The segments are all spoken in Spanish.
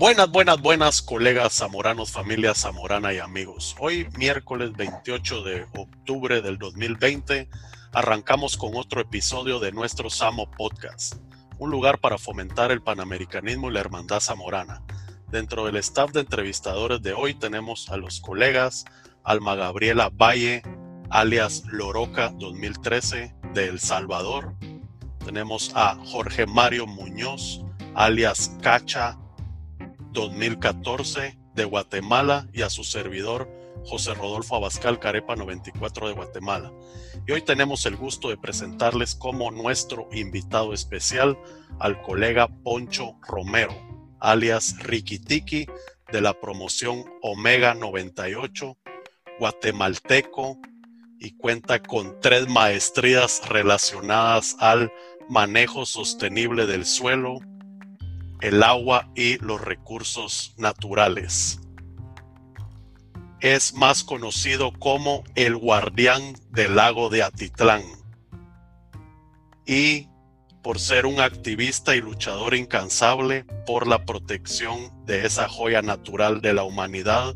Buenas, buenas, buenas colegas zamoranos, familia zamorana y amigos. Hoy, miércoles 28 de octubre del 2020, arrancamos con otro episodio de nuestro Samo Podcast, un lugar para fomentar el panamericanismo y la hermandad zamorana. Dentro del staff de entrevistadores de hoy tenemos a los colegas Alma Gabriela Valle, alias Loroca 2013 de El Salvador. Tenemos a Jorge Mario Muñoz, alias Cacha 2014 de Guatemala y a su servidor José Rodolfo Abascal Carepa 94 de Guatemala. Y hoy tenemos el gusto de presentarles como nuestro invitado especial al colega Poncho Romero, alias Rikitiki de la promoción Omega 98, guatemalteco y cuenta con tres maestrías relacionadas al manejo sostenible del suelo, el agua y los recursos naturales. Es más conocido como el guardián del lago de Atitlán. Y por ser un activista y luchador incansable por la protección de esa joya natural de la humanidad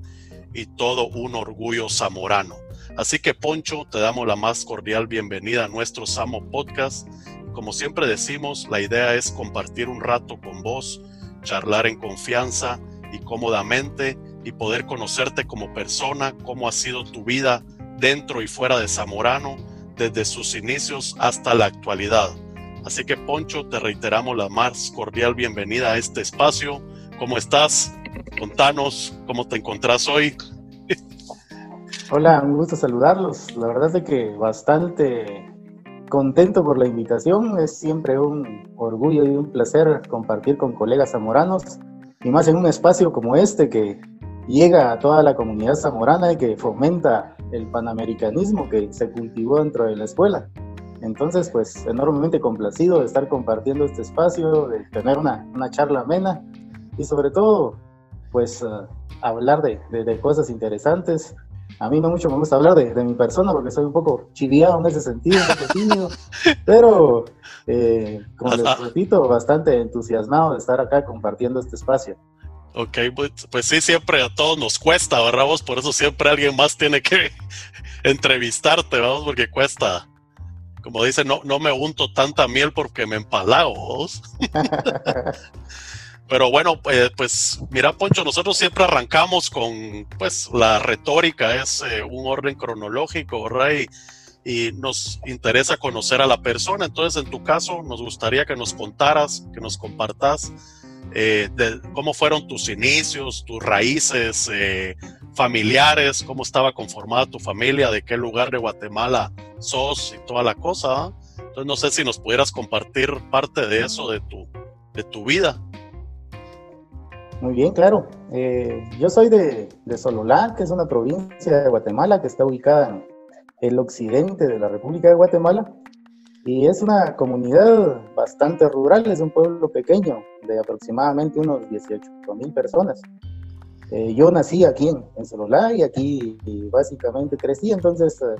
y todo un orgullo zamorano. Así que Poncho, te damos la más cordial bienvenida a nuestro Samo Podcast como siempre decimos, la idea es compartir un rato con vos, charlar en confianza y cómodamente y poder conocerte como persona, cómo ha sido tu vida dentro y fuera de Zamorano, desde sus inicios hasta la actualidad. Así que Poncho, te reiteramos la más cordial bienvenida a este espacio. ¿Cómo estás? Contanos cómo te encontrás hoy. Hola, un gusto saludarlos. La verdad es que bastante contento por la invitación. Es siempre un orgullo y un placer compartir con colegas zamoranos y más en un espacio como este que llega a toda la comunidad zamorana y que fomenta el panamericanismo que se cultivó dentro de la escuela. Entonces, pues enormemente complacido de estar compartiendo este espacio, de tener una, una charla amena y sobre todo, pues uh, hablar de, de, de, cosas interesantes a mí no mucho me gusta hablar de, mi persona porque soy un poco chiviado en ese sentido, un poco tímido, pero eh, como les repito, bastante entusiasmado de estar acá compartiendo este espacio. Ok, pues, pues, sí, siempre a todos nos cuesta, ¿verdad? Vos? Por eso siempre alguien más tiene que entrevistarte, vamos, porque cuesta. Como dice, no, no me unto tanta miel porque me empalago. Pero bueno, pues, pues, mira, Poncho, nosotros siempre arrancamos con, pues, la retórica es eh, un orden cronológico, ¿verdad? Y, nos interesa conocer a la persona. Entonces, en tu caso, nos gustaría que nos contaras, que nos compartas eh, de cómo fueron tus inicios, tus raíces eh, familiares, cómo estaba conformada tu familia, de qué lugar de Guatemala sos y toda la cosa. Entonces, no sé si nos pudieras compartir parte de eso, de tu, de tu vida. Muy bien, claro. Eh, yo soy de, de, Sololá, que es una provincia de Guatemala que está ubicada en el occidente de la República de Guatemala. Y es una comunidad bastante rural, es un pueblo pequeño de aproximadamente unos 18 mil personas. Eh, yo nací aquí en, en, Sololá y aquí básicamente crecí, entonces eh,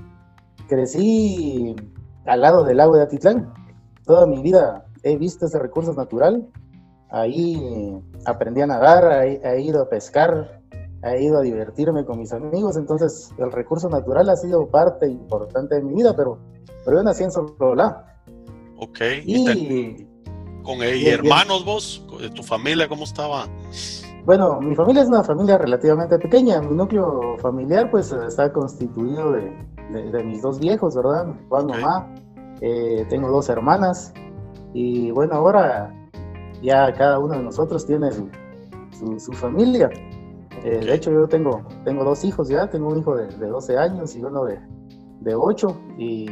crecí al lado del lago de Atitlán. Toda mi vida he visto ese recurso natural ahí aprendí a nadar, he, ido a pescar, he ido a divertirme con mis amigos, entonces el recurso natural ha sido parte importante de mi vida, pero, pero yo nací en Sololá. Ok, y, con hermanos vos, tu familia, ¿cómo estaba? Bueno, mi familia es una familia relativamente pequeña, mi núcleo familiar pues está constituido de, mis dos viejos, ¿verdad? Mi papá, mamá, eh, tengo dos hermanas y bueno, ahora ya cada uno de nosotros tiene su, familia. Eh, de hecho, yo tengo, tengo dos hijos ya, tengo un hijo de, 12 años y uno de, de 8 y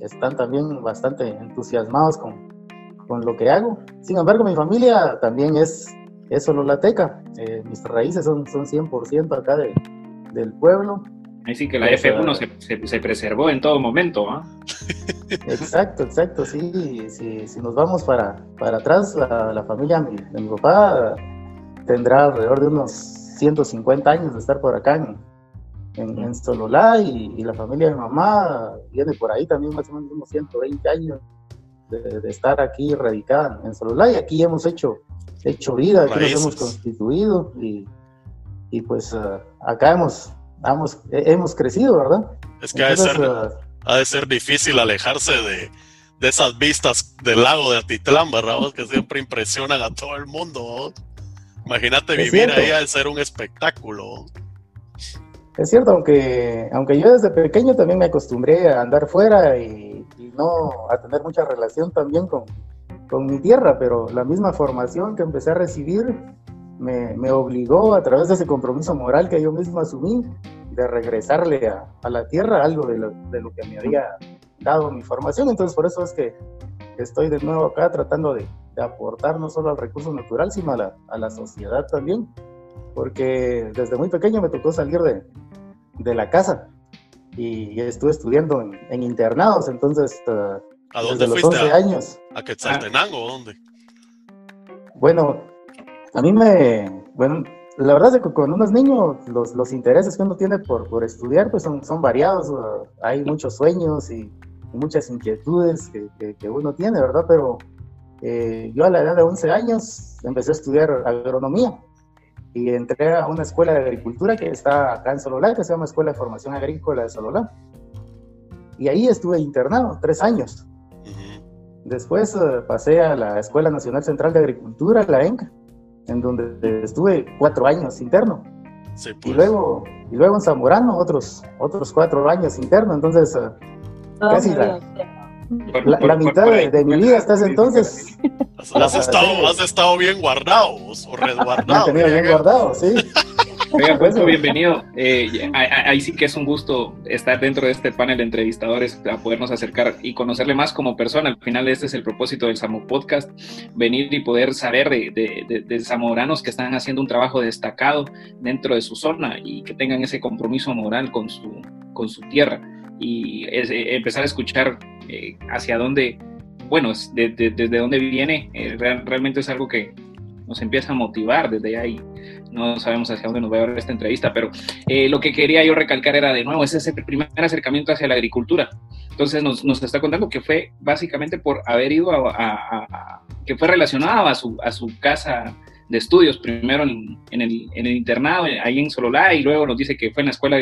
están también bastante entusiasmados con, con lo que hago. Sin embargo, mi familia también es, es sololateca. Eh, mis raíces son, son 100% acá de, del pueblo. Así que la F1 se, se, preservó en todo momento, ¿ah? Exacto, exacto, sí. Si, nos vamos para, para atrás, la, familia de mi papá tendrá alrededor de unos 150 años de estar por acá en, en, Sololá y, la familia de mi mamá viene por ahí también más o menos unos 120 años de, estar aquí radicada en Sololá y aquí hemos hecho hecho vida, aquí nos hemos constituido y, y pues uh, acá hemos, hemos, hemos crecido, ¿verdad? Es que Entonces, ha, de ser, difícil alejarse de, de esas vistas del lago de Atitlán, ¿verdad? Que siempre impresionan a todo el mundo. Imagínate vivir ahí al ser un espectáculo. Es cierto, aunque, aunque yo desde pequeño también me acostumbré a andar fuera y, y no a tener mucha relación también con, con, mi tierra, pero la misma formación que empecé a recibir me, me, obligó a través de ese compromiso moral que yo mismo asumí de regresarle a, a la tierra algo de lo, de lo, que me había dado mi formación. Entonces por eso es que estoy de nuevo acá tratando de, de aportar no solo al recurso natural, sino a la, a la sociedad también, porque desde muy pequeño me tocó salir de, de la casa y estuve estudiando en, en internados, entonces uh, ¿A dónde desde fuiste? los 11 ¿A, años. ¿A Quetzaltenango o dónde? Bueno, a mí me, bueno, la verdad es que con unos niños los, los intereses que uno tiene por, por estudiar pues son, son variados, hay muchos sueños y, muchas inquietudes que, que, que, uno tiene, ¿verdad? Pero eh, yo a la edad de 11 años empecé a estudiar agronomía y entré a una escuela de agricultura que está acá en Sololá, que se llama Escuela de Formación Agrícola de Sololá. Y ahí estuve internado tres años. Después uh, pasé a la Escuela Nacional Central de Agricultura, la ENCA, en donde estuve cuatro años interno. Sí, pues. y, luego, y luego en Zamorano otros, otros cuatro años interno. Entonces, uh, oh, casi la, por, la, por, la, mitad por, de, de, mi vida hasta ese entonces. Has, has, estado, has estado bien guardado o resguardado. Me tenido bien guardado, sí. Oiga, pues bienvenido. Eh, ahí sí que es un gusto estar dentro de este panel de entrevistadores, a podernos acercar y conocerle más como persona. Al final, este es el propósito del Samo Podcast: venir y poder saber de, de, de, de, zamoranos que están haciendo un trabajo destacado dentro de su zona y que tengan ese compromiso moral con su, con su tierra. Y es, eh, empezar a escuchar eh, hacia dónde, bueno, desde de, dónde viene, eh, real, realmente es algo que nos empieza a motivar desde ahí no sabemos hacia dónde nos va a llevar esta entrevista, pero eh, lo que quería yo recalcar era de nuevo, es ese primer acercamiento hacia la agricultura. Entonces nos, está contando que fue básicamente por haber ido a, que fue relacionado a su, a su casa de estudios, primero en, el, en, el, internado, ahí en Sololá, y luego nos dice que fue en la Escuela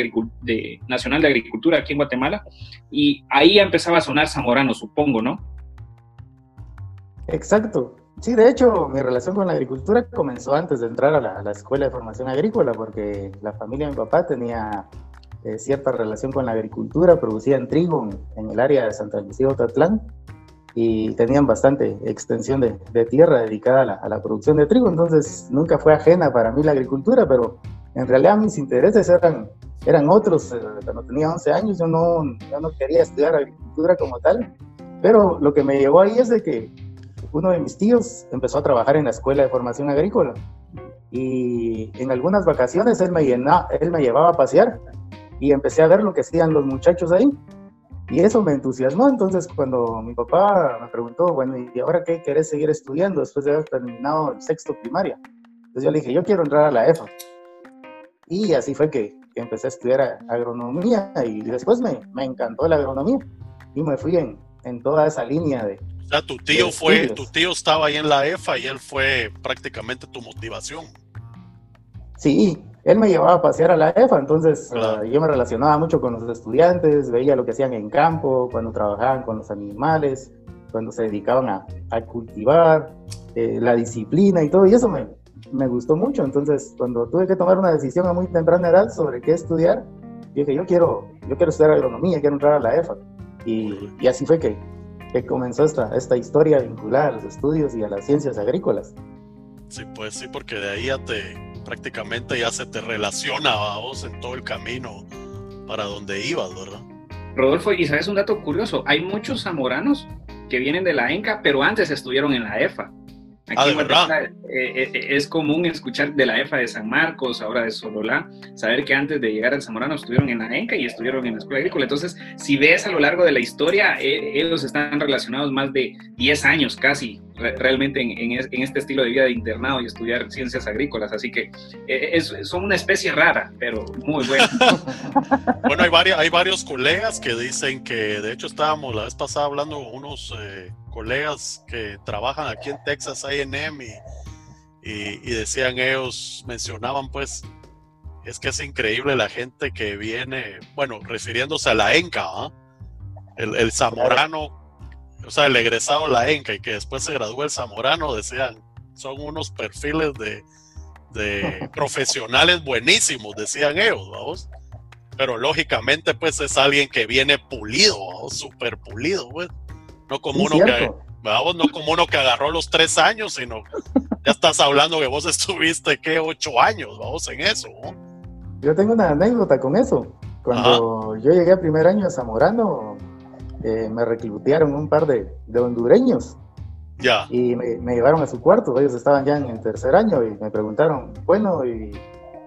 Nacional de Agricultura aquí en Guatemala, y ahí empezaba a sonar zamorano, supongo, ¿no? Exacto, Sí, de hecho, mi relación con la agricultura comenzó antes de entrar a la, a la escuela de formación agrícola, porque la familia de mi papá tenía eh, cierta relación con la agricultura, producían trigo en, el área de Santa Lucía Otatlán y tenían bastante extensión de, de tierra dedicada a la, a la, producción de trigo, entonces nunca fue ajena para mí la agricultura, pero en realidad mis intereses eran, eran otros. Eh, cuando tenía 11 años yo no, yo no quería estudiar agricultura como tal, pero lo que me llevó ahí es de que uno de mis tíos empezó a trabajar en la escuela de formación agrícola y en algunas vacaciones él me, llena, él me llevaba a pasear y empecé a ver lo que hacían los muchachos ahí y eso me entusiasmó. Entonces cuando mi papá me preguntó, bueno, ¿y ahora qué querés seguir estudiando después de haber terminado el sexto primaria? Entonces yo le dije, yo quiero entrar a la EFA. Y así fue que, empecé a estudiar agronomía y después me, me encantó la agronomía y me fui en, en toda esa línea de, o sea, tu tío fue, tu tío estaba ahí en la EFA y él fue prácticamente tu motivación. Sí, él me llevaba a pasear a la EFA, entonces claro. uh, yo me relacionaba mucho con los estudiantes, veía lo que hacían en campo, cuando trabajaban con los animales, cuando se dedicaban a, a cultivar, eh, la disciplina y todo, y eso me, me, gustó mucho. Entonces, cuando tuve que tomar una decisión a muy temprana edad sobre qué estudiar, dije, yo quiero, yo quiero estudiar agronomía, quiero entrar a la EFA. Y, y así fue que que comenzó esta, esta historia vinculada a los estudios y a las ciencias agrícolas. Sí, pues sí, porque de ahí ya te prácticamente ya se te relaciona a vos en todo el camino para donde ibas, ¿verdad? Rodolfo, y sabes un dato curioso, hay muchos zamoranos que vienen de la ENCA, pero antes estuvieron en la EFA. Aquí ah, de verdad. Eh, eh, es común escuchar de la EFA de San Marcos, ahora de Sololá, saber que antes de llegar al Zamorano estuvieron en la ENCA y estuvieron en la Escuela Agrícola. Entonces, si ves a lo largo de la historia, eh, ellos están relacionados más de 10 años casi realmente en, en, en, este estilo de vida de internado y estudiar ciencias agrícolas. Así que eh, es, son una especie rara, pero muy buena. bueno, hay, varios, hay varios colegas que dicen que, de hecho, estábamos la vez pasada hablando con unos... Eh, colegas que trabajan aquí en Texas A&M y, y, decían ellos, mencionaban pues, es que es increíble la gente que viene, bueno, refiriéndose a la ENCA, ¿ah? el, zamorano, o sea, el egresado la ENCA y que después se graduó el zamorano, decían, son unos perfiles de, de profesionales buenísimos, decían ellos, vamos. Pero lógicamente, pues es alguien que viene pulido, súper pulido, pues. No como uno que, vamos, no como uno que agarró los tres años, sino ya estás hablando que vos estuviste, ¿qué? Ocho años, vamos en eso. Yo tengo una anécdota con eso. Cuando yo llegué a primer año a Zamorano, eh, me reclutearon un par de, de hondureños. Ya. Y me, llevaron a su cuarto, ellos estaban ya en el tercer año y me preguntaron, bueno, ¿y,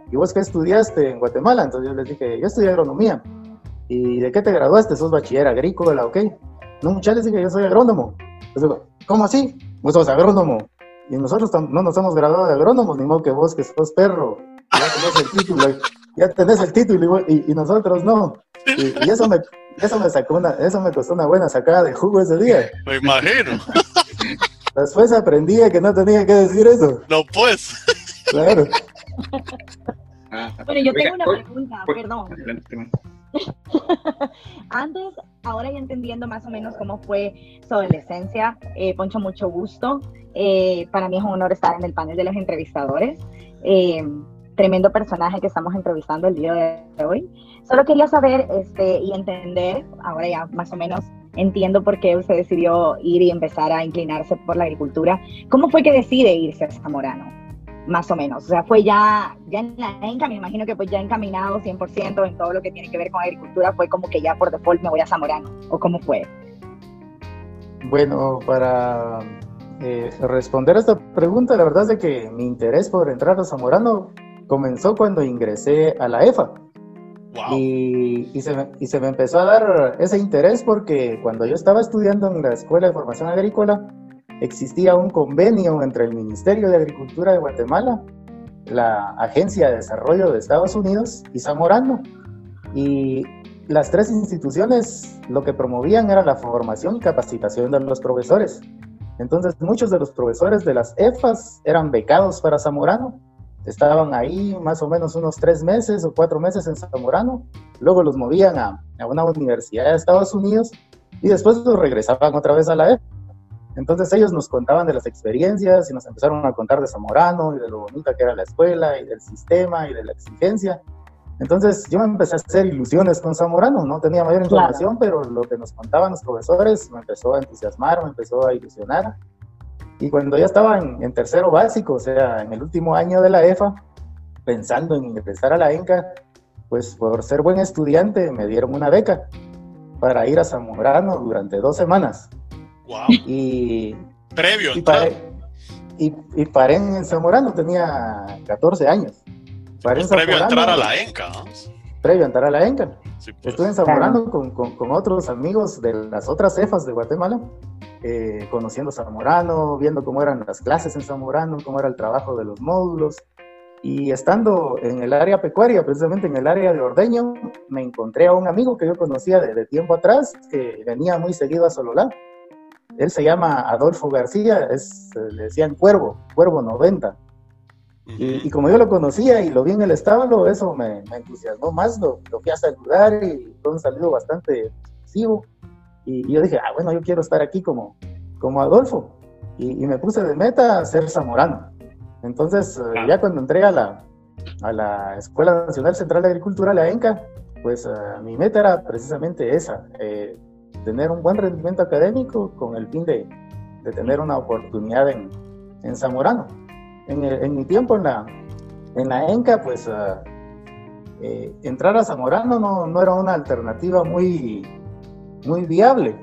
¿y vos qué estudiaste en Guatemala? Entonces yo les dije, yo estudié agronomía. ¿Y de qué te graduaste? ¿Sos bachiller agrícola o qué? No, muchachos, dije, yo soy agrónomo. Entonces, ¿cómo así? Vos sos agrónomo. Y nosotros no nos hemos graduado de agrónomos, ni modo que vos que sos perro. Ya tenés el título, ya tenés el título y, nosotros no. Y, eso me, eso me sacó una, eso me costó una buena sacada de jugo ese día. Me imagino. Después aprendí que no tenía que decir eso. No, pues. Claro. Bueno, yo tengo una pregunta, perdón. Antes, ahora ya entendiendo más o menos cómo fue su adolescencia, eh, Poncho, mucho gusto. Eh, para mí es un honor estar en el panel de los entrevistadores. Eh, tremendo personaje que estamos entrevistando el día de hoy. Solo quería saber este, y entender, ahora ya más o menos entiendo por qué usted decidió ir y empezar a inclinarse por la agricultura. ¿Cómo fue que decide irse a Zamorano? Más o menos. O sea, fue ya, ya en la ENCA, me imagino que pues ya encaminado 100% en todo lo que tiene que ver con agricultura, fue como que ya por default me voy a Zamorano. ¿O cómo fue? Bueno, para eh, responder a esta pregunta, la verdad es de que mi interés por entrar a Zamorano comenzó cuando ingresé a la EFA. Y, se me, y, se me, empezó a dar ese interés porque cuando yo estaba estudiando en la Escuela de Formación Agrícola, existía un convenio entre el Ministerio de Agricultura de Guatemala, la Agencia de Desarrollo de Estados Unidos y Zamorano. Y las tres instituciones lo que promovían era la formación y capacitación de los profesores. Entonces muchos de los profesores de las EFAS eran becados para Zamorano estaban ahí más o menos unos tres meses o cuatro meses en Zamorano, luego los movían a, a una universidad de Estados Unidos y después los regresaban otra vez a la E. Entonces ellos nos contaban de las experiencias y nos empezaron a contar de Zamorano y de lo bonita que era la escuela y del sistema y de la exigencia. Entonces yo me empecé a hacer ilusiones con Zamorano, no tenía mayor información, pero lo que nos contaban los profesores me empezó a entusiasmar, me empezó a ilusionar. Y cuando ya estaba en, tercero básico, o sea, en el último año de la EFA, pensando en ingresar a la ENCA, pues por ser buen estudiante me dieron una beca para ir a Zamorano durante dos semanas. Wow. Y, previo y paré, y, y, paré en Zamorano, tenía 14 años. Paré pues previo a entrar a la ENCA. ¿no? Previo a entrar a la ENCA. Pues. Estuve en Zamorano con, con, con, otros amigos de las otras EFAs de Guatemala eh, conociendo Zamorano, viendo cómo eran las clases en Zamorano, cómo era el trabajo de los módulos. Y estando en el área pecuaria, precisamente en el área de Ordeño, me encontré a un amigo que yo conocía de, tiempo atrás, que venía muy seguido a Sololá. Él se llama Adolfo García, es, le decían Cuervo, Cuervo 90. Y, como yo lo conocía y lo vi en el establo, eso me, entusiasmó más, lo, lo, fui a saludar y fue un saludo bastante expresivo. Y, yo dije, ah, bueno, yo quiero estar aquí como, como Adolfo. Y, me puse de meta a ser zamorano. Entonces, eh, ya cuando entré a la, a la Escuela Nacional Central de Agricultura, la ENCA, pues eh, mi meta era precisamente esa, eh, tener un buen rendimiento académico con el fin de, de tener una oportunidad en, en Zamorano. En, en, mi tiempo en la, en la ENCA, pues entrar a Zamorano no, no, era una alternativa muy, muy viable,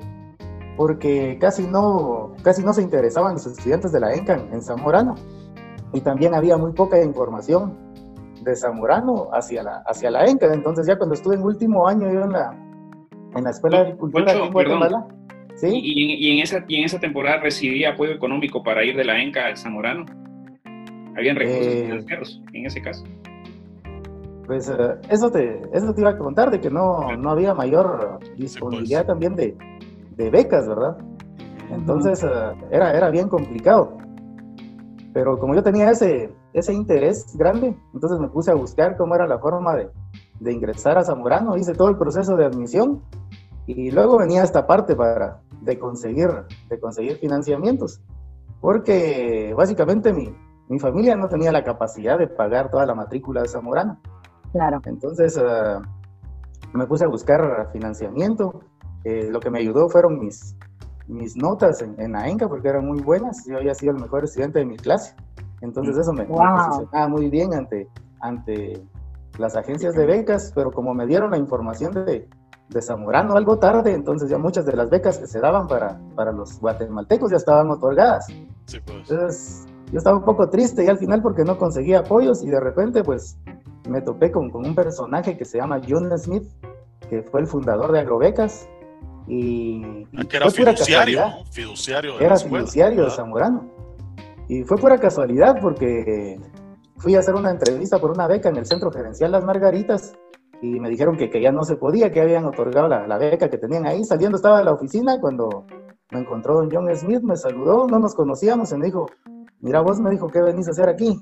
porque casi no, casi no se interesaban los estudiantes de la ENCA en Zamorano, y también había muy poca información de Zamorano hacia la, hacia la ENCA. Entonces ya cuando estuve en último año yo en la, en la Escuela de Agricultura Guatemala, ¿sí? ¿Y, en, esa, ¿Y en esa temporada recibía apoyo económico para ir de la ENCA al Zamorano? ¿Habían recursos eh, financieros en ese caso? Pues eh, eso, te, eso te iba a contar, de que no, no había mayor disponibilidad pues. también de, de, becas, ¿verdad? Entonces eh, era, era bien complicado. Pero como yo tenía ese, ese interés grande, entonces me puse a buscar cómo era la forma de, de ingresar a Zamorano, hice todo el proceso de admisión y luego venía esta parte para de conseguir, de conseguir financiamientos, porque básicamente mi, mi familia no tenía la capacidad de pagar toda la matrícula de Zamorano. Claro. Entonces uh, me puse a buscar financiamiento. Eh, lo que me ayudó fueron mis, mis notas en, en AENCA porque eran muy buenas. Yo había sido el mejor estudiante de mi clase. Entonces eso me, Wow. me posicionaba muy bien ante, ante las agencias de becas, pero como me dieron la información de, de Zamorano algo tarde, entonces ya muchas de las becas que se daban para, para los guatemaltecos ya estaban otorgadas. Sí, pues. Entonces yo estaba un poco triste y al final porque no conseguía apoyos y de repente pues me topé con, con un personaje que se llama John Smith, que fue el fundador de Agrobecas y, y Ah, que era fiduciario. Fiduciario de la Era escuela, fiduciario de ¿verdad? Zamorano. Y fue pura casualidad porque fui a hacer una entrevista por una beca en el Centro Gerencial Las Margaritas y me dijeron que, que ya no se podía, que habían otorgado la, la beca que tenían ahí. Saliendo estaba de la oficina cuando me encontró don John Smith, me saludó, no nos conocíamos y me dijo, mira vos me dijo, ¿qué venís a hacer aquí?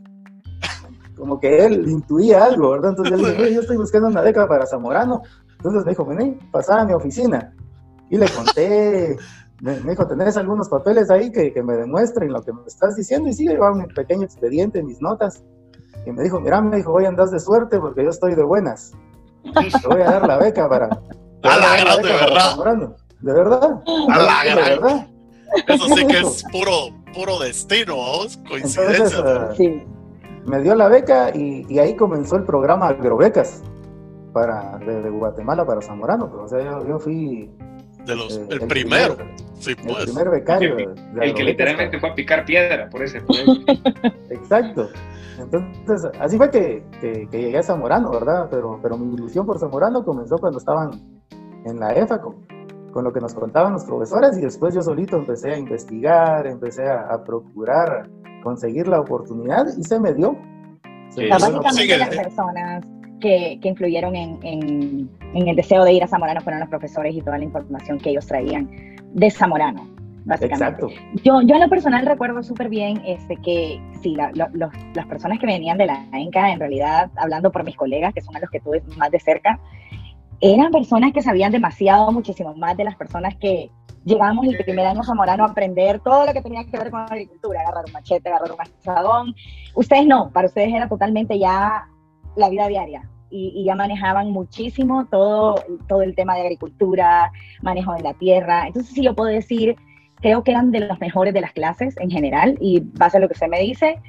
Como que él intuía algo, ¿verdad? Entonces dije, "Oye, yo estoy buscando una beca para Zamorano. Entonces me dijo, vení, pasá a mi oficina. Y le conté, me, me dijo, ¿tenés algunos papeles ahí que, que me demuestren lo que me estás diciendo? Y sí, llevaba un pequeño expediente, mis notas. Y me dijo, mira, me dijo, hoy andas de suerte porque yo estoy de buenas. Te voy a dar la beca para... A la gran, de beca verdad. Zamorano". ¿De verdad? A la de gran. verdad. Eso sí que es puro, puro destino, ¿vos? coincidencia. Entonces, ah, Sí. me dio la beca y, y ahí comenzó el programa Agrobecas para, de, de Guatemala para Zamorano. Pero, o sea, yo, yo fui de los, eh, el, primero. primer- sí, el pues. primer becario. de- de El que literalmente fue a picar piedra por ese proyecto. Exacto. Entonces, así fue que, que- que llegué a Zamorano, ¿verdad? Pero, pero mi ilusión por Zamorano comenzó cuando estaban en la EFA con, con lo que nos contaban los profesores y después yo solito empecé a investigar, empecé a, a procurar conseguir la oportunidad y se me dio. Se Sí. me dio básicamente las personas que, que influyeron en, en- en el deseo de ir a Zamorano fueron los profesores y toda la información que ellos traían de Zamorano, básicamente. Exacto. Yo, yo en lo personal recuerdo súper bien este, que sí, la- lo- los- las personas que venían de la ENCA, en realidad, hablando por mis colegas, que son a los que tuve más de cerca, eran personas que sabían demasiado, muchísimo más de las personas que llegábamos el primer año Zamorano a aprender todo lo que tenía que ver con agricultura, agarrar un machete, agarrar un asadón. Ustedes no, para ustedes era totalmente ya la vida diaria. Y, y ya manejaban muchísimo todo, todo el tema de agricultura, manejo de la tierra. Entonces, sí, yo puedo decir creo que eran de los mejores de las clases en general y base a lo que usted me dice,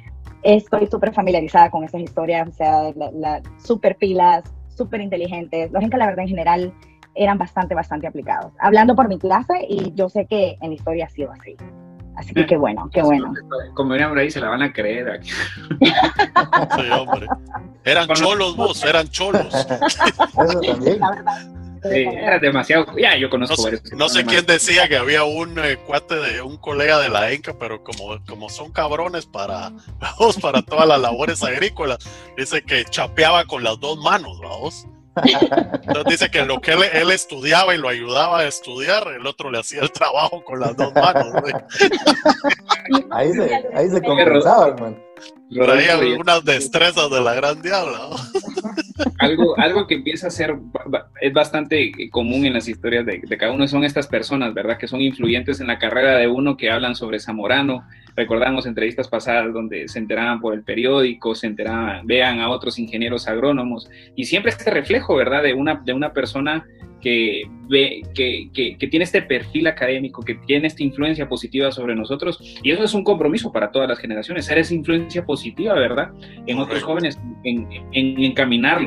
estoy súper familiarizada con esas historias, o sea, la, la, súper pilas, súper inteligentes. Los Enca, la verdad, en general, eran bastante, bastante aplicados. Hablando por mi clase y yo sé que en la historia ha sido así. Así que qué bueno, qué bueno. Como dirían por ahí, se la van a creer. aquí. Sí, hombre. Eran cholos vos, eran cholos. Eso también. La verdad. Sí, era demasiado. Ya, yo conozco No sé, varios. que no sé son quién decía que había un eh, cuate de un colega de la ENCA, pero como, como son cabrones para, vamos, para todas las labores agrícolas, dice que chapeaba con las dos manos, vamos. Entonces dice que lo que él, él estudiaba y lo ayudaba a estudiar, el otro le hacía el trabajo con las dos manos. güey. Ahí se, ahí se compensaba, hermano. Traía algunas destrezas de la gran diabla. ¿no? Algo, algo que empieza a ser, es bastante común en las historias de, de cada uno, son estas personas, ¿verdad? Que son influyentes en la carrera de uno, que hablan sobre Zamorano. Recordamos entrevistas pasadas donde se enteraban por el periódico, se enteraban, vean a otros ingenieros agrónomos, y siempre este reflejo, ¿verdad? De una, de una persona que, ve, que, que, que tiene este perfil académico, que tiene esta influencia positiva sobre nosotros, y eso es un compromiso para todas las generaciones, ser esa influencia positiva, ¿verdad? En otros jóvenes, en, en encaminarlos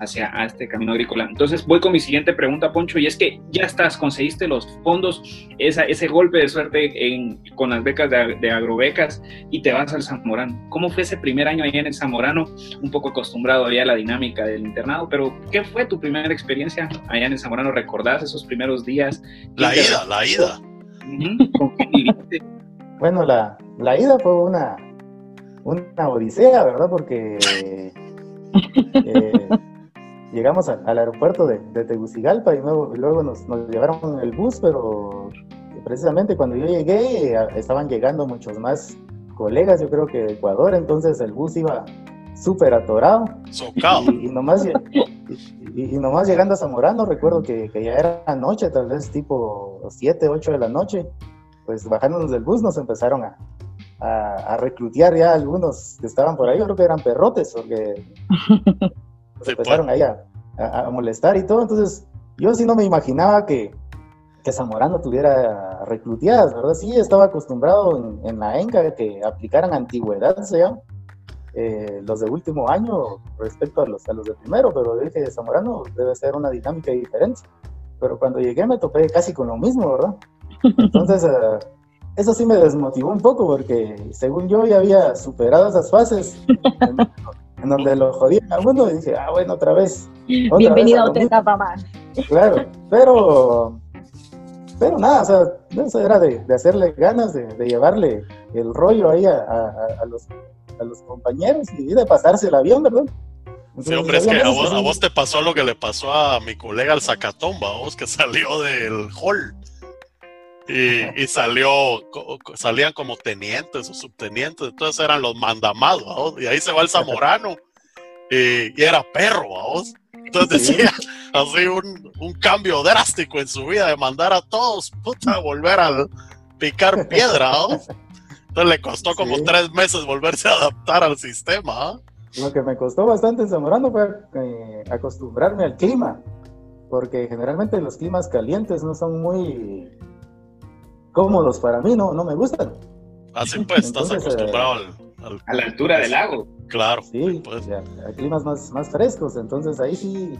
hacia a este camino agrícola. Entonces voy con mi siguiente pregunta, Poncho, y es que ya estás, conseguiste los fondos, esa, ese golpe de suerte en, con las becas de, de agrobecas y te vas al Zamorano. ¿Cómo fue ese primer año allá en el Zamorano? Un poco acostumbrado ya a la dinámica del internado, pero ¿qué fue tu primera experiencia allá en el Zamorano? ¿Recordás esos primeros días? La ¿Quién te ida, la ida. ¿Con quién viviste? Bueno, la, la ida fue una, una odisea, ¿verdad? Porque eh, llegamos a- al aeropuerto de, de Tegucigalpa y luego, y luego nos, nos llevaron en el bus, pero precisamente cuando yo llegué eh, estaban llegando muchos más colegas, yo creo que de Ecuador, entonces el bus iba súper atorado. Y, y, nomás, y, nomás llegando a Zamorano, recuerdo que, que, ya era noche, tal vez tipo 7, 8 de la noche, pues bajándonos del bus nos empezaron a, a, reclutear ya algunos que estaban por ahí, creo que eran perrotes, porque empezaron ahí a, a, molestar y todo, entonces yo sí no me imaginaba que, que Zamorano tuviera reclutiadas, ¿verdad? Sí, estaba acostumbrado en, la ENCA que aplicaran antigüedad, se llama, eh, los de último año respecto a los, a los de primero, pero dije, Zamorano debe ser una dinámica diferente. Pero cuando llegué me topé casi con lo mismo, ¿verdad? Entonces, eh, eso sí me desmotivó un poco porque según yo ya había superado esas fases en, donde lo jodían a uno y dije, ah, bueno, otra vez. Bienvenido a, otra etapa más. Claro, pero, pero nada, o sea, eso era de, hacerle ganas, de, llevarle el rollo ahí a, los, a los compañeros y de pasarse el avión, ¿verdad? sí, hombre, es que a vos, a vos, te pasó lo que le pasó a mi colega el Zacatomba, vos que salió del hall y, salió, salían como tenientes o subtenientes, entonces eran los mandamados, y ahí se va el zamorano, y, era perro, ¿vos? Entonces decía así un, un, cambio drástico en su vida de mandar a todos puta, a volver a picar piedra, Entonces le costó como tres meses volverse a adaptar al sistema. Lo que me costó bastante en Zamorano fue eh, acostumbrarme al clima, porque generalmente los climas calientes no son muy cómodos para mí, no, no me gustan. Así pues, estás acostumbrado al, a la altura del lago. Claro. Sí, pues. a, climas más, más frescos, entonces ahí sí,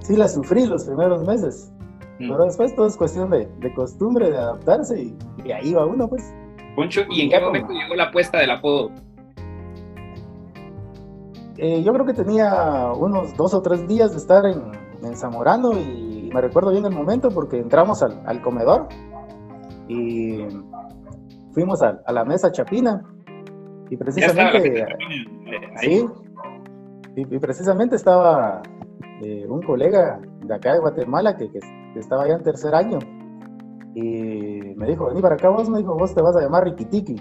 sí la sufrí los primeros meses. Mm. Pero después todo es cuestión de, de costumbre, de adaptarse y, ahí va uno, pues. Poncho, ¿y en qué momento llegó la apuesta del apodo? Eh, yo creo que tenía unos dos o tres días de estar en, en Zamorano y me recuerdo bien el momento porque entramos al, al comedor y fuimos a, la mesa Chapina y precisamente sí y, precisamente estaba eh, un colega de acá de Guatemala que, que, estaba ya en tercer año y me dijo, vení para acá vos, me dijo, vos te vas a llamar Rikitiki.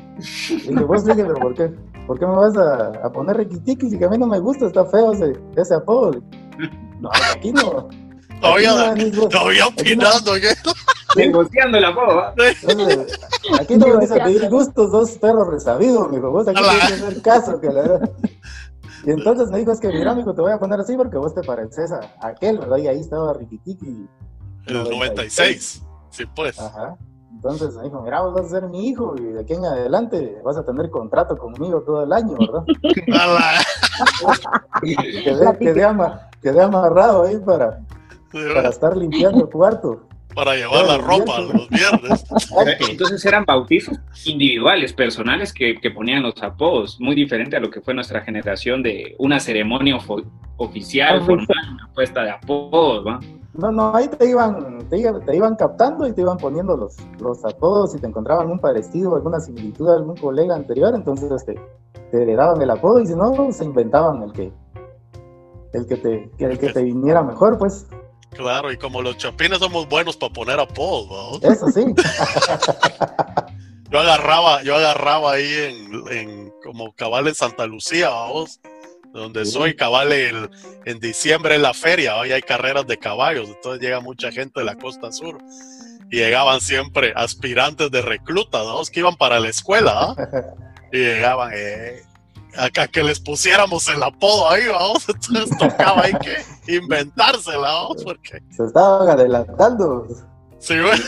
Y dije, vos dije, pero ¿por qué? ¿Por qué me vas a, poner Rikitiki si que a mí no me gusta, está feo ese, ese apodo? No, aquí no. Todavía, todavía opinando, ¿qué? Negociando la boba. Aquí no vas a pedir gustos dos perros resabidos, mijo. Vos aquí tienes que hacer caso, que la verdad. Y entonces me dijo, es que mira, amigo, te voy a poner así porque vos te pareces a aquel, ¿verdad? Y ahí estaba Rikitiki. En el 96, sí, pues. Ajá. Entonces me dijo, mira, vos vas a ser mi hijo y de aquí en adelante vas a tener contrato conmigo todo el año, ¿verdad? quedé, quedé, quedé amarrado ahí para, para estar limpiando el cuarto para llevar la ropa los viernes. Entonces eran bautizos individuales, personales, que, ponían los apodos, muy diferente a lo que fue nuestra generación de una ceremonia oficial, formal, una puesta de apodos, ¿va? No, no, ahí te iban, te, iban captando y te iban poniendo los, los apodos y te encontraban un parecido, alguna similitud a algún colega anterior, entonces te, te daban el apodo y si no, se inventaban el que, el que te, el que te viniera mejor, pues. Claro, y como los chapines somos buenos para poner apodos, Eso sí. yo agarraba, yo agarraba ahí en, en como cabal en Santa Lucía, vamos, donde soy, cabal en diciembre en la feria, hoy hay carreras de caballos, entonces llega mucha gente de la costa sur. Y llegaban siempre aspirantes de recluta, ¿no? que iban para la escuela, y llegaban, eh, acá que les pusiéramos el apodo ahí, vamos, entonces tocaba ahí que inventársela, vamos, porque... Se estaban adelantando. Sí, güey.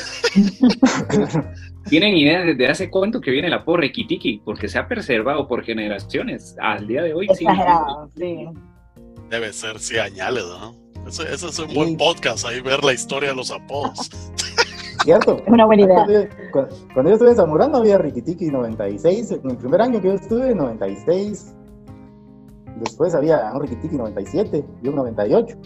¿Tienen idea desde hace cuánto que viene el apodo Requitiki? Porque se ha preservado por generaciones. Al día de hoy Exagerado, sí. Debe ser, sí, añales, ¿no? Eso, es un buen podcast, ahí ver la historia de los apodos. ¿Cierto? Es una buena idea. Cuando, yo estuve en Zamorano había Rikitiki 96, en el primer año que yo estuve, 96. Después había un Rikitiki 97 y un 98,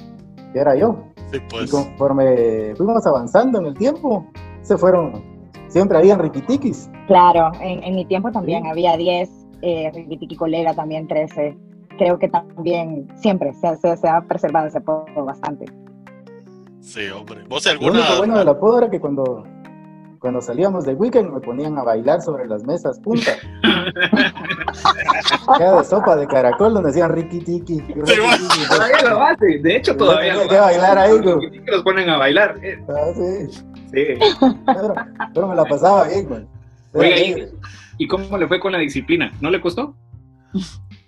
que era yo. Sí, pues. Y conforme fuimos avanzando en el tiempo, se fueron, siempre habían Rikitikis. Claro, en, mi tiempo también había 10, eh, Rikitiki colega también 13. Creo que también siempre se, se, se ha preservado ese poco bastante. Sí, hombre. ¿Vos alguna...? Lo bueno del apodo era que cuando, cuando salíamos de weekend me ponían a bailar sobre las mesas punta. Cada de sopa de caracol donde decían Ricky Tiki. Todavía lo hace, de hecho todavía lo que bailar ahí. Que los ponen a bailar. Ah, sí. Sí. Pero, me la pasaba bien, güey. Oiga, ¿y, ¿y cómo le fue con la disciplina? ¿No le costó?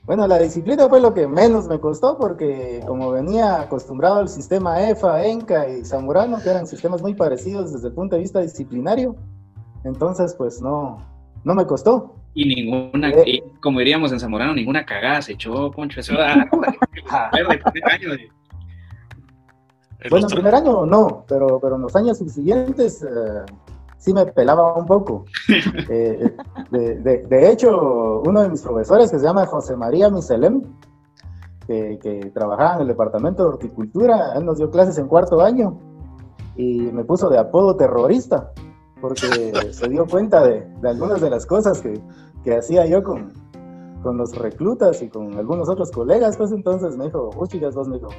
Bueno, la disciplina fue lo que menos me costó porque como venía acostumbrado al sistema EFA, ENCA y Zamorano, que eran sistemas muy parecidos desde el punto de vista disciplinario, entonces pues no, no me costó. Y ninguna, eh, como diríamos en Zamorano, ninguna cagada se echó, Poncho, eso da, Bueno, el primer año no, pero, pero en los años subsiguientes eh, sí me pelaba un poco. Eh, de, hecho, uno de mis profesores, que se llama José María Miselem, que, trabajaba en el departamento de horticultura, él nos dio clases en cuarto año y me puso de apodo terrorista, porque se dio cuenta de, algunas de las cosas que, hacía yo con, con los reclutas y con algunos otros colegas, pues entonces me dijo, uy, chicas, vos me dijo,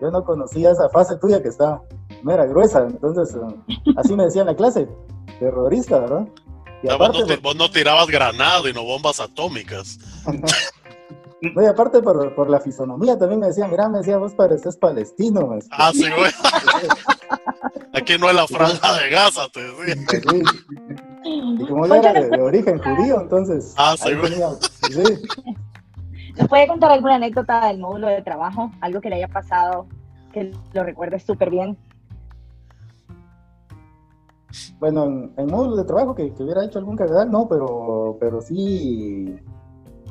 yo no conocía esa fase tuya que está mera gruesa, entonces eh, así me decía en la clase, terrorista, ¿verdad? Y aparte, vos, no, tirabas granado y no bombas atómicas. no, y aparte por, por, la fisonomía también me decían, mira, me decía, vos pareces palestino. Ah, sí, güey. Aquí no es la franja de Gaza, te decía. Sí. Y como yo era de, origen judío, entonces... Ah, sí, güey. sí. ¿Nos puede contar alguna anécdota del módulo de trabajo? Algo que le haya pasado, que lo recuerde súper bien. Bueno, en, en de trabajo que, hubiera hecho algún cagadal, no, pero, pero sí,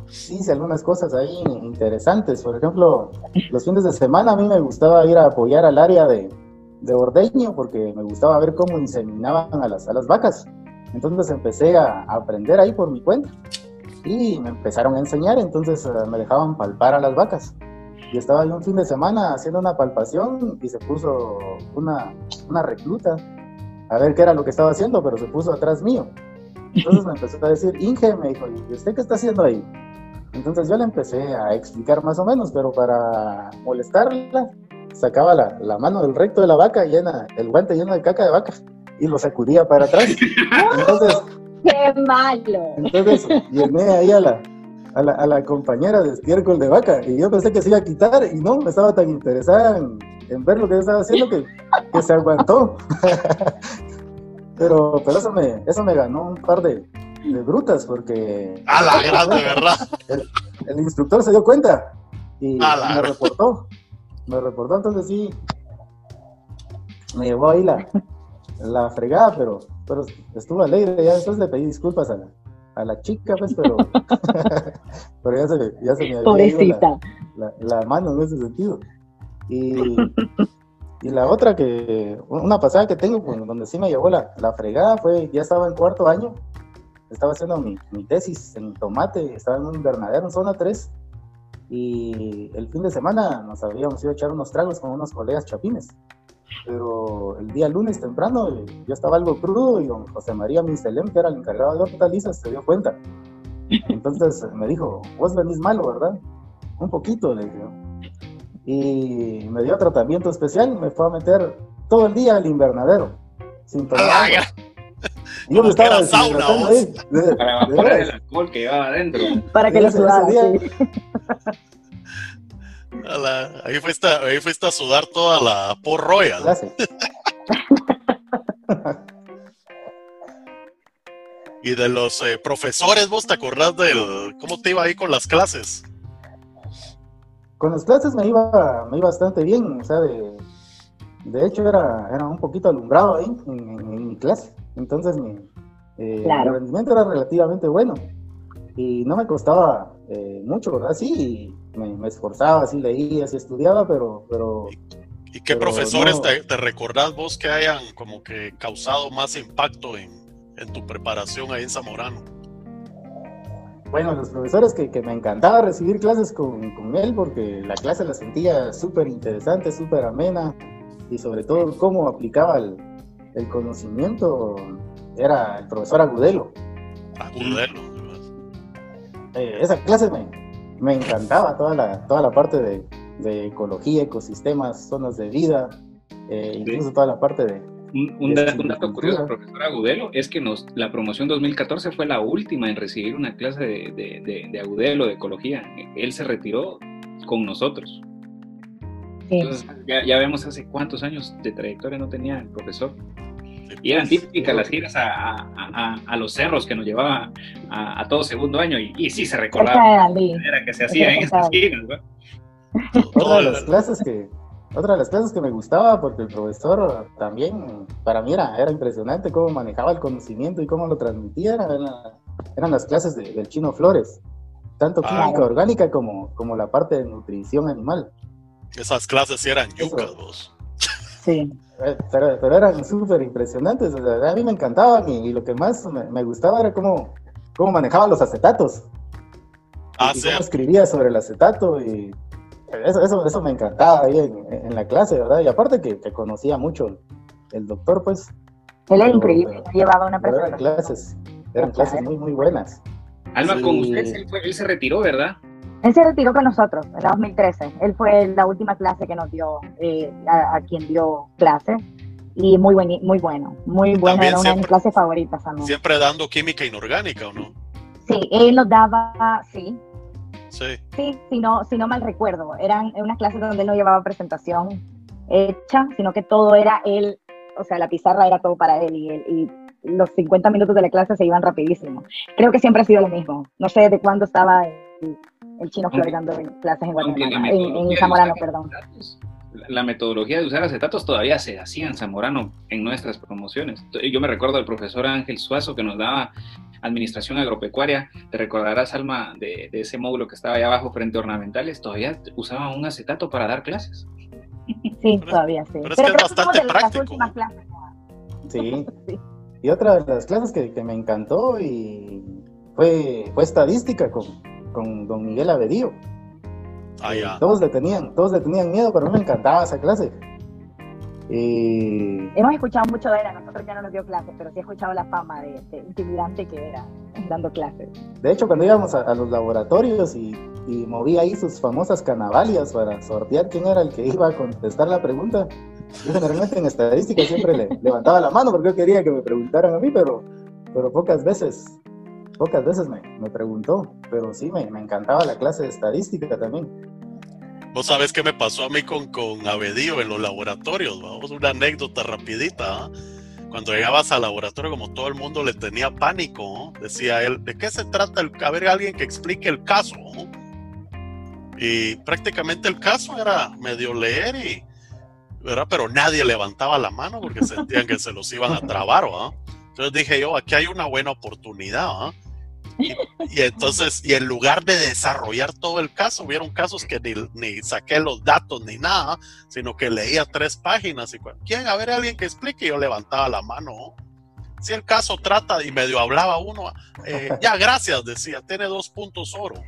sí hice algunas cosas ahí interesantes. Por ejemplo, los fines de semana a mí me gustaba ir a apoyar al área de, de ordeño porque me gustaba ver cómo inseminaban a las, a las vacas. Entonces empecé a, aprender ahí por mi cuenta y me empezaron a enseñar, entonces eh, me dejaban palpar a las vacas. Y estaba yo un fin de semana haciendo una palpación y se puso una, una recluta a ver qué era lo que estaba haciendo, pero se puso atrás mío. Entonces me empezó a decir, Inge, me dijo, ¿y usted qué está haciendo ahí? Entonces yo le empecé a explicar más o menos, pero para molestarla, sacaba la, la mano del recto de la vaca llena, el guante lleno de caca de vaca, y lo sacudía para atrás. Entonces... ¡Qué malo! Entonces llené ahí a la, a la, a la, compañera de estiércol de vaca y yo pensé que se iba a quitar y no, me estaba tan interesada en, en ver lo que estaba haciendo que, que se aguantó. pero, pero eso me, eso me ganó un par de, de brutas porque... A la grande, ¿verdad? El, instructor se dio cuenta y me reportó. Me reportó, entonces sí, me llevó ahí la, la fregada, pero, pero estuvo alegre. Ya después le pedí disculpas a la, a la chica, pues, pero, pero ya, se, ya se me había ido la, la, la, mano en ese sentido. Y, y la otra que, una pasada que tengo, pues, donde sí me llevó la, la fregada, fue, ya estaba en cuarto año, estaba haciendo mi, mi tesis en tomate, estaba en un invernadero en zona 3, y el fin de semana nos habíamos ido a echar unos tragos con unos colegas chapines. Pero el día lunes temprano yo estaba algo crudo y don José María Mincelem, que era el encargado de hortalizas, se dio cuenta. Entonces me dijo, vos venís malo, ¿verdad? Un poquito, le dije y me dio tratamiento especial, me fue a meter todo el día al invernadero, sin tomar Y yo me estaba deshidratando ahí. para evaporar el alcohol que llevaba adentro. Para que lo sudara. ahí, fuiste, ahí fuiste a sudar toda la por royal. y de los eh, profesores, ¿vos te acordás de cómo te iba ahí con las clases? con las clases me iba, me iba bastante bien, o sea, de, de hecho era, era un poquito alumbrado ahí en, mi clase, entonces mi, eh, rendimiento era relativamente bueno y no me costaba eh, mucho, ¿verdad? Sí, me, esforzaba, sí leía, sí estudiaba, pero... pero ¿Y qué profesores te, te, recordás vos que hayan como que causado más impacto en, en tu preparación ahí en Zamorano? Bueno, los profesores que, que me encantaba recibir clases con, con, él porque la clase la sentía súper interesante, súper amena y sobre todo cómo aplicaba el, el conocimiento era el profesor Agudelo. Agudelo. Eh, esa clase me, me, encantaba, toda la, toda la parte de, de ecología, ecosistemas, zonas de vida, eh, incluso toda la parte de, Un, dato curioso, profesor Agudelo, es que nos, la promoción 2014 fue la última en recibir una clase de, de, Agudelo, de ecología. Él se retiró con nosotros. Entonces, ya, vemos hace cuántos años de trayectoria no tenía el profesor. Y eran típicas las giras a, los cerros que nos llevaba a, todo segundo año y, y sí se recordaba era que se hacía en esas giras. Otra de las clases que, otra de las clases que me gustaba, porque el profesor también, para mí era, era impresionante cómo manejaba el conocimiento y cómo lo transmitía, eran, las clases del Chino Flores, tanto ah. química orgánica como, como la parte de nutrición animal. Esas clases eran yucas, vos. Sí. Eh, pero, eran súper impresionantes, a mí me encantaban y, lo que más me, gustaba era cómo, cómo manejaba los acetatos. Ah, y, cómo escribía sobre el acetato y eso, eso, me encantaba ahí en, la clase, ¿verdad? Y aparte que, conocía mucho el doctor, pues. Él era increíble, llevaba una presentación. Eran clases, eran clases muy, muy buenas. Alma, con usted él, se retiró, ¿verdad? Él se retiró con nosotros en 2013. Él fue la última clase que nos dio, eh, a, quien dio clase. Y muy, buen, muy bueno, muy bueno, era una de mis clases favoritas también. Siempre dando química inorgánica, ¿o no? Sí, él nos daba, sí, Sí. Sí, si no, si no mal recuerdo. Eran unas clases donde él no llevaba presentación hecha, sino que todo era él, o sea, la pizarra era todo para él y, y los 50 minutos de la clase se iban rapidísimo. Creo que siempre ha sido lo mismo. No sé de cuándo estaba el, chino Flores dando clases en Guatemala, en, Zamorano, perdón. La metodología de usar acetatos todavía se hacía en Zamorano en nuestras promociones. Yo me recuerdo del profesor Ángel Suazo que nos daba Administración Agropecuaria, te recordarás, Alma, de, ese módulo que estaba ahí abajo frente a ornamentales, todavía usaban un acetato para dar clases. Sí, todavía sí. Pero, es que es bastante práctico. Sí. Y otra de las clases que, me encantó y fue, fue estadística con, con don Miguel Abedío. Ah, ya. Todos le tenían, todos le tenían miedo, pero a mí me encantaba esa clase. Hemos escuchado mucho de él, a nosotros ya no nos dio clases, pero sí he escuchado la fama de, intimidante que era dando clases. De hecho, cuando íbamos a, los laboratorios y, movía ahí sus famosas canavalias para sortear quién era el que iba a contestar la pregunta, yo generalmente en estadística siempre le levantaba la mano porque yo quería que me preguntaran a mí, pero, pero pocas veces, pocas veces me, me preguntó, pero sí me, me encantaba la clase de estadística también. Vos sabés qué me pasó a mí con, con Abedío en los laboratorios, vamos, una anécdota rapidita. ¿ah? Cuando llegabas al laboratorio, como todo el mundo le tenía pánico, decía él, ¿de qué se trata? El, a alguien que explique el caso. Y prácticamente el caso era medio leer y, ¿verdad? Pero nadie levantaba la mano porque sentían que se los iban a trabar, Entonces dije yo, aquí hay una buena oportunidad, ¿ah? Y, entonces, y en lugar de desarrollar todo el caso, hubieron casos que ni, saqué los datos ni nada, sino que leía tres páginas y ¿quién? A ver, alguien que explique, yo levantaba la mano. Si el caso trata y medio hablaba uno, eh, ya gracias, decía, tiene dos puntos oro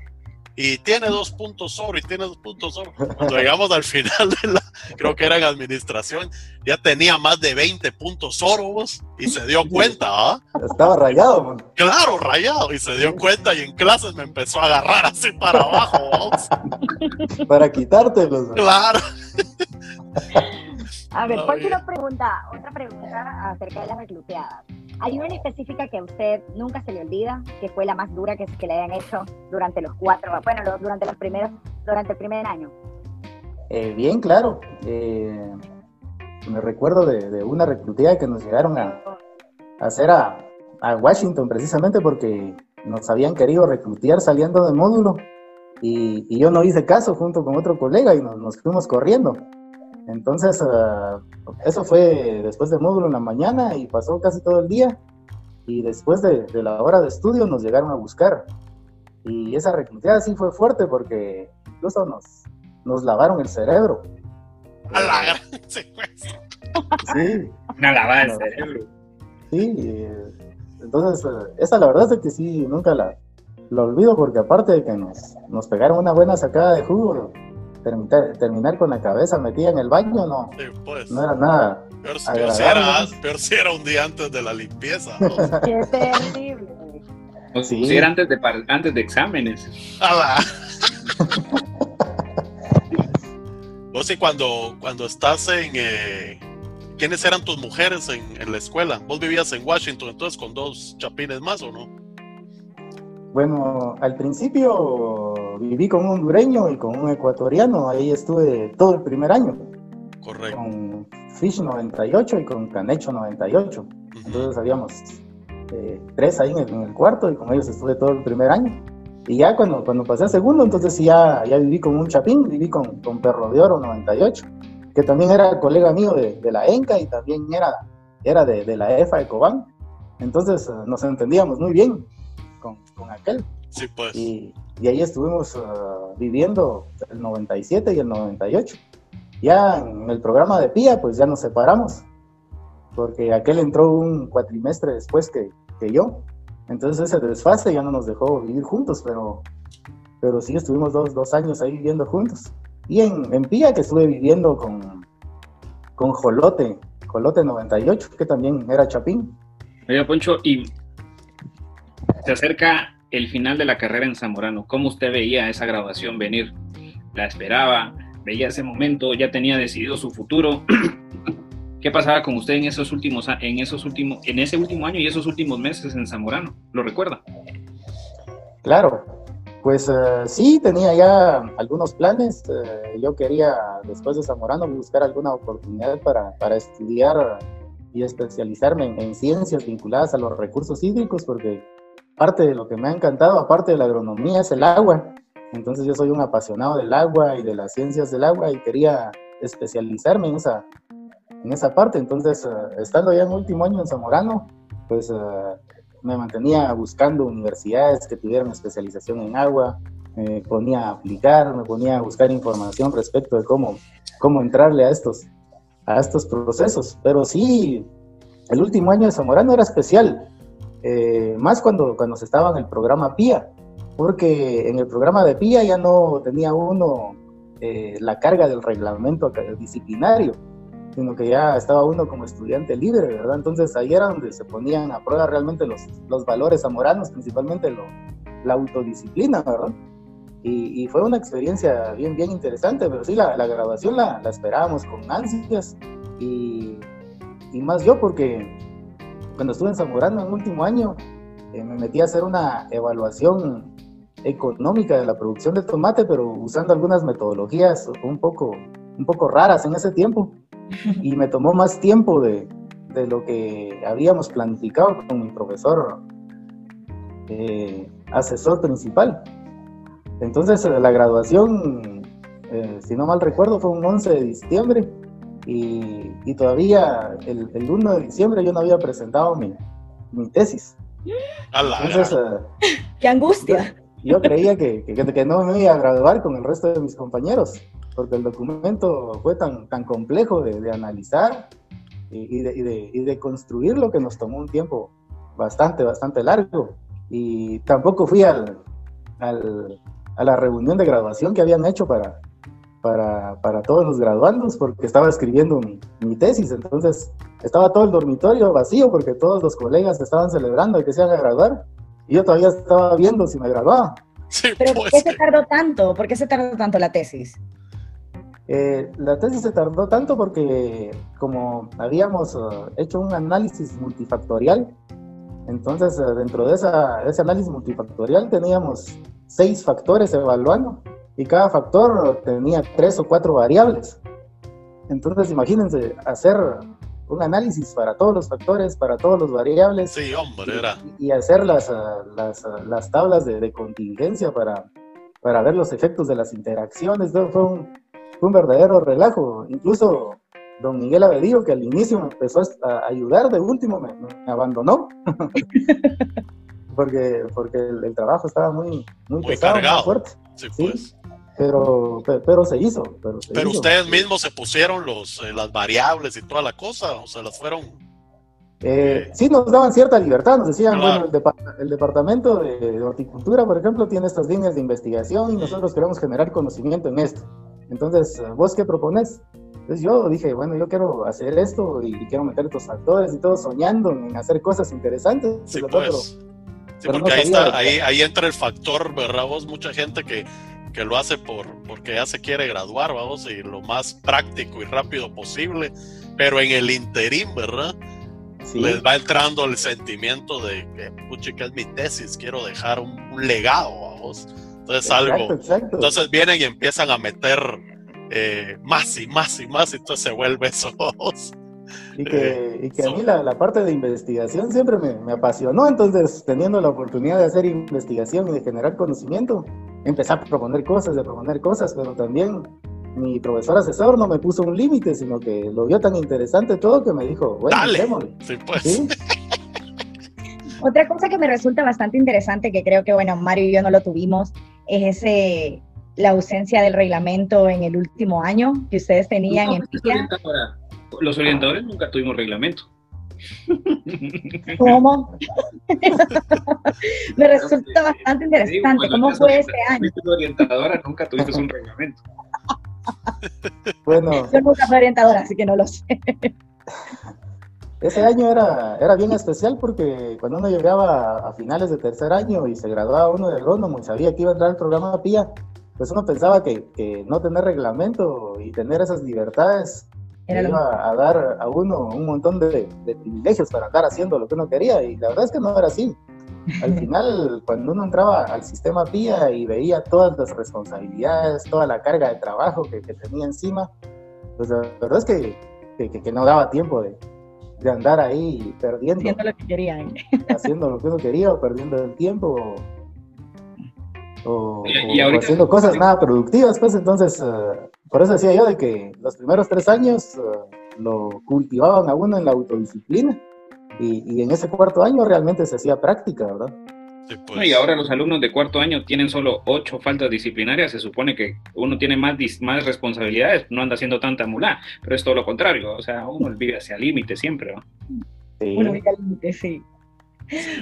y tiene dos puntos oro y tiene dos puntos oro. Cuando llegamos al final de la, creo que era en administración, ya tenía más de 20 puntos oro y se dio cuenta, ¿ah? Estaba rayado, man. Claro, rayado, y se dio cuenta y en clases me empezó a agarrar así para abajo, Para quitártelos. Claro. A ver, ¿cuál otra pregunta? Otra pregunta acerca de las recluteadas. ¿Hay una específica que a usted nunca se le olvida, que fue la más dura que, que le hayan hecho durante los cuatro, bueno, durante los primeros, durante el primer año? Eh, bien, claro. Eh, me recuerdo de, una recluteada que nos llegaron a, hacer a, Washington precisamente porque nos habían querido reclutear saliendo del módulo y, yo no hice caso junto con otro colega y nos, fuimos corriendo. Entonces, ah, eso fue después del módulo en la mañana y pasó casi todo el día. Y después de, la hora de estudio nos llegaron a buscar. Y esa recluteada sí fue fuerte porque incluso nos, nos lavaron el cerebro. A la gran Sí. Una lavada de cerebro. Sí, entonces, eh, esa la verdad es que sí, nunca la, la olvido porque aparte de que nos, nos pegaron una buena sacada de jugo, terminar, con la cabeza metida en el baño no, pues. no era nada. Peor, si era, un día antes de la limpieza. Qué terrible. O si era antes de, antes de exámenes. Vos sí, cuando, cuando estás en, eh, ¿quiénes eran tus mujeres en, en, la escuela? Vos vivías en Washington, entonces con dos chapines más o no? Bueno, al principio viví con un hondureño y con un ecuatoriano, ahí estuve todo el primer año. Correcto. Con Fish 98 y con Canecho 98. Entonces habíamos eh, tres ahí en el, cuarto y con ellos estuve todo el primer año. Y ya cuando, cuando pasé a segundo, entonces ya, ya viví con un chapín, viví con, con Perro de Oro 98, que también era colega mío de, de la ENCA y también era, era de, de la EFA de Cobán. Entonces nos entendíamos muy bien con, aquel. Sí, pues. Y, y ahí estuvimos uh, viviendo el 97 y el 98. Ya en el programa de PIA, pues ya nos separamos, porque aquel entró un cuatrimestre después que, que yo. Entonces ese desfase ya no nos dejó vivir juntos, pero, pero sí estuvimos dos, dos años ahí viviendo juntos. Y en, en Pía, que estuve viviendo con, con Jolote, Jolote 98, que también era Chapín. Oiga, Poncho, y se acerca el final de la carrera en Zamorano. ¿Cómo usted veía esa graduación venir? ¿La esperaba? ¿Veía ese momento? ¿Ya tenía decidido su futuro? ¿Qué pasaba con usted en esos últimos, en esos últimos, en ese último año y esos últimos meses en Zamorano? ¿Lo recuerda? Claro, pues uh, sí, tenía ya algunos planes. Uh, yo quería, después de Zamorano, buscar alguna oportunidad para, para estudiar y especializarme en, en, ciencias vinculadas a los recursos hídricos, porque parte de lo que me ha encantado, aparte de la agronomía, es el agua. Entonces yo soy un apasionado del agua y de las ciencias del agua y quería especializarme en esa, en esa parte. Entonces, uh, estando ya en último año en Zamorano, pues uh, me mantenía buscando universidades que tuvieran especialización en agua, me ponía a aplicar, me ponía a buscar información respecto de cómo, cómo entrarle a estos, a estos procesos. Pero sí, el último año de Zamorano era especial, eh, más cuando, cuando se estaba en el programa PIA, porque en el programa de PIA ya no tenía uno eh, la carga del reglamento disciplinario sino que ya estaba uno como estudiante libre, ¿verdad? Entonces ahí era donde se ponían a prueba realmente los, los valores zamoranos, principalmente lo, la autodisciplina, ¿verdad? Y, y, fue una experiencia bien, bien interesante, pero sí, la, la graduación la, la, esperábamos con ansias y, y, más yo porque cuando estuve en Zamorano en el último año, eh, me metí a hacer una evaluación económica de la producción de tomate, pero usando algunas metodologías un poco, un poco raras en ese tiempo y me tomó más tiempo de, de lo que habíamos planificado con mi profesor eh, asesor principal. Entonces la graduación, eh, si no mal recuerdo, fue un 11 de diciembre y, y todavía el, el, 1 de diciembre yo no había presentado mi, mi tesis. Entonces, uh, ¡Qué angustia! Yo, yo creía que, que, que, no me iba a graduar con el resto de mis compañeros porque el documento fue tan, tan complejo de, de analizar y, y, de, y, de, y, de, construir lo que nos tomó un tiempo bastante, bastante largo. Y tampoco fui al, al, a la reunión de graduación que habían hecho para, para, para todos los graduandos porque estaba escribiendo mi, mi, tesis. Entonces estaba todo el dormitorio vacío porque todos los colegas estaban celebrando y que se iban a graduar. Y yo todavía estaba viendo si me graduaba. Sí, Pero ¿por qué se tardó tanto? ¿Por qué se tardó tanto la tesis? Eh, la tesis se tardó tanto porque como habíamos uh, hecho un análisis multifactorial, entonces uh, dentro de esa, ese análisis multifactorial teníamos seis factores evaluando y cada factor tenía tres o cuatro variables. Entonces imagínense hacer un análisis para todos los factores, para todos los variables. Sí, hombre, era. Y, y hacer las, las, las tablas de, de, contingencia para, para ver los efectos de las interacciones. Fue un, fue un verdadero relajo. Incluso don Miguel Avedillo, que al inicio me empezó a ayudar, de último me, me abandonó. porque porque el, el, trabajo estaba muy, muy, muy pesado, cargado. muy fuerte. Sí, pues. ¿sí? Pero, pero se hizo. Pero, se pero hizo. ustedes mismos se pusieron los, eh, las variables y toda la cosa, o sea, las fueron... Eh, sí nos daban cierta libertad, nos decían, claro. bueno, el, el, departamento de, horticultura, por ejemplo, tiene estas líneas de investigación y nosotros queremos generar conocimiento en esto. Entonces, ¿vos qué propones? Entonces yo dije, bueno, yo quiero hacer esto y quiero meter estos factores y todo soñando en hacer cosas interesantes. Sí, pues. Pero, sí, porque no ahí, está, ahí, ahí, entra el factor, ¿verdad? Vos, mucha gente que, porque lo hace por, porque ya se quiere graduar, vamos, y lo más práctico y rápido posible, pero en el interín, ¿verdad? Les va entrando el sentimiento de que, pucha, es mi tesis, quiero dejar un, legado, vamos. Entonces algo, entonces vienen y empiezan a meter eh, más y más y más, y entonces se vuelve eso. Y que, y que a mí la, la, parte de investigación siempre me, me, apasionó, entonces teniendo la oportunidad de hacer investigación y de generar conocimiento, empecé a proponer cosas, de proponer cosas, pero también mi profesor asesor no me puso un límite, sino que lo vio tan interesante todo que me dijo, bueno, Dale. Sí, pues. Otra cosa que me resulta bastante interesante, que creo que, bueno, Mario y yo no lo tuvimos, es ese la ausencia del reglamento en el último año que ustedes tenían en los orientadores nunca tuvimos reglamento. ¿Cómo? Me resulta bastante interesante. ¿Cómo fue ese año? orientadora, nunca tuviste un reglamento. Bueno. Yo nunca fui orientadora, así que no lo sé. Ese año era, era bien especial porque cuando uno llegaba a finales de tercer año y se graduaba uno de agrónomo y sabía que iba a entrar al programa PIA, pues uno pensaba que, que no tener reglamento y tener esas libertades iba a dar a uno un montón de, privilegios para andar haciendo lo que uno quería y la verdad es que no era así. Al final, cuando uno entraba al sistema PIA y veía todas las responsabilidades, toda la carga de trabajo que, tenía encima, pues la verdad es que, que, no daba tiempo de, de, andar ahí perdiendo. Haciendo lo que quería. ¿eh? Haciendo lo que uno quería o perdiendo el tiempo o, haciendo cosas nada productivas, pues entonces, eh, por eso decía yo de que los primeros tres años eh, lo cultivaban a uno en la autodisciplina y, en ese cuarto año realmente se hacía práctica, ¿verdad? Pues. Y ahora los alumnos de cuarto año tienen solo ocho faltas disciplinarias, se supone que uno tiene más, más responsabilidades, no anda haciendo tanta mulá, pero es todo lo contrario, o sea, uno vive hacia límite siempre, ¿no? Sí. Uno vive al límite, sí.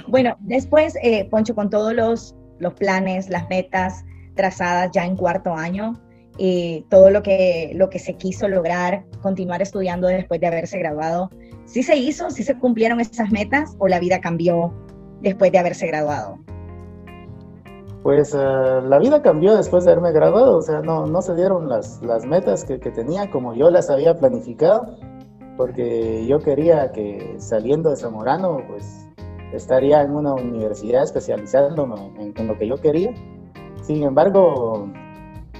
Bueno, después, eh, Poncho, con todos los los planes, las metas trazadas ya en cuarto año, y todo lo que, lo que se quiso lograr, continuar estudiando después de haberse graduado. ¿Sí se hizo? ¿Sí se cumplieron esas metas o la vida cambió después de haberse graduado? Pues eh, la vida cambió después de haberme graduado, o sea, no, no se dieron las, las metas que, que tenía como yo las había planificado, porque yo quería que saliendo de Zamorano, pues estaría en una universidad especializándome en, lo que yo quería. Sin embargo,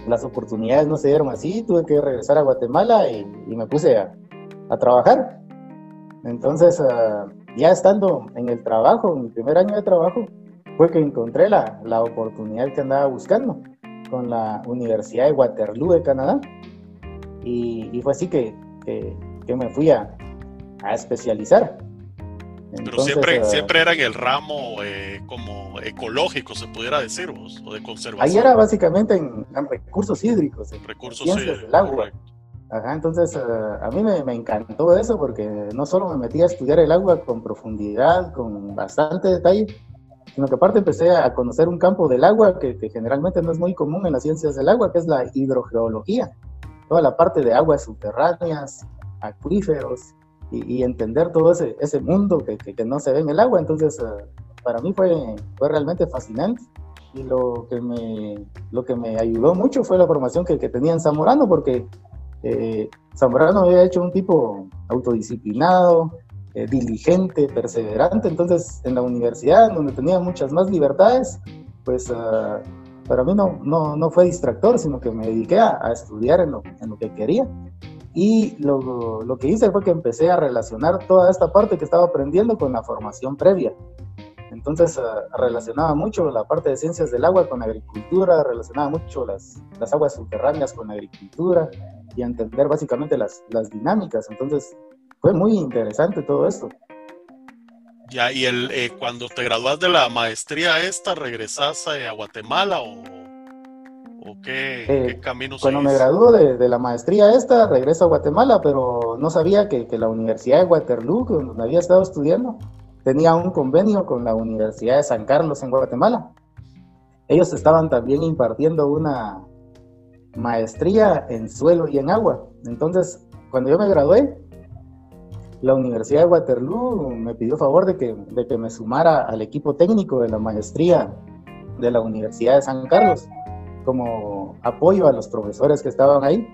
las oportunidades no se dieron así, tuve que regresar a Guatemala y, me puse a, trabajar. Entonces, ah, ya estando en el trabajo, en mi primer año de trabajo, fue que encontré la, la oportunidad que andaba buscando con la Universidad de Waterloo de Canadá. Y, fue así que, que, me fui a, a especializar. Pero siempre, uh, siempre era en el ramo eh, como ecológico, se pudiera decir, o de conservación. Ahí era básicamente en, recursos hídricos, en recursos ciencias del agua. Ajá, entonces uh, a mí me, me, encantó eso porque no solo me metí a estudiar el agua con profundidad, con bastante detalle, sino que aparte empecé a conocer un campo del agua que, que generalmente no es muy común en las ciencias del agua, que es la hidrogeología. Toda la parte de aguas subterráneas, acuíferos, y, entender todo ese, ese mundo que, que, no se ve en el agua. Entonces, eh, para mí fue, fue realmente fascinante y lo que, me, lo que me ayudó mucho fue la formación que, que tenía en Zamorano, porque eh, Zamorano había hecho un tipo autodisciplinado, eh, diligente, perseverante, entonces en la universidad, donde tenía muchas más libertades, pues para mí no, no, no, fue distractor, sino que me dediqué a, a estudiar en lo, en lo, que quería. Y lo, lo, que hice fue que empecé a relacionar toda esta parte que estaba aprendiendo con la formación previa. Entonces uh, relacionaba mucho la parte de ciencias del agua con agricultura, relacionaba mucho las, las aguas subterráneas con agricultura y entender básicamente las, las dinámicas. Entonces fue muy interesante todo esto. Ya, y el, eh, cuando te gradúas de la maestría esta, ¿regresas a Guatemala o ¿O qué, eh, camino Cuando me graduó de, la maestría esta, regreso a Guatemala, pero no sabía que, la Universidad de Waterloo, donde había estado estudiando, tenía un convenio con la Universidad de San Carlos en Guatemala. Ellos estaban también impartiendo una maestría en suelo y en agua. Entonces, cuando yo me gradué, la Universidad de Waterloo me pidió favor de que, de que me sumara al equipo técnico de la maestría de la Universidad de San Carlos. Como apoyo a los profesores que estaban ahí.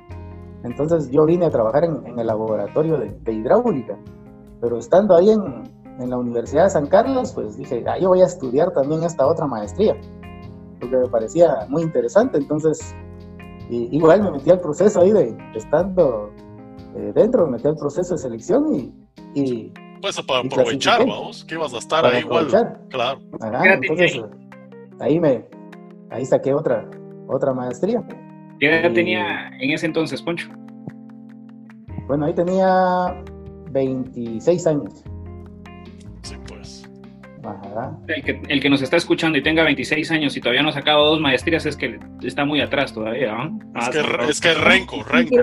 Entonces yo vine a trabajar en, el laboratorio de, hidráulica, pero estando ahí en, en, la Universidad de San Carlos, pues dije, ah, yo voy a estudiar también esta otra maestría, porque me parecía muy interesante. Entonces, igual me metí al proceso ahí de, estando eh, dentro, me metí al proceso de selección y... y pues para aprovechar, vamos, que ibas a estar ahí igual. Claro. entonces ahí me, ahí saqué otra, otra maestría. ¿Qué edad tenía en ese entonces, Poncho? Bueno, ahí tenía 26 años. Sí, pues. El que, nos está escuchando y tenga 26 años y todavía no ha sacado dos maestrías es que está muy atrás todavía. ¿ah? Es, que, es que renco, renco.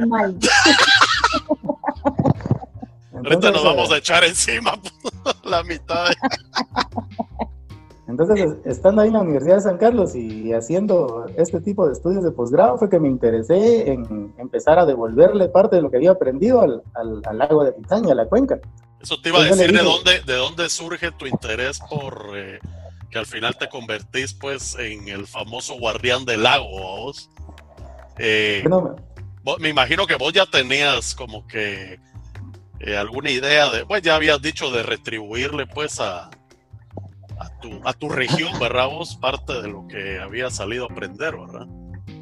Ahorita nos vamos a echar encima la mitad. Entonces, estando ahí en la Universidad de San Carlos y haciendo este tipo de estudios de posgrado, fue que me interesé en empezar a devolverle parte de lo que había aprendido al, al, lago de Pitaña, a la cuenca. Eso te iba a decir de dónde, de dónde surge tu interés por eh, que al final te convertís pues en el famoso guardián del lago, eh, me imagino que vos ya tenías como que eh, alguna idea de, pues ya habías dicho de retribuirle pues a, a tu, región, ¿verdad? Vos parte de lo que había salido a aprender, ¿verdad?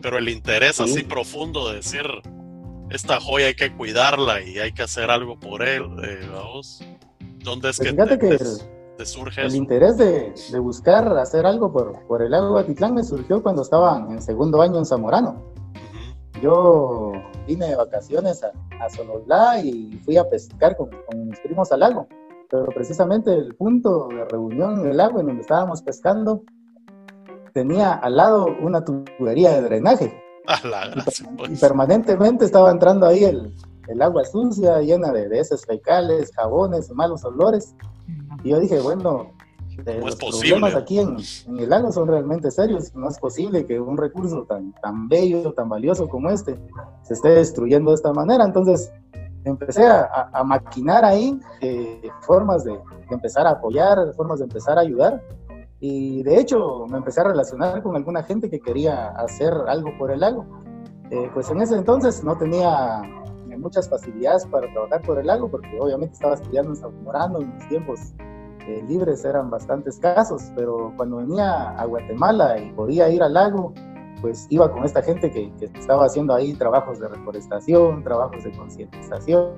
Pero el interés así profundo de decir, esta joya hay que cuidarla y hay que hacer algo por él, eh, vos, ¿dónde es pues que, te, surge el interés de, buscar hacer algo por, por el lago Atitlán me surgió cuando estaba en segundo año en Zamorano. Yo vine de vacaciones a, a Sololá y fui a pescar con, con mis primos al lago pero precisamente el punto de reunión el lago en donde estábamos pescando tenía al lado una tubería de drenaje. y, pues. permanentemente estaba entrando ahí el, el agua sucia, llena de, heces fecales, jabones, malos olores. Y yo dije, bueno, los problemas aquí en, en, el lago son realmente serios. No es posible que un recurso tan, tan bello, tan valioso como este, se esté destruyendo de esta manera. Entonces, empecé a, maquinar ahí eh, formas de, empezar a apoyar, formas de empezar a ayudar. Y de hecho me empecé a relacionar con alguna gente que quería hacer algo por el lago. Eh, pues en ese entonces no tenía muchas facilidades para trabajar por el lago, porque obviamente estaba estudiando en San Morano y mis tiempos eh, libres eran bastante escasos, pero cuando venía a Guatemala y podía ir al lago, pues iba con esta gente que, estaba haciendo ahí trabajos de reforestación, trabajos de concientización,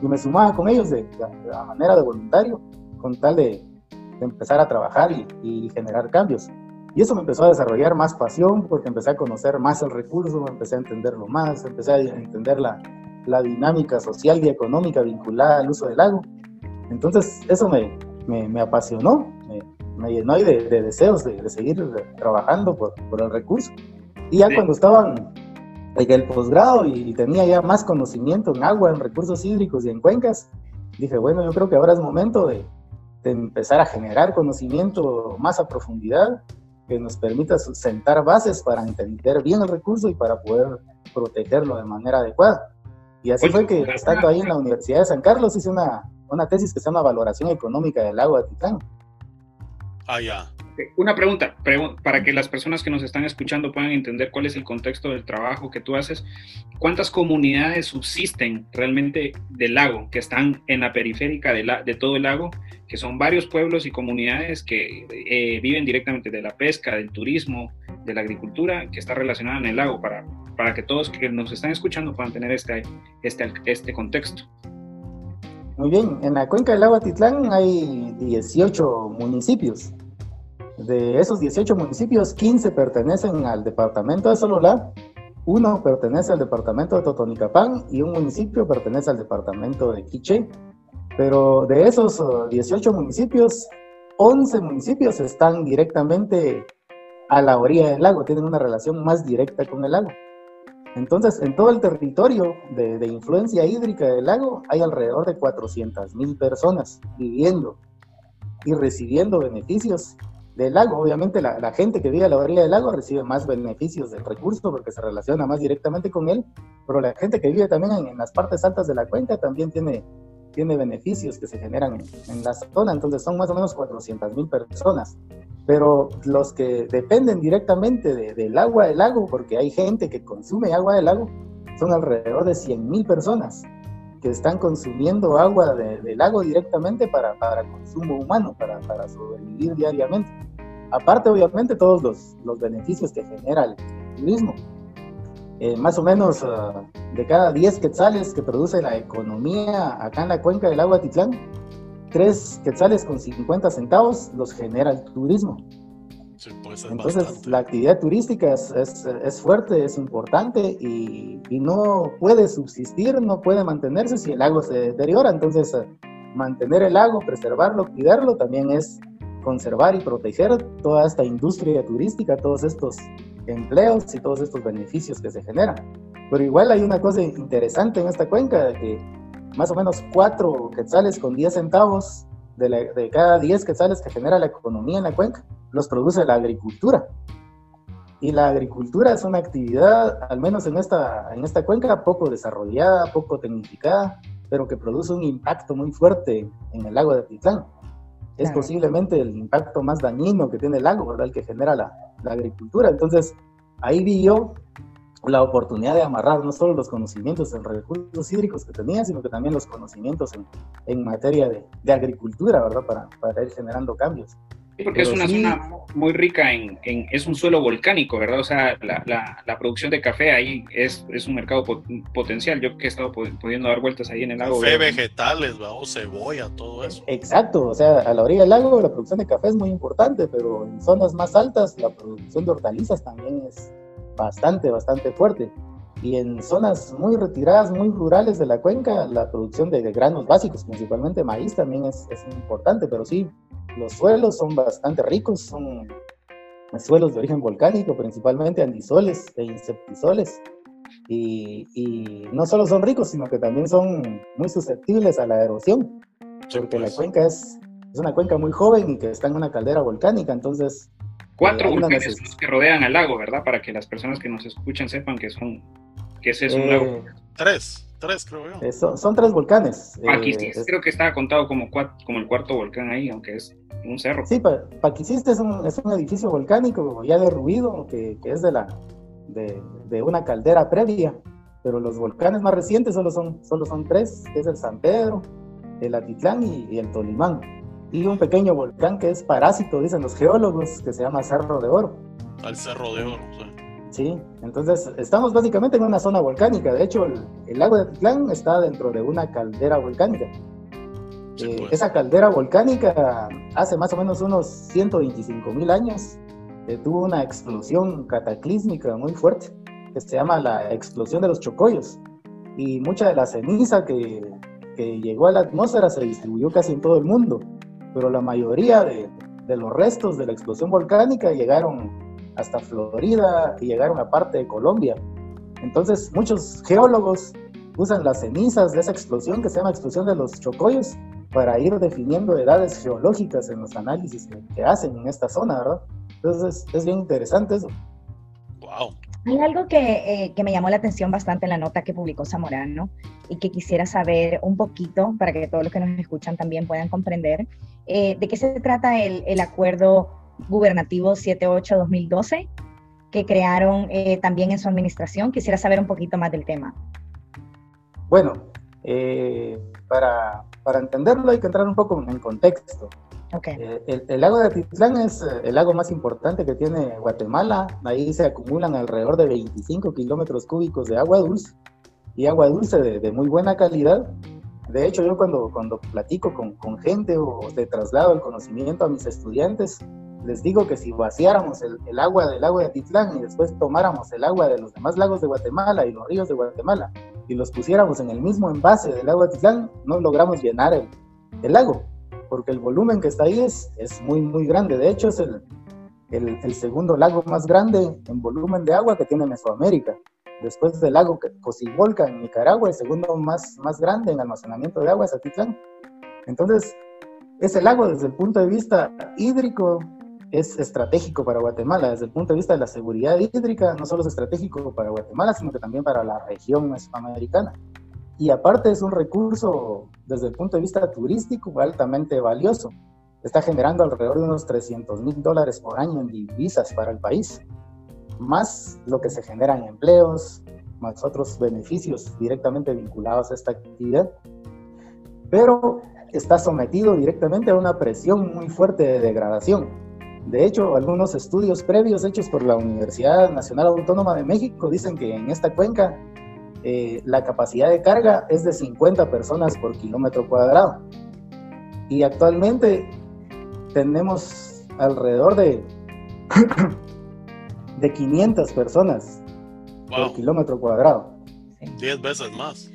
y me sumaba con ellos de, de, manera de voluntario, con tal de, empezar a trabajar y, generar cambios. Y eso me empezó a desarrollar más pasión porque empecé a conocer más el recurso, empecé a entenderlo más, empecé a entender la, la dinámica social y económica vinculada al uso del lago. Entonces eso me, me, me apasionó, me, me llenó de, de deseos de, seguir trabajando por, por, el recurso. Y ya cuando estaba en el posgrado y tenía ya más conocimiento en agua, en recursos hídricos y en cuencas, dije, bueno, yo creo que ahora es momento de, de empezar a generar conocimiento más a profundidad que nos permita sentar bases para entender bien el recurso y para poder protegerlo de manera adecuada. Y así fue que, estando ahí en la Universidad de San Carlos, hice una, una tesis que se llama Valoración Económica del Agua de Titán. Ah, ya. Una pregunta, para que las personas que nos están escuchando puedan entender cuál es el contexto del trabajo que tú haces. ¿Cuántas comunidades subsisten realmente del lago, que están en la periférica de todo el lago, que son varios pueblos y comunidades que eh, viven directamente de la pesca, del turismo, de la agricultura, que está relacionada en el lago, para, para que todos que nos están escuchando puedan tener este, este, este contexto? Muy bien, en la cuenca del lago Atitlán hay 18 municipios. De esos 18 municipios, 15 pertenecen al departamento de Sololá, uno pertenece al departamento de Totonicapán y un municipio pertenece al departamento de Quiché. Pero de esos 18 municipios, 11 municipios están directamente a la orilla del lago, tienen una relación más directa con el lago. Entonces, en todo el territorio de, influencia hídrica del lago hay alrededor de 400 mil personas viviendo y recibiendo beneficios del lago. Obviamente la, gente que vive a la orilla del lago recibe más beneficios del recurso porque se relaciona más directamente con él, pero la gente que vive también en, las partes altas de la cuenca también tiene, tiene beneficios que se generan en, la zona. Entonces son más o menos 400 mil personas. pero los que dependen directamente del agua del lago, porque hay gente que consume agua del lago, son alrededor de 100.000 personas que están consumiendo agua del lago directamente para, para consumo humano, para, para, sobrevivir diariamente. Aparte, obviamente, todos los, los beneficios que genera el turismo. Eh, más o menos ah, de cada 10 quetzales que produce la economía acá en la cuenca del agua Titlán, 3 quetzales con 50 centavos los genera el turismo. Pues, Entonces, la actividad turística es, es, fuerte, es importante y, y, no puede subsistir, no puede mantenerse si el lago se deteriora. Entonces, eh, mantener el lago, preservarlo, cuidarlo, también es conservar y proteger toda esta industria turística, todos estos empleos y todos estos beneficios que se generan. Pero igual hay una cosa interesante en esta cuenca, que más o menos 4 quetzales con 10 centavos de, de cada 10 quetzales que genera la economía en la cuenca, los produce la agricultura. Y la agricultura es una actividad, al menos en esta, en esta cuenca, poco desarrollada, poco tecnificada, pero que produce un impacto muy fuerte en el lago de Titlán. Es posiblemente el impacto más dañino que tiene el lago, ¿verdad? El que genera la, la agricultura. Entonces, ahí vi yo la oportunidad de amarrar no solo los conocimientos en recursos hídricos que tenía, sino que también los conocimientos en, en materia de, de, agricultura, ¿verdad? Para, para ir generando cambios. Sí, porque es una zona muy rica en, en, es un suelo volcánico, ¿verdad? O sea, la, la, la producción de café ahí es, es un mercado potencial. Yo que he estado pudiendo dar vueltas ahí en el lago. Café, vegetales, ¿verdad? cebolla, todo eso. Exacto, o sea, a la orilla del lago la producción de café es muy importante, pero en zonas más altas la producción de hortalizas también es bastante, bastante fuerte. Y en zonas muy retiradas, muy rurales de la cuenca, la producción de, granos básicos, principalmente maíz, también es, es importante, pero sí, los suelos son bastante ricos, son suelos de origen volcánico, principalmente andisoles e insectisoles. Y, y, no solo son ricos, sino que también son muy susceptibles a la erosión, porque la pues. cuenca es, es, una cuenca muy joven y que está en una caldera volcánica, entonces... Cuatro eh, volcanes los que rodean al lago, ¿verdad? Para que las personas que nos escuchan sepan que son, que ese es un lago. Eh, Tres. Tres, creo yo. Eh, son, tres volcanes. Paquistis, creo que estaba contado como, como el cuarto volcán ahí, aunque es un cerro. Sí, Paquistis es un, es un edificio volcánico ya derruido, que, que es de, la, de, de, una caldera previa, pero los volcanes más recientes solo son, solo son tres, que es el San Pedro, el Atitlán y, el Tolimán. Y un pequeño volcán que es parásito, dicen los geólogos, que se llama Cerro de Oro. Al Cerro de Oro, sí. Sí, entonces estamos básicamente en una zona volcánica. De hecho, el, lago de Atitlán está dentro de una caldera volcánica. Eh, pues. Esa caldera volcánica hace más o menos unos 125 mil años eh, tuvo una explosión cataclísmica muy fuerte que se llama la explosión de los chocollos. Y mucha de la ceniza que, que llegó a la atmósfera se distribuyó casi en todo el mundo, pero la mayoría de, de los restos de la explosión volcánica llegaron hasta Florida y llegaron a parte de Colombia. Entonces, muchos geólogos usan las cenizas de esa explosión que se llama explosión de los chocollos para ir definiendo edades geológicas en los análisis que, hacen en esta zona, ¿verdad? Entonces, es bien interesante eso. Wow. Hay algo que, eh, que, me llamó la atención bastante en la nota que publicó Zamorano y que quisiera saber un poquito para que todos los que nos escuchan también puedan comprender eh, de qué se trata el, el acuerdo gubernativo 78-2012 que crearon eh, también en su administración. Quisiera saber un poquito más del tema. Bueno, eh, para, para, entenderlo hay que entrar un poco en contexto. Okay. Eh, el, lago de Atitlán es el lago más importante que tiene Guatemala. Ahí se acumulan alrededor de 25 kilómetros cúbicos de agua dulce y agua dulce de, de, muy buena calidad. De hecho, yo cuando, cuando platico con, con gente o le traslado el conocimiento a mis estudiantes, les digo que si vaciáramos el, agua del lago de Atitlán y después tomáramos el agua de los demás lagos de Guatemala y los ríos de Guatemala y los pusiéramos en el mismo envase del lago de Atitlán, no logramos llenar el, el lago, porque el volumen que está ahí es, es muy, muy grande. De hecho, es el, el, el, segundo lago más grande en volumen de agua que tiene Mesoamérica. Después del lago Cocibolca en Nicaragua, el segundo más, más grande en almacenamiento de agua es Atitlán. Entonces, ese lago desde el punto de vista hídrico es estratégico para Guatemala. Desde el punto de vista de la seguridad hídrica, no solo es estratégico para Guatemala, sino que también para la región mesoamericana. Y aparte es un recurso desde el punto de vista turístico altamente valioso. está generando alrededor de unos 300 mil dólares por año en divisas para el país, más lo que se genera en empleos, más otros beneficios directamente vinculados a esta actividad. Pero está sometido directamente a una presión muy fuerte de degradación. De hecho, algunos estudios previos hechos por la Universidad Nacional Autónoma de México dicen que en esta cuenca eh, la capacidad de carga es de 50 personas por kilómetro cuadrado. Y actualmente tenemos alrededor de, de 500 personas por kilómetro cuadrado. 10 veces más.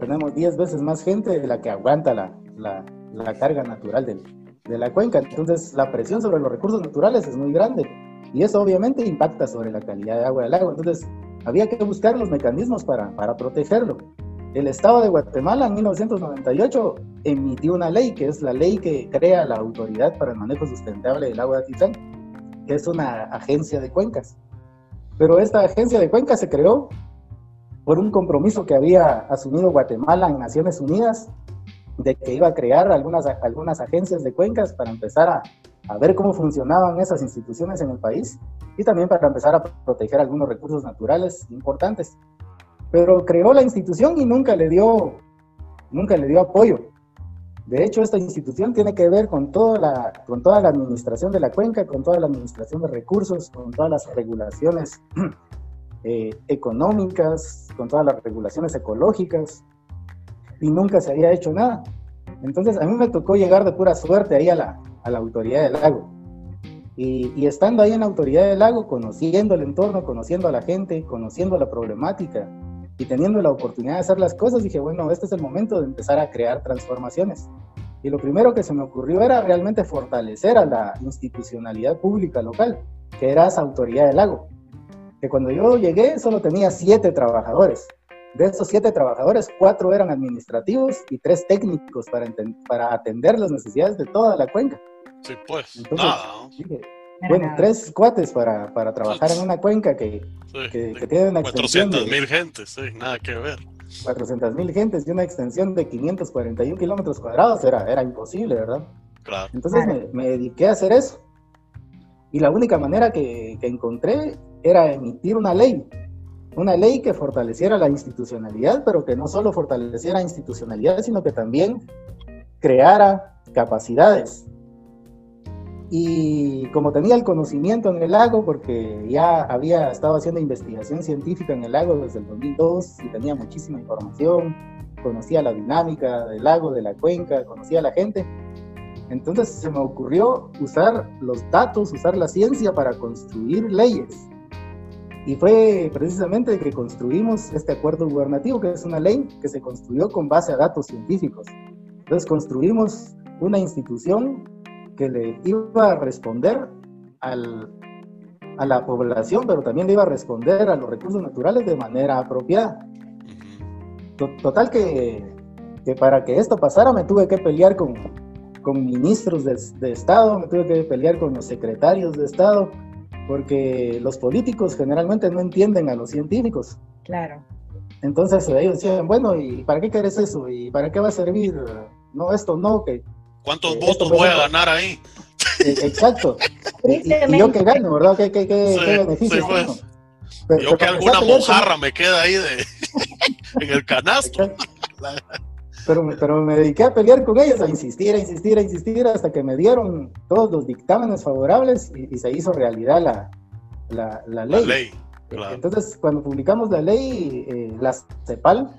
Tenemos 10 veces más gente de la que aguanta la, la, la carga natural de, de la cuenca. Entonces, la presión sobre los recursos naturales es muy grande y eso obviamente impacta sobre la calidad de agua del agua. Entonces, había que buscar los mecanismos para, para protegerlo. El Estado de Guatemala en 1998 emitió una ley, que es la ley que crea la Autoridad para el Manejo Sustentable del Agua de Titán, que es una agencia de cuencas. Pero esta agencia de cuencas se creó por un compromiso que había asumido Guatemala en Naciones Unidas de que iba a crear algunas, algunas agencias de cuencas para empezar a, a ver cómo funcionaban esas instituciones en el país y también para empezar a proteger algunos recursos naturales importantes. Pero creó la institución y nunca le dio, nunca le dio apoyo. De hecho, esta institución tiene que ver con toda, la, con toda la administración de la cuenca, con toda la administración de recursos, con todas las regulaciones eh, económicas, con todas las regulaciones ecológicas, y nunca se había hecho nada. Entonces a mí me tocó llegar de pura suerte ahí a la, a la autoridad del lago. Y, y, estando ahí en la autoridad del lago, conociendo el entorno, conociendo a la gente, conociendo la problemática y teniendo la oportunidad de hacer las cosas, dije, bueno, este es el momento de empezar a crear transformaciones. Y lo primero que se me ocurrió era realmente fortalecer a la institucionalidad pública local, que era esa autoridad del lago. Que cuando yo llegué solo tenía siete trabajadores de esos siete trabajadores, cuatro eran administrativos y tres técnicos para, para atender las necesidades de toda la cuenca. Sí, pues, nada. bueno, tres cuates para, para trabajar en una cuenca que, que, tiene una 400 mil gentes, sí, nada que ver. 400 mil gentes y una extensión de 541 kilómetros cuadrados era, era imposible, ¿verdad? Claro. Entonces me, me, dediqué a hacer eso. Y la única manera que, que encontré era emitir una ley una ley que fortaleciera la institucionalidad, pero que no solo fortaleciera la institucionalidad, sino que también creara capacidades. Y como tenía el conocimiento en el lago, porque ya había estado haciendo investigación científica en el lago desde el 2002 y tenía muchísima información, conocía la dinámica del lago, de la cuenca, conocía a la gente, entonces se me ocurrió usar los datos, usar la ciencia para construir leyes y fue precisamente que construimos este acuerdo gubernativo, que es una ley que se construyó con base a datos científicos. Entonces construimos una institución que le iba a responder al, a la población, pero también le iba a responder a los recursos naturales de manera apropiada. Total que, que para que esto pasara me tuve que pelear con, con ministros de, de Estado, me tuve que pelear con los secretarios de Estado, porque los políticos generalmente no entienden a los científicos. Claro. Entonces ellos decían, bueno, ¿y para qué quieres eso? ¿Y para qué va a servir? No, esto no, que... ¿Cuántos votos voy a ganar ahí? Eh, exacto. y, yo que gano, ¿verdad? ¿Qué, qué, qué? Pues. yo que alguna mojarra me queda ahí de, en el canasto. Pero, pero me dediqué a pelear con ellos, a insistir, a insistir, a insistir, hasta que me dieron todos los dictámenes favorables y, se hizo realidad la, la, la ley. Entonces, cuando publicamos la ley, eh, la CEPAL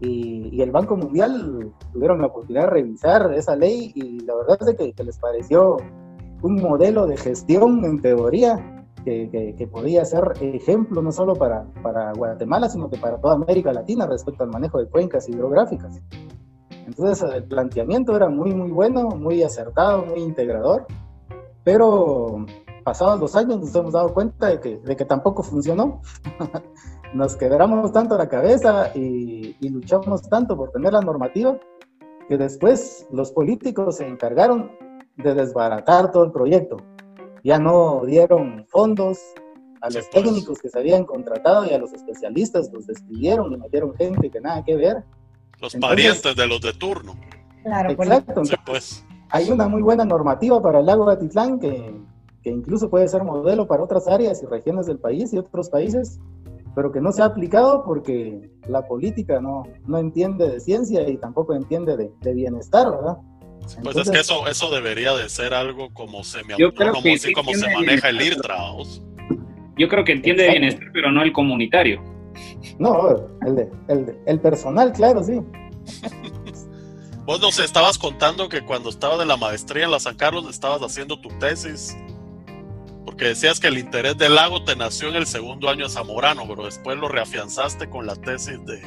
y, y, el Banco Mundial tuvieron la oportunidad de revisar esa ley y la verdad es que, que les pareció un modelo de gestión en teoría que, que, podía ser ejemplo no solo para, para Guatemala, sino que para toda América Latina respecto al manejo de cuencas hidrográficas. Entonces el planteamiento era muy, muy bueno, muy acertado, muy integrador, pero pasados los años nos hemos dado cuenta de que, de que tampoco funcionó. nos quebramos tanto la cabeza y, y, luchamos tanto por tener la normativa que después los políticos se encargaron de desbaratar todo el proyecto. Ya no dieron fondos a los técnicos que se habían contratado y a los especialistas los despidieron y metieron gente que nada que ver los parientes de los de turno. Claro, Exacto. pues. hay una muy buena normativa para el lago de Atitlán que, que incluso puede ser modelo para otras áreas y regiones del país y otros países, pero que no se ha aplicado porque la política no, no entiende de ciencia y tampoco entiende de, de bienestar, ¿verdad? Pues es que eso, eso debería de ser algo como semiautónomo, así como se maneja el IRTRA. Yo creo que entiende de bienestar, pero no el comunitario. No, el, de, el, el personal, claro, sí. Vos nos estabas contando que cuando estabas de la maestría en la San Carlos estabas haciendo tu tesis, porque decías que el interés del lago te nació en el segundo año de Zamorano, pero después lo reafianzaste con la tesis de,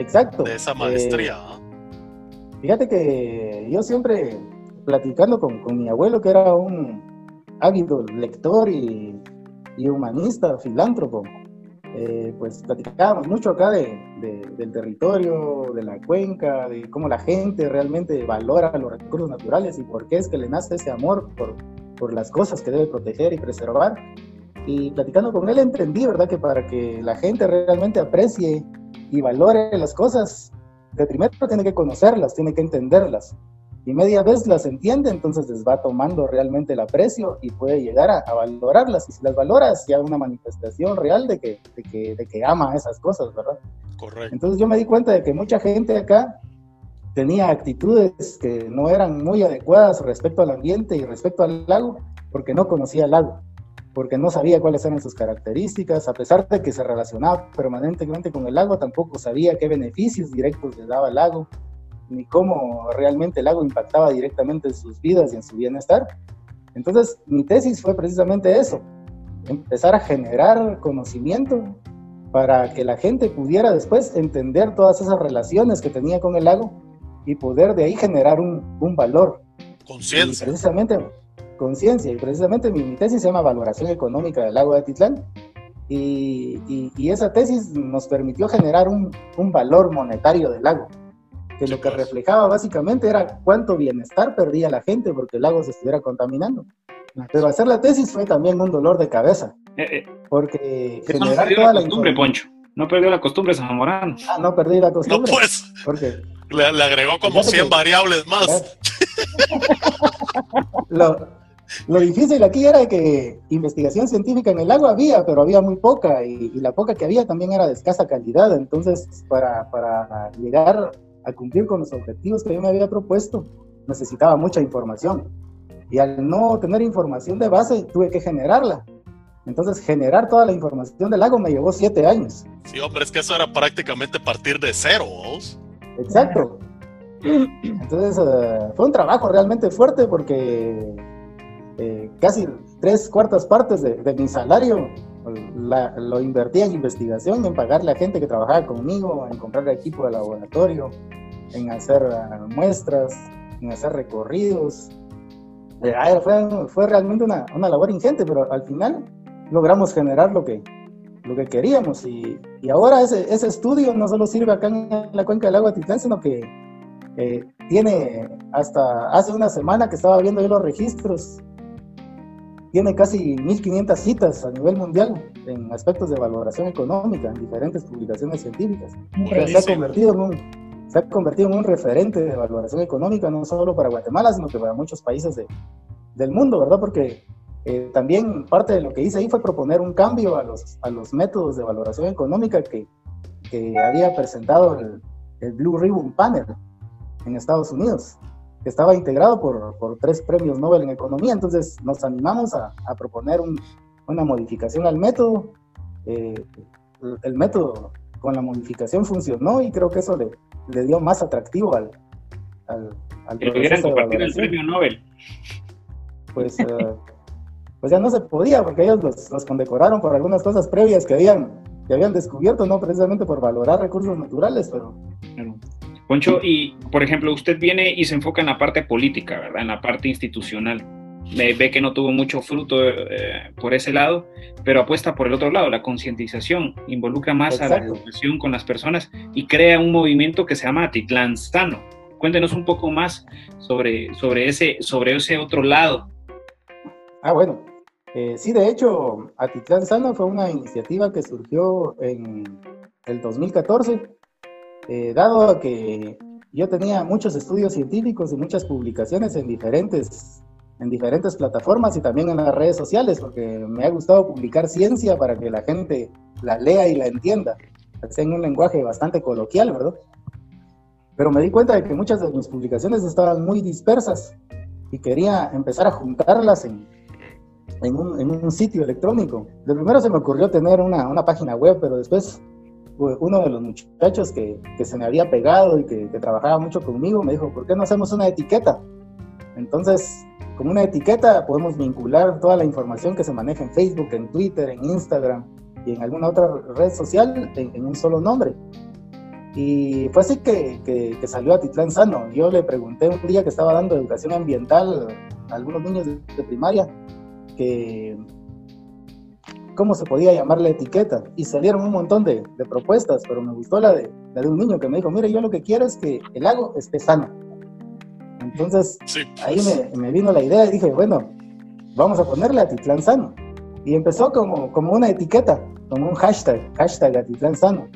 Exacto. de esa maestría. Eh, Fíjate que yo siempre platicando con, con, mi abuelo, que era un ávido lector y, y humanista, filántropo, eh, pues platicábamos mucho acá de, de, del territorio, de la cuenca, de cómo la gente realmente valora los recursos naturales y por qué es que le nace ese amor por, por las cosas que debe proteger y preservar. Y platicando con él entendí, ¿verdad? Que para que la gente realmente aprecie y valore las cosas, de primero tiene que conocerlas, tiene que entenderlas. Y media vez las entiende, entonces les va tomando realmente el aprecio y puede llegar a, a valorarlas. Y si las valoras, ya una manifestación real de que, de, que, de que ama esas cosas, ¿verdad? Correcto. Entonces yo me di cuenta de que mucha gente acá tenía actitudes que no eran muy adecuadas respecto al ambiente y respecto al lago, porque no conocía el lago porque no sabía cuáles eran sus características, a pesar de que se relacionaba permanentemente con el lago, tampoco sabía qué beneficios directos le daba el lago, ni cómo realmente el lago impactaba directamente en sus vidas y en su bienestar. Entonces, mi tesis fue precisamente eso, empezar a generar conocimiento para que la gente pudiera después entender todas esas relaciones que tenía con el lago y poder de ahí generar un, un valor. Conciencia. Precisamente conciencia. Y precisamente mi, mi, tesis se llama Valoración Económica del Lago de Atitlán. Y, y, y esa tesis nos permitió generar un, un, valor monetario del lago, que lo que reflejaba básicamente era cuánto bienestar perdía la gente porque el lago se estuviera contaminando. Pero hacer la tesis fue también un dolor de cabeza, Eh, porque eh, no generar toda la costumbre. Poncho. No perdió la costumbre Zamorano. Ah, no perdí la No, costumbre. pues, Porque le, le agregó como Fíjate 100 que- variables más. lo, lo difícil aquí era que investigación científica en el lago había, pero había muy poca y, y la poca que había también era de escasa calidad. Entonces, para, para llegar a cumplir con los objetivos que yo me había propuesto, necesitaba mucha información. Y al no tener información de base, tuve que generarla. Entonces, generar toda la información del lago me llevó siete años. Sí, hombre, es que eso era prácticamente partir de cero, ¿vos? Exacto. Entonces, uh, fue un trabajo realmente fuerte porque eh, casi tres cuartas partes de, de mi salario la, lo invertía en investigación, en pagarle a gente que trabajaba conmigo, en comprar equipo de laboratorio, en hacer uh, muestras, en hacer recorridos. Eh, fue, fue, realmente una, una, labor ingente, pero al final logramos generar lo que, lo que queríamos. Y, y ahora ese, ese, estudio no solo sirve acá en la cuenca del agua Titlán, sino que eh, tiene hasta hace una semana que estaba viendo yo los registros, tiene casi 1.500 citas a nivel mundial en aspectos de valoración económica en diferentes publicaciones científicas. Se, ha convertido en un, se ha convertido en un referente de valoración económica, no solo para Guatemala, sino que para muchos países de, del mundo, ¿verdad? Porque eh, también parte de lo que hice ahí fue proponer un cambio a los, a los métodos de valoración económica que, que había presentado el, el Blue Ribbon Panel en Estados Unidos, que estaba integrado por, por, tres premios Nobel en economía. Entonces nos animamos a, a proponer un, una modificación al método. Eh, el, el, método con la modificación funcionó y creo que eso le, le dio más atractivo al, al, al proceso de el premio Nobel. Pues, uh, pues ya no se podía porque ellos los, los, condecoraron por algunas cosas previas que habían, que habían descubierto, no precisamente por valorar recursos naturales, pero... Claro. Poncho, y por ejemplo, usted viene y se enfoca en la parte política, ¿verdad? En la parte institucional. Ve, ve que no tuvo mucho fruto eh, por ese lado, pero apuesta por el otro lado, la concientización, involucra más Exacto. a la educación con las personas y crea un movimiento que se llama Atitlán Sano. Cuéntenos un poco más sobre, sobre, ese, sobre ese otro lado. Ah, bueno. Eh, sí, de hecho, Atitlán Sano fue una iniciativa que surgió en el 2014 eh, dado que yo tenía muchos estudios científicos y muchas publicaciones en diferentes, en diferentes plataformas y también en las redes sociales, porque me ha gustado publicar ciencia para que la gente la lea y la entienda, en un lenguaje bastante coloquial, ¿verdad? Pero me di cuenta de que muchas de mis publicaciones estaban muy dispersas y quería empezar a juntarlas en, en, un, en un, sitio electrónico. De primero se me ocurrió tener una, una página web, pero después uno de los muchachos que, que se me había pegado y que, que, trabajaba mucho conmigo me dijo, ¿por qué no hacemos una etiqueta? Entonces, con una etiqueta podemos vincular toda la información que se maneja en Facebook, en Twitter, en Instagram y en alguna otra red social en, en un solo nombre. Y fue así que, que, que, salió a Titlán Sano. Yo le pregunté un día que estaba dando educación ambiental a algunos niños de, de primaria que cómo se podía llamar la etiqueta. Y salieron un montón de, de, propuestas, pero me gustó la de, la de un niño que me dijo, mire, yo lo que quiero es que el lago esté sano. Entonces, sí. ahí me, me, vino la idea y dije, bueno, vamos a ponerle a Titlán Sano. Y empezó como, como una etiqueta, como un hashtag, hashtag Atitlán Sano.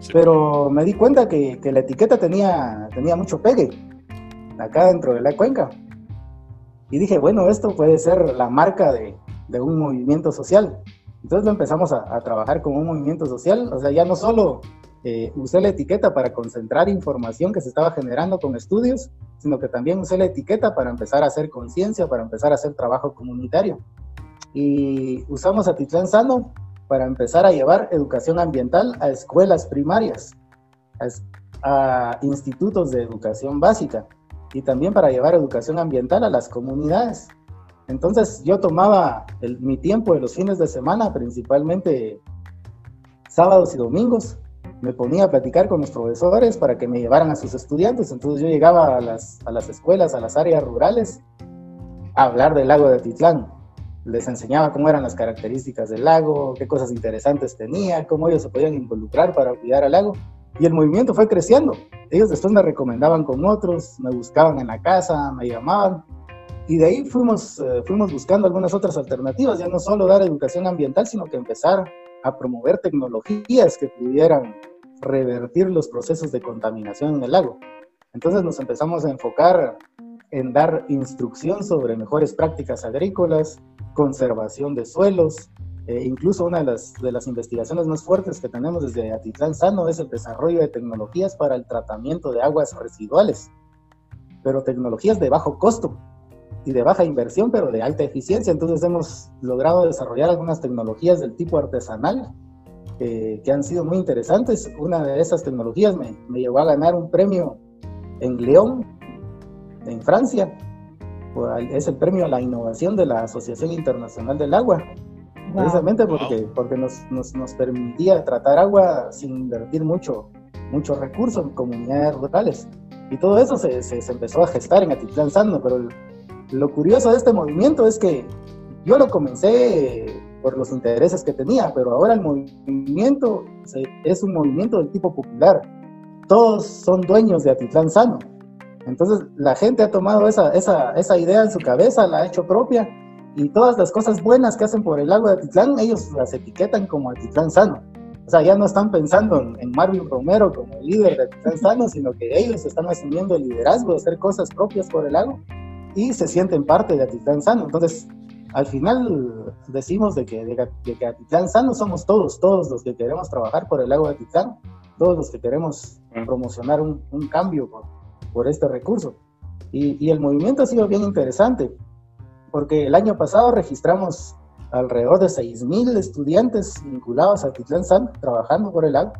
Sí. Pero me di cuenta que, que, la etiqueta tenía, tenía mucho pegue acá dentro de la cuenca. Y dije, bueno, esto puede ser la marca de, de un movimiento social. Entonces lo empezamos a, a, trabajar como un movimiento social, o sea, ya no solo eh, usé la etiqueta para concentrar información que se estaba generando con estudios, sino que también usé la etiqueta para empezar a hacer conciencia, para empezar a hacer trabajo comunitario. Y usamos a Titlán Sano para empezar a llevar educación ambiental a escuelas primarias, a, a institutos de educación básica y también para llevar educación ambiental a las comunidades. Entonces yo tomaba mi tiempo de los fines de semana, principalmente sábados y domingos, me ponía a platicar con los profesores para que me llevaran a sus estudiantes. Entonces yo llegaba a las, a las escuelas, a las áreas rurales, a hablar del lago de Atitlán. Les enseñaba cómo eran las características del lago, qué cosas interesantes tenía, cómo ellos se podían involucrar para cuidar al lago. Y el movimiento fue creciendo. Ellos después me recomendaban con otros, me buscaban en la casa, me llamaban. Y de ahí fuimos, eh, fuimos buscando algunas otras alternativas, ya no solo dar educación ambiental, sino que empezar a promover tecnologías que pudieran revertir los procesos de contaminación en el lago. Entonces nos empezamos a enfocar en dar instrucción sobre mejores prácticas agrícolas, conservación de suelos, eh, incluso una de las, de las investigaciones más fuertes que tenemos desde Atitlán Sano es el desarrollo de tecnologías para el tratamiento de aguas residuales, pero tecnologías de bajo costo, y de baja inversión, pero de alta eficiencia. Entonces hemos logrado desarrollar algunas tecnologías del tipo artesanal eh, que han sido muy interesantes. Una de esas tecnologías me, me, llevó a ganar un premio en León, en Francia. Es el premio a la innovación de la Asociación Internacional del Agua. Wow. Precisamente porque, porque nos, nos, nos, permitía tratar agua sin invertir mucho, mucho recurso en comunidades rurales. Y todo eso se, se, se empezó a gestar en Atitlán Sando, pero el, lo curioso de este movimiento es que yo lo comencé por los intereses que tenía, pero ahora el movimiento es un movimiento del tipo popular. Todos son dueños de Atitlán Sano. Entonces la gente ha tomado esa, esa, esa idea en su cabeza, la ha hecho propia y todas las cosas buenas que hacen por el lago de Atitlán, ellos las etiquetan como Atitlán Sano. O sea, ya no están pensando en, Marvin Romero como el líder de Atitlán Sano, sino que ellos están asumiendo el liderazgo de hacer cosas propias por el lago y se sienten parte de Atitlán Sano. Entonces, al final decimos de que, de, de que Atitlán Sano somos todos, todos los que queremos trabajar por el lago de Atitlán, todos los que queremos promocionar un, un cambio por, por, este recurso. Y, y, el movimiento ha sido bien interesante, porque el año pasado registramos alrededor de 6.000 estudiantes vinculados a Atitlán Sano, trabajando por el lago,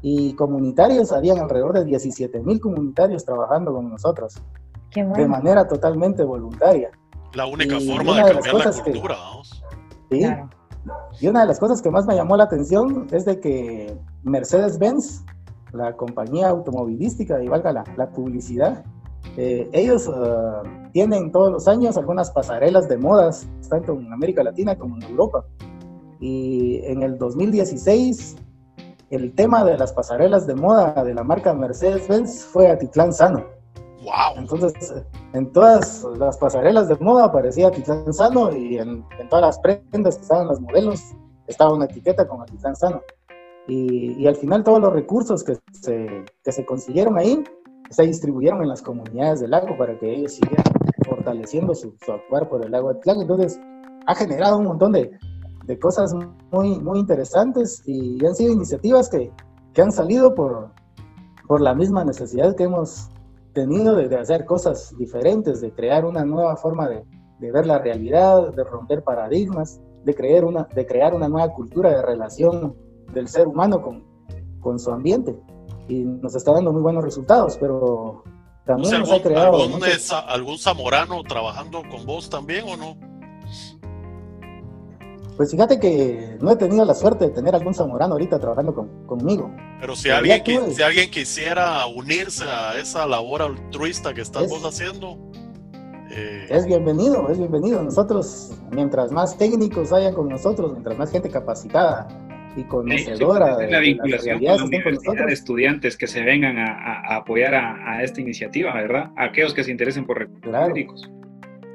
y comunitarios, habían alrededor de 17.000 comunitarios trabajando con nosotros bueno. de manera totalmente voluntaria. La única y forma de cambiar de la cultura, que, vamos. Sí. Claro. Y una de las cosas que más me llamó la atención es de que Mercedes-Benz, la compañía automovilística, y valga la, la publicidad, eh, ellos uh, tienen todos los años algunas pasarelas de modas, tanto en América Latina como en Europa. Y en el 2016, el tema de las pasarelas de moda de la marca Mercedes-Benz fue Atitlán Sano. Wow. Entonces, en todas las pasarelas de moda aparecía Atitlán Sano y en, en, todas las prendas que estaban los modelos estaba una etiqueta con Atitlán Sano. Y, y, al final todos los recursos que se, que se consiguieron ahí se distribuyeron en las comunidades del lago para que ellos siguieran fortaleciendo su, actuar por el lago. Entonces, ha generado un montón de, de, cosas muy, muy interesantes y han sido iniciativas que, que han salido por, por la misma necesidad que hemos tenido de, hacer cosas diferentes, de crear una nueva forma de, de, ver la realidad, de romper paradigmas, de, crear una, de crear una nueva cultura de relación del ser humano con, con su ambiente. Y nos está dando muy buenos resultados, pero también nos ha creado... Algún, ¿Algún zamorano trabajando con vos también o no? Pues fíjate que no he tenido la suerte de tener algún zamorano ahorita trabajando conmigo. Pero si alguien, si alguien quisiera unirse a esa labor altruista que estás vos haciendo, eh, es bienvenido, es bienvenido. Nosotros, mientras más técnicos hayan con nosotros, mientras más gente capacitada y conocedora de, la vinculación con la universidad de estudiantes que se vengan a, apoyar a, esta iniciativa, ¿verdad? aquellos que se interesen por recursos claro.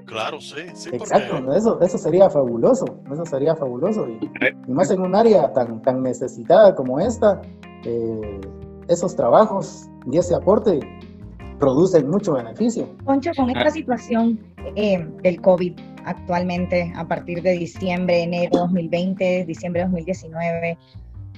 Claro, sí, sí. Exacto, eso, eso sería fabuloso, eso sería fabuloso. Y, más en un área tan, tan necesitada como esta, eh, esos trabajos y ese aporte producen mucho beneficio. Poncho, con esta ah. situación eh, del COVID actualmente, a partir de diciembre, enero 2020, diciembre 2019,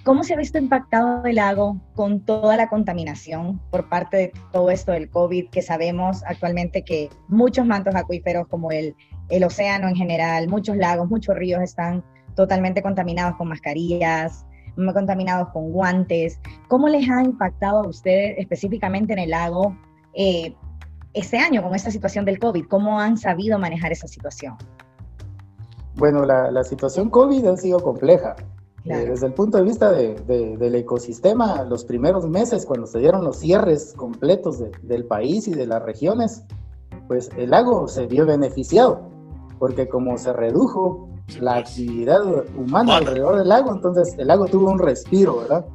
¿Cómo se ha visto impactado el lago con toda la contaminación por parte de todo esto del COVID, que sabemos actualmente que muchos mantos acuíferos como el, el océano en general, muchos lagos, muchos ríos están totalmente contaminados con mascarillas, contaminados con guantes. ¿Cómo les ha impactado a ustedes específicamente en el lago eh, este año con esta situación del COVID? ¿Cómo han sabido manejar esa situación? Bueno, la, la situación COVID ha sido compleja. Eh, desde el punto de vista del ecosistema, los primeros meses, cuando se dieron los cierres completos del país y de las regiones, pues el lago se vio beneficiado, porque como se redujo la actividad humana alrededor del lago, entonces el lago tuvo un respiro, ¿verdad?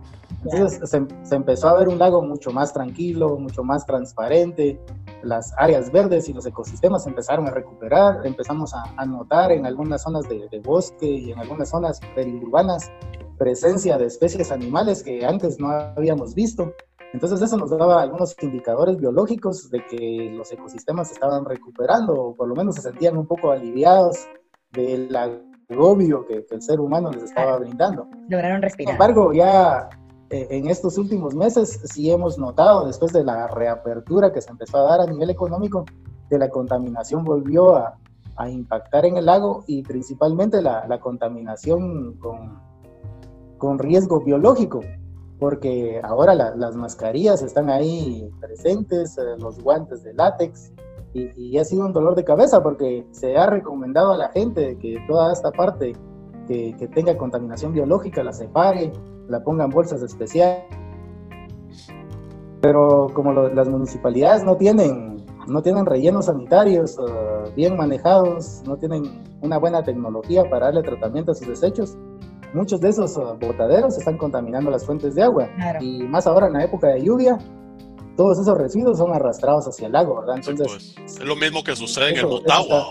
Entonces se, empezó a ver un lago mucho más tranquilo, mucho más transparente, las áreas verdes y los ecosistemas empezaron a recuperar, empezamos a, notar en algunas zonas de, bosque y en algunas zonas periurbanas presencia de especies animales que antes no habíamos visto. Entonces eso nos daba algunos indicadores biológicos de que los ecosistemas se estaban recuperando o por lo menos se sentían un poco aliviados del agobio que, que el ser humano les estaba brindando. Lograron respirar. Sin embargo, ya en estos últimos meses sí hemos notado, después de la reapertura que se empezó a dar a nivel económico, que la contaminación volvió a, a impactar en el lago y principalmente la, la contaminación con, con, riesgo biológico, porque ahora las mascarillas están ahí presentes, eh, los guantes de látex, y, y, ha sido un dolor de cabeza porque se ha recomendado a la gente que toda esta parte que, que tenga contaminación biológica la separe, la ponga en bolsas especiales. Pero como las municipalidades no tienen, no tienen rellenos sanitarios eh, bien manejados, no tienen una buena tecnología para darle tratamiento a sus desechos, muchos de esos eh, botaderos están contaminando las fuentes de agua. Y más ahora en la época de lluvia, todos esos residuos son arrastrados hacia el lago, ¿verdad? Entonces, pues, es lo mismo que sucede en el Motagua,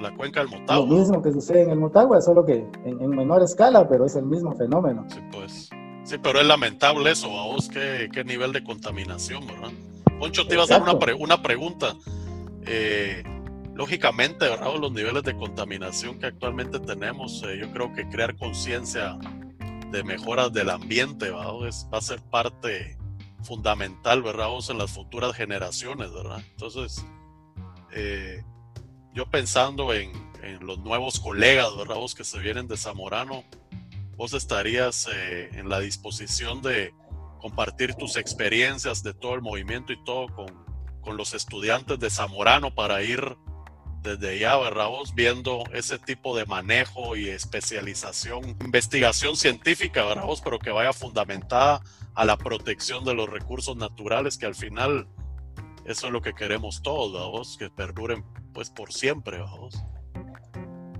la cuenca del Motagua. Lo mismo que sucede en el Motagua, solo que en, menor escala, pero es el mismo fenómeno. Sí, pues. Sí, pero es lamentable eso, a vos, qué, qué nivel de contaminación, ¿verdad? Poncho, te iba a hacer una, una pregunta. Eh, lógicamente, ¿verdad? Los niveles de contaminación que actualmente tenemos, eh, yo creo que crear conciencia de mejoras del ambiente, ¿verdad? Es, va a ser parte fundamental, ¿verdad? Vos en las futuras generaciones, ¿verdad? Entonces, eh, yo pensando en, los nuevos colegas, ¿verdad? Vos que se vienen de Zamorano, vos estarías eh, en la disposición de compartir tus experiencias de todo el movimiento y todo con, con los estudiantes de Zamorano para ir desde ya, ¿verdad? Vos viendo ese tipo de manejo y especialización, investigación científica, ¿verdad? Vos, pero que vaya fundamentada a la protección de los recursos naturales, que al final eso es lo que queremos todos, ¿verdad? Vos, que perduren pues por siempre, vamos.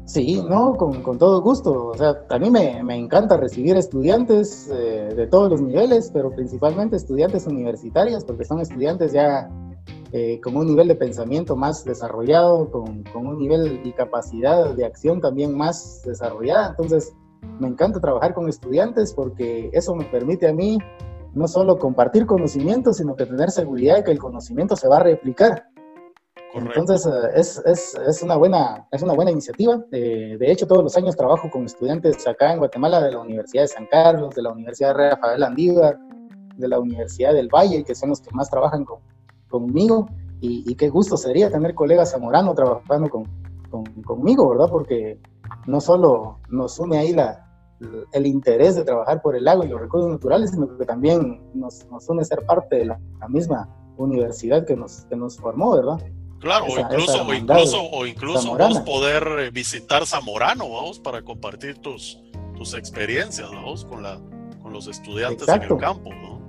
Sí, no, con, con, todo gusto. O sea, a mí me, me encanta recibir estudiantes eh, de todos los niveles, pero principalmente estudiantes universitarios, porque son estudiantes ya eh, con un nivel de pensamiento más desarrollado, con, con, un nivel y capacidad de acción también más desarrollada. Entonces, me encanta trabajar con estudiantes porque eso me permite a mí no solo compartir conocimiento, sino que tener seguridad de que el conocimiento se va a replicar. Entonces, eh, es, es, es, una buena, es una buena iniciativa. de hecho, todos los años trabajo con estudiantes acá en Guatemala de la Universidad de San Carlos, de la Universidad de Rafael Andívar, de la Universidad del Valle, que son los que más trabajan con, conmigo. Y, y, qué gusto sería tener colegas zamoranos trabajando con, con, conmigo, ¿verdad? Porque no solo nos une ahí la, el interés de trabajar por el lago y los recursos naturales, sino que también nos, nos une ser parte de la, misma universidad que nos, que nos formó, ¿verdad? Claro, o incluso, o incluso, o incluso vos poder eh, visitar Zamorano, vamos, para compartir tus, tus experiencias, vamos, con, la, con los estudiantes en el campo, ¿no?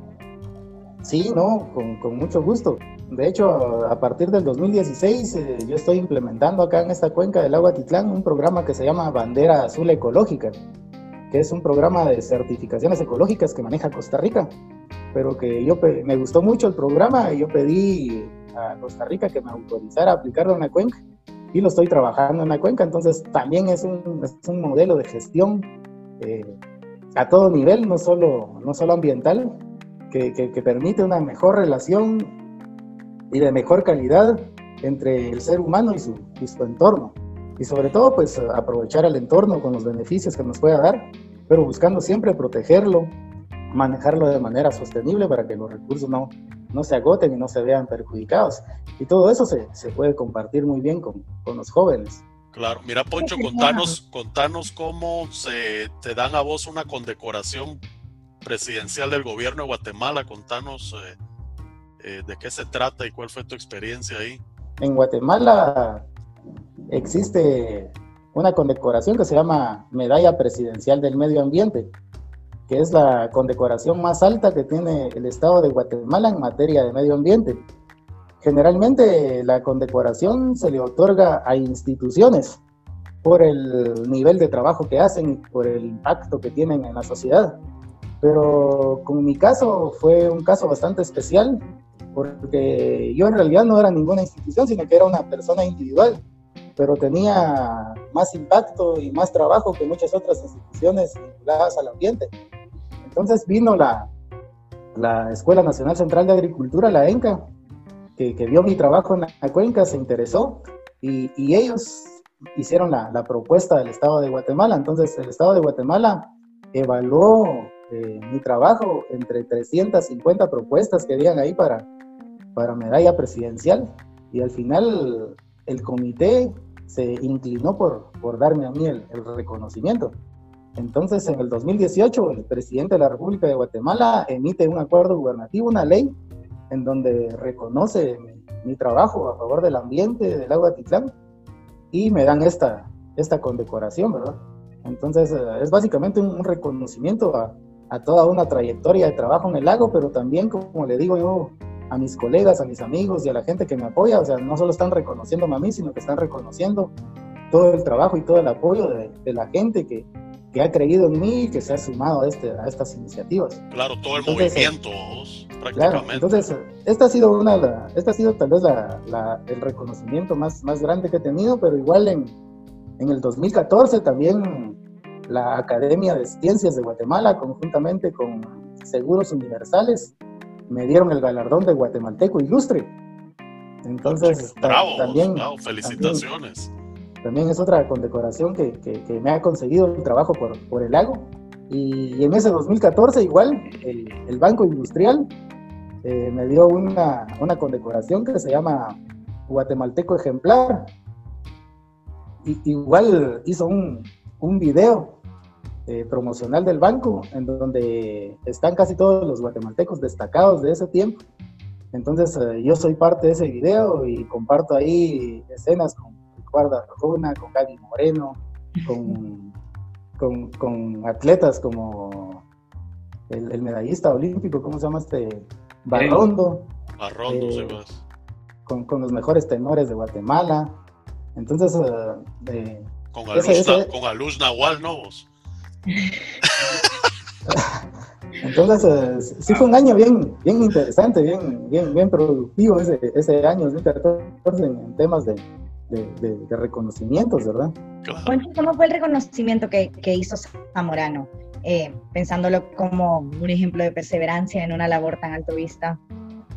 Sí, no, con, con mucho gusto. De hecho, a partir del 2016 eh, yo estoy implementando acá en esta cuenca del agua Titlán un programa que se llama Bandera Azul Ecológica, que es un programa de certificaciones ecológicas que maneja Costa Rica, pero que yo me gustó mucho el programa y yo pedí a Costa Rica que me autorizara a aplicarlo en la cuenca y lo estoy trabajando en la cuenca, entonces también es un, es un modelo de gestión eh, a todo nivel, no solo, no solo ambiental, que, que permite una mejor relación y de mejor calidad entre el ser humano y su, y su entorno. Y sobre todo, pues aprovechar el entorno con los beneficios que nos pueda dar, pero buscando siempre protegerlo, manejarlo de manera sostenible para que los recursos no, no se agoten y no se vean perjudicados. Y todo eso se, se puede compartir muy bien con, con, los jóvenes. Claro, mira Poncho, contanos, contanos cómo se te dan a vos una condecoración presidencial del gobierno de Guatemala, contanos eh, eh, de qué se trata y cuál fue tu experiencia ahí. En Guatemala existe una condecoración que se llama Medalla Presidencial del Medio Ambiente, que es la condecoración más alta que tiene el Estado de Guatemala en materia de medio ambiente. Generalmente la condecoración se le otorga a instituciones por el nivel de trabajo que hacen y por el impacto que tienen en la sociedad. Pero con mi caso fue un caso bastante especial porque yo en realidad no era ninguna institución, sino que era una persona individual, pero tenía más impacto y más trabajo que muchas otras instituciones vinculadas al ambiente. Entonces vino la, la Escuela Nacional Central de Agricultura, la ENCA, que, que vio mi trabajo en la cuenca, se interesó y, y ellos hicieron la, la, propuesta del Estado de Guatemala. Entonces el Estado de Guatemala evaluó eh, mi trabajo entre 350 propuestas que habían ahí para, para medalla presidencial y al final el comité se inclinó por, por darme a mí el, reconocimiento. Entonces, en el 2018, el presidente de la República de Guatemala emite un acuerdo gubernativo, una ley, en donde reconoce mi, trabajo a favor del ambiente del agua Titlán y me dan esta, esta condecoración, ¿verdad? Entonces, eh, es básicamente un, reconocimiento a, a, toda una trayectoria de trabajo en el lago, pero también, como le digo yo, a mis colegas, a mis amigos y a la gente que me apoya. O sea, no solo están reconociéndome a mí, sino que están reconociendo todo el trabajo y todo el apoyo de, la gente que, que, ha creído en mí y que se ha sumado a, este, a estas iniciativas. Claro, todo el movimiento, prácticamente. entonces, esta ha sido, una, esta ha sido tal vez la, el reconocimiento más, más grande que he tenido, pero igual en, en el 2014 también la Academia de Ciencias de Guatemala, conjuntamente con Seguros Universales, me dieron el galardón de guatemalteco ilustre. Entonces, también, felicitaciones. También, es otra condecoración que, que, me ha conseguido el trabajo por, por el lago. Y, en ese 2014 igual, el, Banco Industrial eh, me dio una, una, condecoración que se llama Guatemalteco Ejemplar. Igual hizo un, un video eh, promocional del banco, en donde están casi todos los guatemaltecos destacados de ese tiempo. Entonces eh, yo soy parte de ese video y comparto ahí escenas con Ricardo Arjona, con Gaby Moreno, con, con, con, atletas como el, medallista olímpico, ¿cómo se llama este? Barrondo. Barrondo, eh, con, con, los mejores tenores de Guatemala. Entonces, con, Aluz, con Aluz Nahual, ¿no? Entonces, eh, sí fue un año bien, bien interesante, bien, bien, bien productivo ese, ese año 2014 en, temas de, de, reconocimientos, ¿verdad? ¿Cómo fue el reconocimiento que, que hizo Zamorano? Eh, pensándolo como un ejemplo de perseverancia en una labor tan altruista,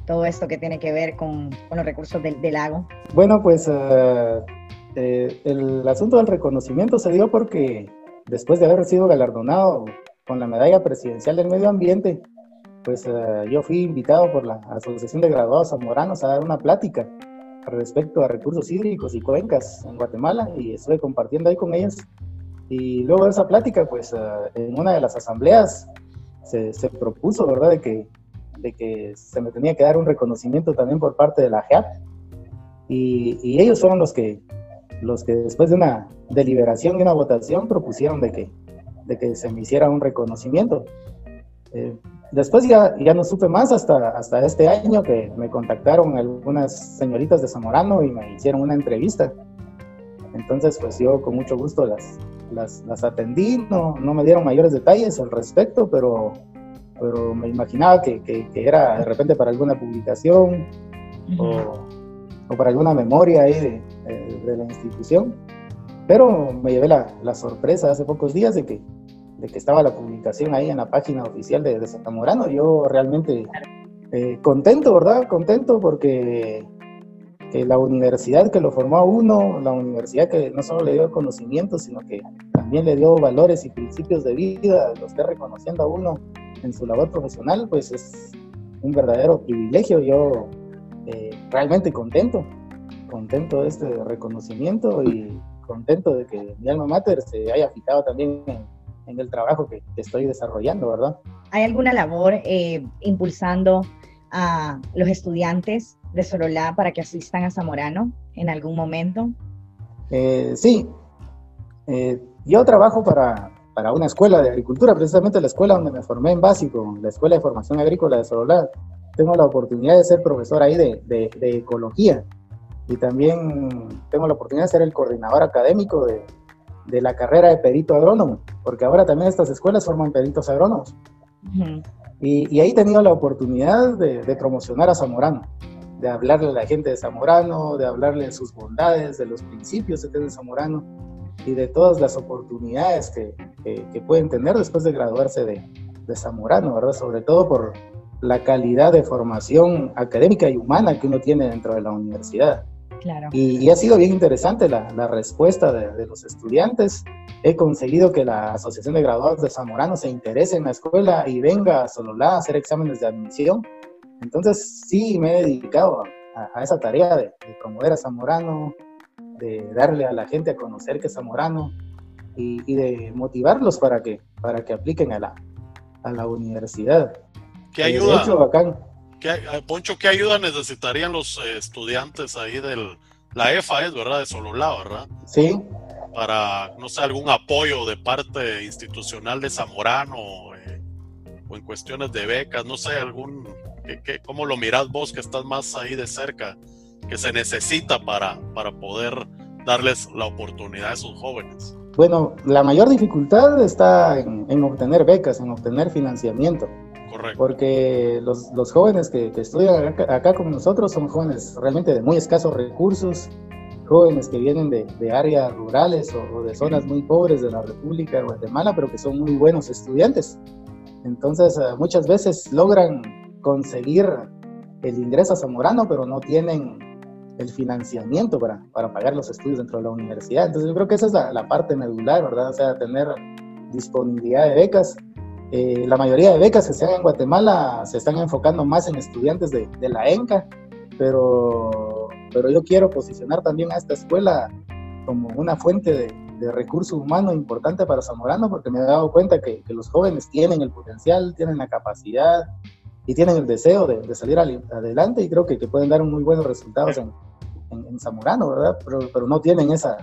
todo esto que tiene que ver con, con los recursos del, del, lago. Bueno, pues uh, eh, el asunto del reconocimiento se dio porque después de haber sido galardonado con la medalla presidencial del medio ambiente, pues uh, yo fui invitado por la Asociación de Graduados Zamoranos a dar una plática respecto a recursos hídricos y cuencas en Guatemala y estuve compartiendo ahí con ellas. Y luego de esa plática, pues uh, en una de las asambleas se, se, propuso, ¿verdad?, de que, de que se me tenía que dar un reconocimiento también por parte de la JEAP. Y, y ellos fueron los que, los que después de una deliberación y una votación propusieron de que, de que se me hiciera un reconocimiento. Eh, después ya, ya no supe más hasta, hasta este año que me contactaron algunas señoritas de Zamorano y me hicieron una entrevista. Entonces, pues yo con mucho gusto las, las, las atendí, no, no, me dieron mayores detalles al respecto, pero, pero me imaginaba que, que, era de repente para alguna publicación o, o, para alguna memoria ahí de, de, la institución. Pero me llevé la, la sorpresa hace pocos días de que de que estaba la publicación ahí en la página oficial de, de Zamorano. Yo realmente eh, contento, ¿verdad? Contento porque la universidad que lo formó a uno, la universidad que no solo le dio conocimiento, sino que también le dio valores y principios de vida, lo esté reconociendo a uno en su labor profesional, pues es un verdadero privilegio. Yo eh, realmente contento, contento de este reconocimiento y contento de que mi alma mater se haya fijado también en en el trabajo que, estoy desarrollando, ¿verdad? ¿Hay alguna labor eh, impulsando a los estudiantes de Sololá para que asistan a Zamorano en algún momento? Eh, sí, eh, yo trabajo para, para, una escuela de agricultura, precisamente la escuela donde me formé en básico, la Escuela de Formación Agrícola de Sololá. Tengo la oportunidad de ser profesor ahí de, de, de ecología y también tengo la oportunidad de ser el coordinador académico de, de la carrera de perito agrónomo, porque ahora también estas escuelas forman peritos agrónomos. y, ahí he tenido la oportunidad de, promocionar a Zamorano, de hablarle a la gente de Zamorano, de hablarle de sus bondades, de los principios de tener Zamorano y de todas las oportunidades que, que, pueden tener después de graduarse de, de Zamorano, ¿verdad? Sobre todo por la calidad de formación académica y humana que uno tiene dentro de la universidad. Y, ha sido bien interesante la, respuesta de, los estudiantes. He conseguido que la Asociación de Graduados de Zamorano se interese en la escuela y venga a Sololá a hacer exámenes de admisión. Entonces sí me he dedicado a, esa tarea de, promover a Zamorano, de darle a la gente a conocer que es Zamorano y, de motivarlos para que, para que apliquen a la, a la universidad. ¿Qué ayuda? Hecho, bacán. ¿Qué, Poncho, ¿qué ayuda necesitarían los eh, estudiantes ahí del la EFA, es verdad, de Sololá, verdad? Sí. Para, no sé, algún apoyo de parte institucional de Zamorano eh, o en cuestiones de becas, no sé, algún, ¿qué, cómo lo mirás vos que estás más ahí de cerca, que se necesita para, para poder darles la oportunidad a esos jóvenes? Bueno, la mayor dificultad está en, en obtener becas, en obtener financiamiento. Porque los, los jóvenes que, que estudian acá, con nosotros son jóvenes realmente de muy escasos recursos, jóvenes que vienen de, de áreas rurales o, de zonas muy pobres de la República de Guatemala, pero que son muy buenos estudiantes. Entonces, eh, muchas veces logran conseguir el ingreso a Zamorano, pero no tienen el financiamiento para, para pagar los estudios dentro de la universidad. Entonces, yo creo que esa es la, la parte medular, ¿verdad? O sea, tener disponibilidad de becas eh, la mayoría de becas que se dan en Guatemala se están enfocando más en estudiantes de, la ENCA, pero, pero yo quiero posicionar también a esta escuela como una fuente de, recurso humano importante para Zamorano, porque me he dado cuenta que, los jóvenes tienen el potencial, tienen la capacidad y tienen el deseo de, salir adelante y creo que, pueden dar muy buenos resultados en, en, Zamorano, ¿verdad? Pero, pero, no, tienen esa,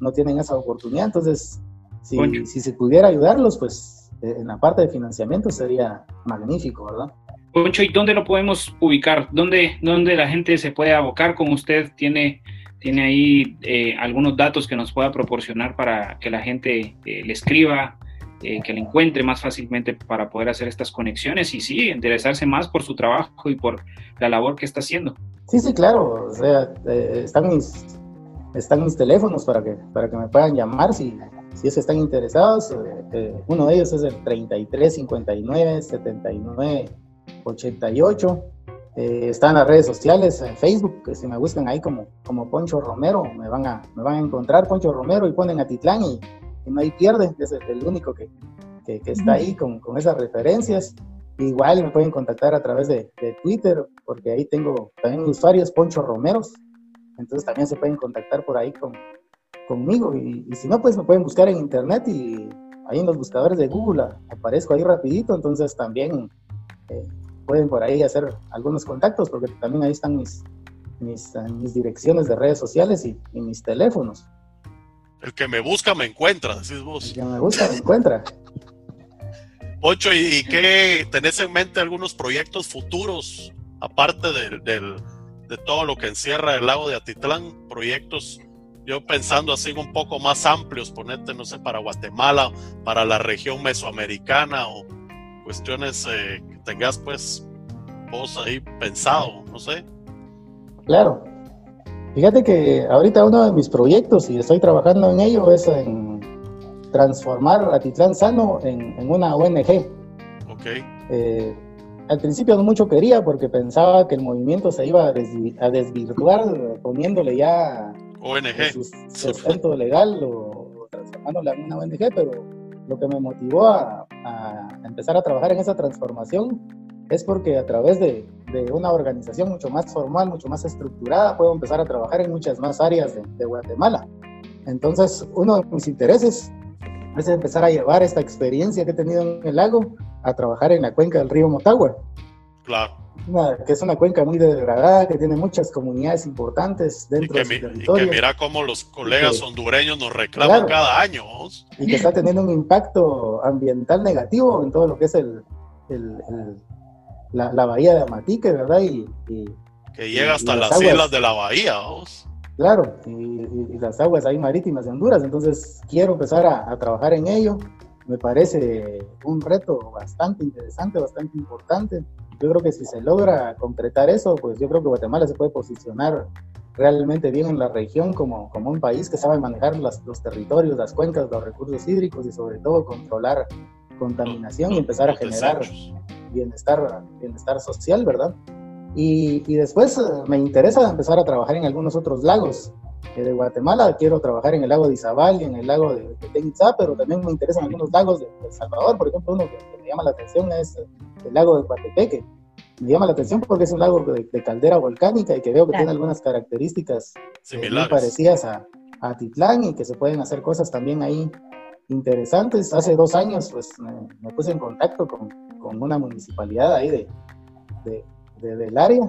no tienen esa oportunidad, entonces si, si se pudiera ayudarlos, pues en la parte de financiamiento sería magnífico, ¿verdad? Poncho, ¿y dónde lo podemos ubicar? ¿Dónde, dónde la gente se puede abocar con usted? ¿Tiene, tiene ahí eh, algunos datos que nos pueda proporcionar para que la gente eh, le escriba, eh, que le encuentre más fácilmente para poder hacer estas conexiones y sí, interesarse más por su trabajo y por la labor que está haciendo? Sí, sí, claro. O sea, están mis, están mis teléfonos para que, para que me puedan llamar si, si están interesados. Eh, uno de ellos es el 33 59 79 88. están las redes sociales, en Facebook, que si me buscan ahí como, como Poncho Romero, me van, a, me van a encontrar Poncho Romero y ponen a Titlán y, no hay pierde, es el, único que, que, está ahí con, con, esas referencias. Igual me pueden contactar a través de, de Twitter, porque ahí tengo también usuarios Poncho Romeros, entonces también se pueden contactar por ahí con, conmigo. Y, si no, pues me pueden buscar en internet y ahí en los buscadores de Google aparezco ahí rapidito. Entonces también eh, pueden por ahí hacer algunos contactos porque también ahí están mis, mis, mis direcciones de redes sociales y, mis teléfonos. El que me busca me encuentra, decís vos. El que me busca me encuentra. Ocho, ¿y, qué tenés en mente algunos proyectos futuros, aparte del, de todo lo que encierra el lago de Atitlán, proyectos, yo pensando así un poco más amplios, ponerte, no sé, para Guatemala, para la región mesoamericana o cuestiones eh, que tengas pues vos ahí pensado, no sé. Claro. Fíjate que ahorita uno de mis proyectos, y estoy trabajando en ello, es en transformar Atitlán Sano en, una ONG. Ok. Eh, al principio no mucho quería porque pensaba que el movimiento se iba a, desvirtuar poniéndole ya ONG. su sustento legal o, transformándole en una ONG, pero lo que me motivó a, empezar a trabajar en esa transformación es porque a través de, una organización mucho más formal, mucho más estructurada, puedo empezar a trabajar en muchas más áreas de, de Guatemala. Entonces, uno de mis intereses es empezar a llevar esta experiencia que he tenido en el lago a trabajar en la cuenca del río Motagua. Claro. que es una cuenca muy degradada, que tiene muchas comunidades importantes dentro de su territorio. Y que mira cómo los colegas hondureños nos reclaman cada año. Y que está teniendo un impacto ambiental negativo en todo lo que es el, la, bahía de Amatique, ¿verdad? Y, que llega hasta las, islas de la bahía. ¿vos? Claro, y, las aguas ahí marítimas de Honduras, entonces quiero empezar a, trabajar en ello. Me parece un reto bastante interesante, bastante importante. Yo creo que si se logra concretar eso, pues yo creo que Guatemala se puede posicionar realmente bien en la región como, como un país que sabe manejar los territorios, las cuencas, los recursos hídricos y sobre todo controlar contaminación y empezar a generar bienestar, bienestar social, ¿verdad? Y, después eh, me interesa empezar a trabajar en algunos otros lagos de Guatemala. Quiero trabajar en el lago de Izabal y en el lago de, de pero también me interesan algunos lagos de, El Salvador. Por ejemplo, uno que, me llama la atención es el lago de Coatepeque. Me llama la atención porque es un lago de, caldera volcánica y que veo que tiene algunas características eh, muy parecidas a, a Titlán y que se pueden hacer cosas también ahí interesantes. Hace dos años pues me, puse en contacto con, con, una municipalidad ahí de, de, del área.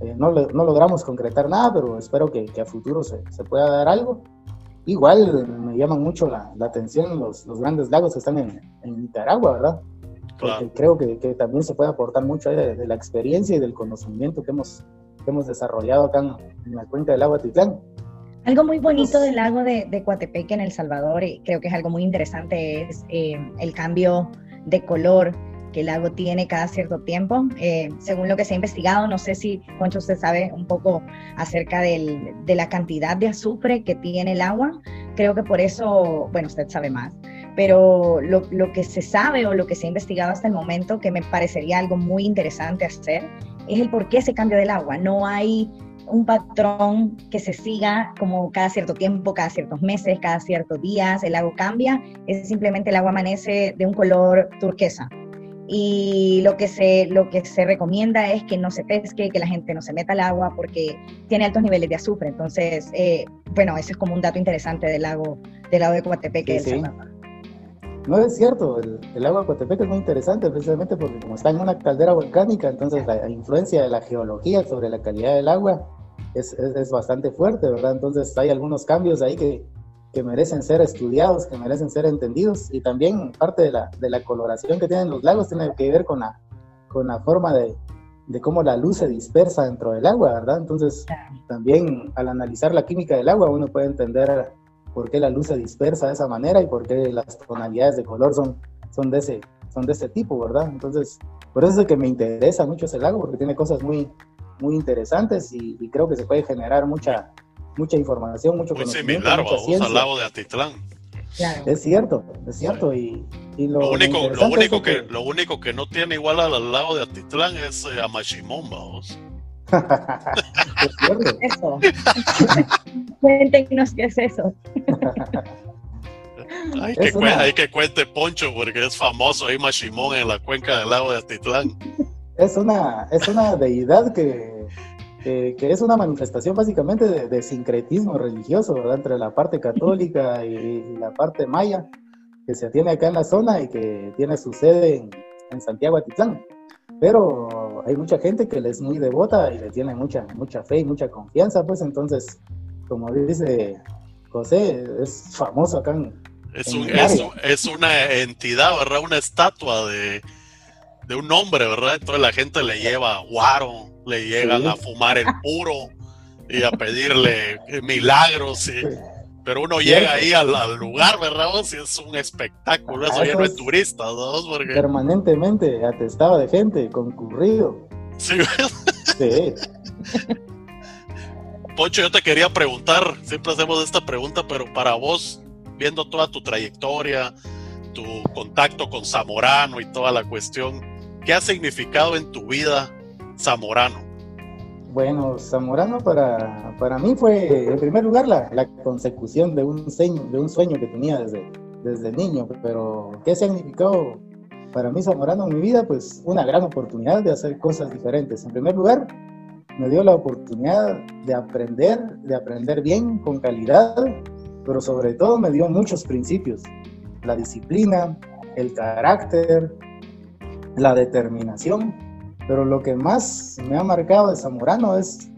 Eh, no, no, logramos concretar nada, pero espero que, que a futuro se, se, pueda dar algo. Igual me llaman mucho la, la atención los, los, grandes lagos que están en, en Nicaragua, ¿verdad? Porque creo que, que, también se puede aportar mucho de, la experiencia y del conocimiento que hemos, que hemos desarrollado acá en, la cuenca del agua Titlán. Algo muy bonito del lago de, de Coatepeque en El Salvador, y creo que es algo muy interesante, es eh, el cambio de color que el lago tiene cada cierto tiempo. Eh, según lo que se ha investigado, no sé si, Concho, usted sabe un poco acerca de la cantidad de azufre que tiene el agua. Creo que por eso, bueno, usted sabe más, pero lo, lo, que se sabe o lo que se ha investigado hasta el momento, que me parecería algo muy interesante hacer, es el por qué se cambia del agua. No hay un patrón que se siga como cada cierto tiempo, cada ciertos meses, cada ciertos días, el lago cambia, es simplemente el agua amanece de un color turquesa y lo que se lo que se recomienda es que no se pesque, que la gente no se meta al agua porque tiene altos niveles de azufre. Entonces, eh, bueno, ese es como un dato interesante del lago del lago de Coatepeque. Sí, No es cierto, el, el, agua de Coatepeque es muy interesante precisamente porque como está en una caldera volcánica, entonces la, influencia de la geología sobre la calidad del agua es, es, es bastante fuerte, ¿verdad? Entonces hay algunos cambios ahí que, que merecen ser estudiados, que merecen ser entendidos y también parte de la, de la coloración que tienen los lagos tiene que ver con la, con la forma de, de cómo la luz se dispersa dentro del agua, ¿verdad? Entonces, también al analizar la química del agua uno puede entender por qué la luz se dispersa de esa manera y por qué las tonalidades de color son, son, de, ese, son de ese tipo, ¿verdad? Entonces, por eso es que me interesa mucho ese lago, porque tiene cosas muy, muy interesantes y, y creo que se puede generar mucha mucha información, mucho Muy conocimiento. similar, mucha vamos, ciencia. al lado de Atitlán. Claro. Es cierto, es cierto. Y, y lo, Lo único, lo único es que, lo único que no tiene igual al, lado de Atitlán es eh, Amachimón, vamos. es cierto. Eso. Cuéntenos qué es eso. Hay que, una- hay que cuente Poncho porque es famoso ahí Machimón en la cuenca del lago de Atitlán. Es una, es una deidad que, que, que es una manifestación básicamente de, de sincretismo religioso, ¿verdad? Entre la parte católica y, y la parte maya, que se tiene acá en la zona y que tiene su sede en, en Santiago Atitlán. Pero hay mucha gente que le es muy devota y le tiene mucha, mucha fe y mucha confianza, pues entonces, como dice José, es famoso acá en, Es, un- es, es una entidad, ¿verdad? Una estatua de, de un hombre, ¿verdad? Entonces la gente le lleva guaro, le llegan Sí. a fumar el puro y a pedirle milagros. y- pero uno llega ahí al, al lugar, ¿verdad? Y es un espectáculo, eso Ah, eso de es- turistas, ¿no? Porque, permanentemente atestado de gente, concurrido. sí, Sí. Poncho, yo te quería preguntar, siempre hacemos esta pregunta, pero para vos, viendo toda tu trayectoria, tu contacto con Zamorano y toda la cuestión, ¿qué ha significado en tu vida Zamorano? Bueno, Zamorano para, para mí fue, en primer lugar, la, la consecución de un, sueño, de un sueño que tenía desde, desde niño. Pero, ¿qué significado para mí Zamorano en mi vida? Pues una gran oportunidad de hacer cosas diferentes. En primer lugar, me dio la oportunidad de aprender, de aprender bien, con calidad, pero sobre todo me dio muchos principios. La disciplina, el carácter, la determinación pero lo que más me ha marcado de Zamorano es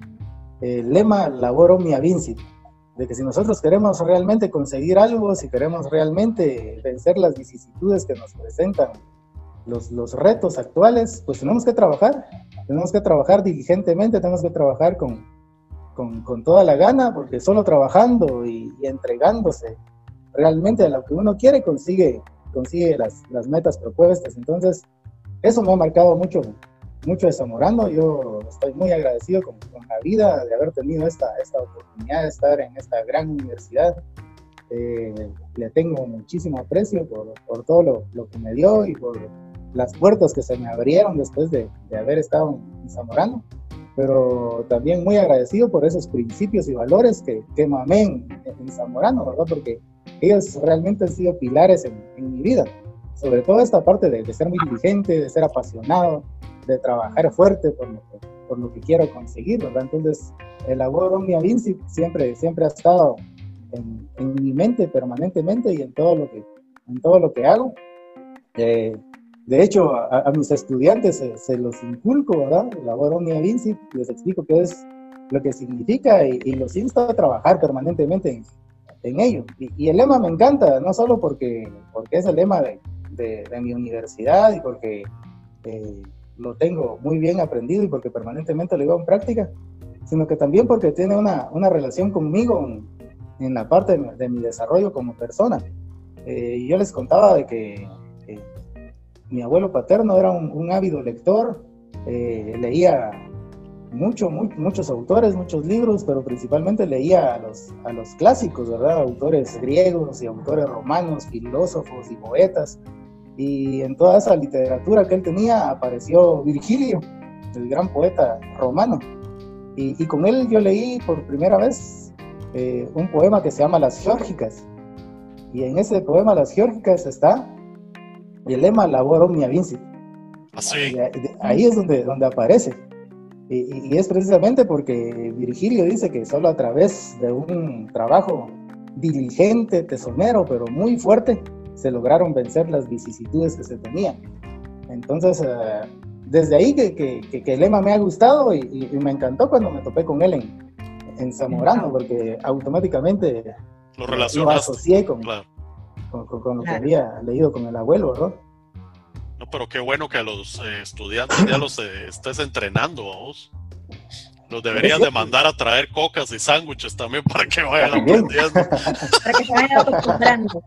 el lema labor omnia vincit, de que si nosotros queremos realmente conseguir algo, si queremos realmente vencer las vicisitudes que nos presentan los, los retos actuales, pues tenemos que trabajar, tenemos que trabajar diligentemente, tenemos que trabajar con, con, con toda la gana, porque solo trabajando y, y entregándose realmente a lo que uno quiere consigue, consigue las, las metas propuestas. Entonces, eso me ha marcado mucho mucho de Zamorano. Yo estoy muy agradecido con, con, la vida de haber tenido esta, esta oportunidad de estar en esta gran universidad. Eh, le tengo muchísimo aprecio por, por todo lo, lo, que me dio y por las puertas que se me abrieron después de, de haber estado en, en, Zamorano. Pero también muy agradecido por esos principios y valores que, que mamé en, en, Zamorano, ¿verdad? Porque ellos realmente han sido pilares en, en mi vida. Sobre todo esta parte de, de ser muy diligente, de ser apasionado, de trabajar fuerte por lo que, por lo que quiero conseguir, ¿verdad? Entonces, el labor Omnia Vinci siempre, siempre ha estado en, en, mi mente permanentemente y en todo lo que, en todo lo que hago. Eh, de hecho, a, a, mis estudiantes se, se, los inculco, ¿verdad? El labor Omnia Vinci, les explico qué es lo que significa y, y los insto a trabajar permanentemente en, en ello. Y, y, el lema me encanta, no solo porque, porque es el lema de, de, de mi universidad y porque eh, lo tengo muy bien aprendido y porque permanentemente lo llevo en práctica, sino que también porque tiene una, una relación conmigo en, en, la parte de, de mi desarrollo como persona. Eh, yo les contaba de que eh, mi abuelo paterno era un, un ávido lector, eh, leía mucho, muy, muchos autores, muchos libros, pero principalmente leía a los, a los clásicos, ¿verdad? Autores griegos y autores romanos, filósofos y poetas. Y en toda esa literatura que él tenía apareció Virgilio, el gran poeta romano. Y, y con él yo leí por primera vez eh, un poema que se llama Las Geórgicas. Y en ese poema Las Geórgicas está el lema Labor Omnia Vincit. Así. Ahí, ahí es donde, donde aparece. Y, y, es precisamente porque Virgilio dice que solo a través de un trabajo diligente, tesonero, pero muy fuerte, se lograron vencer las vicisitudes que se tenían. Entonces, uh, desde ahí que, que, que, que, el lema me ha gustado y, y, me encantó cuando me topé con él en, en Zamorano, porque automáticamente lo, lo asocié con, claro. con, con, con, lo que había leído con el abuelo, ¿verdad? No, pero qué bueno que a los eh, estudiantes ya los eh, estés entrenando a vos. Los deberían de mandar a traer cocas y sándwiches también para que vayan aprendiendo. para que se vayan acostumbrando.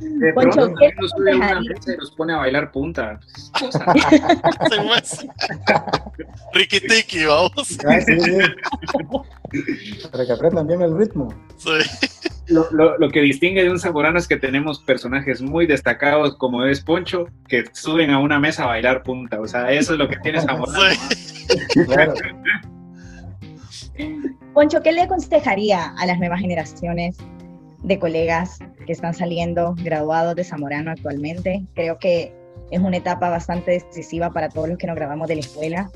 De Poncho, ¿qué nos sube una mesa y nos pone a bailar punta. Ricky Tiki, vamos. Ah, sí, sí. Para que aprendan bien el ritmo. Sí. Lo, lo, lo, que distingue de un zamorano es que tenemos personajes muy destacados, como es Poncho, que suben a una mesa a bailar punta. O sea, eso es lo que tiene Zamorano. Claro. Poncho, ¿qué le aconsejaría a las nuevas generaciones de colegas que están saliendo graduados de Zamorano actualmente? Creo que es una etapa bastante decisiva para todos los que nos grabamos de la escuela.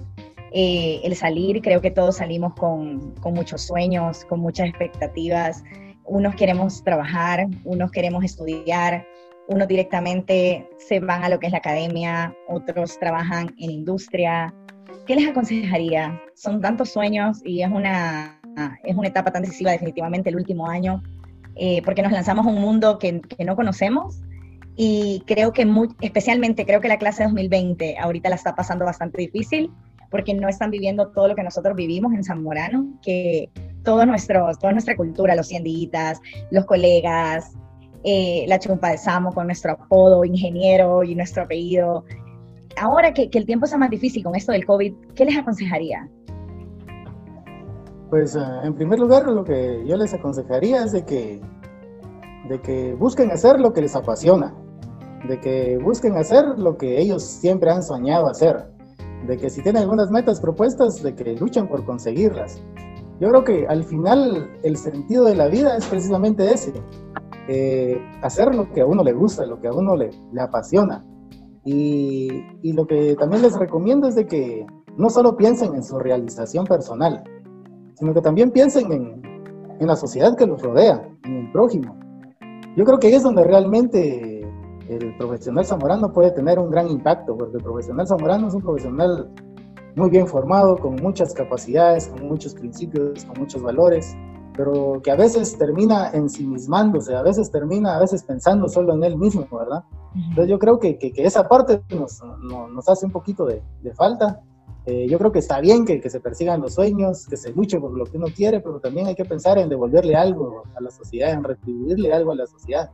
Eh, el salir, creo que todos salimos con, con muchos sueños, con muchas expectativas. Unos queremos trabajar, unos queremos estudiar, unos directamente se van a lo que es la academia, otros trabajan en industria. ¿Qué les aconsejaría? Son tantos sueños y es una, es una etapa tan decisiva definitivamente el último año, eh, porque nos lanzamos a un mundo que, que no conocemos y creo que muy, especialmente creo que la clase 2020 ahorita la está pasando bastante difícil porque no están viviendo todo lo que nosotros vivimos en San Morano, que todo nuestro, toda nuestra cultura, los cienditas, los colegas, eh, la chumpa de Samo con nuestro apodo ingeniero y nuestro apellido. Ahora que, que, el tiempo está más difícil con esto del COVID, ¿qué les aconsejaría? Pues uh, en primer lugar lo que yo les aconsejaría es de que, de que busquen hacer lo que les apasiona, de que busquen hacer lo que ellos siempre han soñado hacer de que si tienen algunas metas propuestas, de que luchen por conseguirlas. Yo creo que al final el sentido de la vida es precisamente ese, eh, hacer lo que a uno le gusta, lo que a uno le, le apasiona. Y, y, lo que también les recomiendo es de que no solo piensen en su realización personal, sino que también piensen en, en la sociedad que los rodea, en el prójimo. Yo creo que ahí es donde realmente el profesional zamorano puede tener un gran impacto, porque el profesional zamorano es un profesional muy bien formado, con muchas capacidades, con muchos principios, con muchos valores, pero que a veces termina ensimismándose, a veces termina, a veces pensando solo en él mismo, ¿verdad? Entonces yo creo que, que, que esa parte nos, no, nos, hace un poquito de, de falta. Eh, yo creo que está bien que, que, se persigan los sueños, que se luche por lo que uno quiere, pero también hay que pensar en devolverle algo a la sociedad, en retribuirle algo a la sociedad.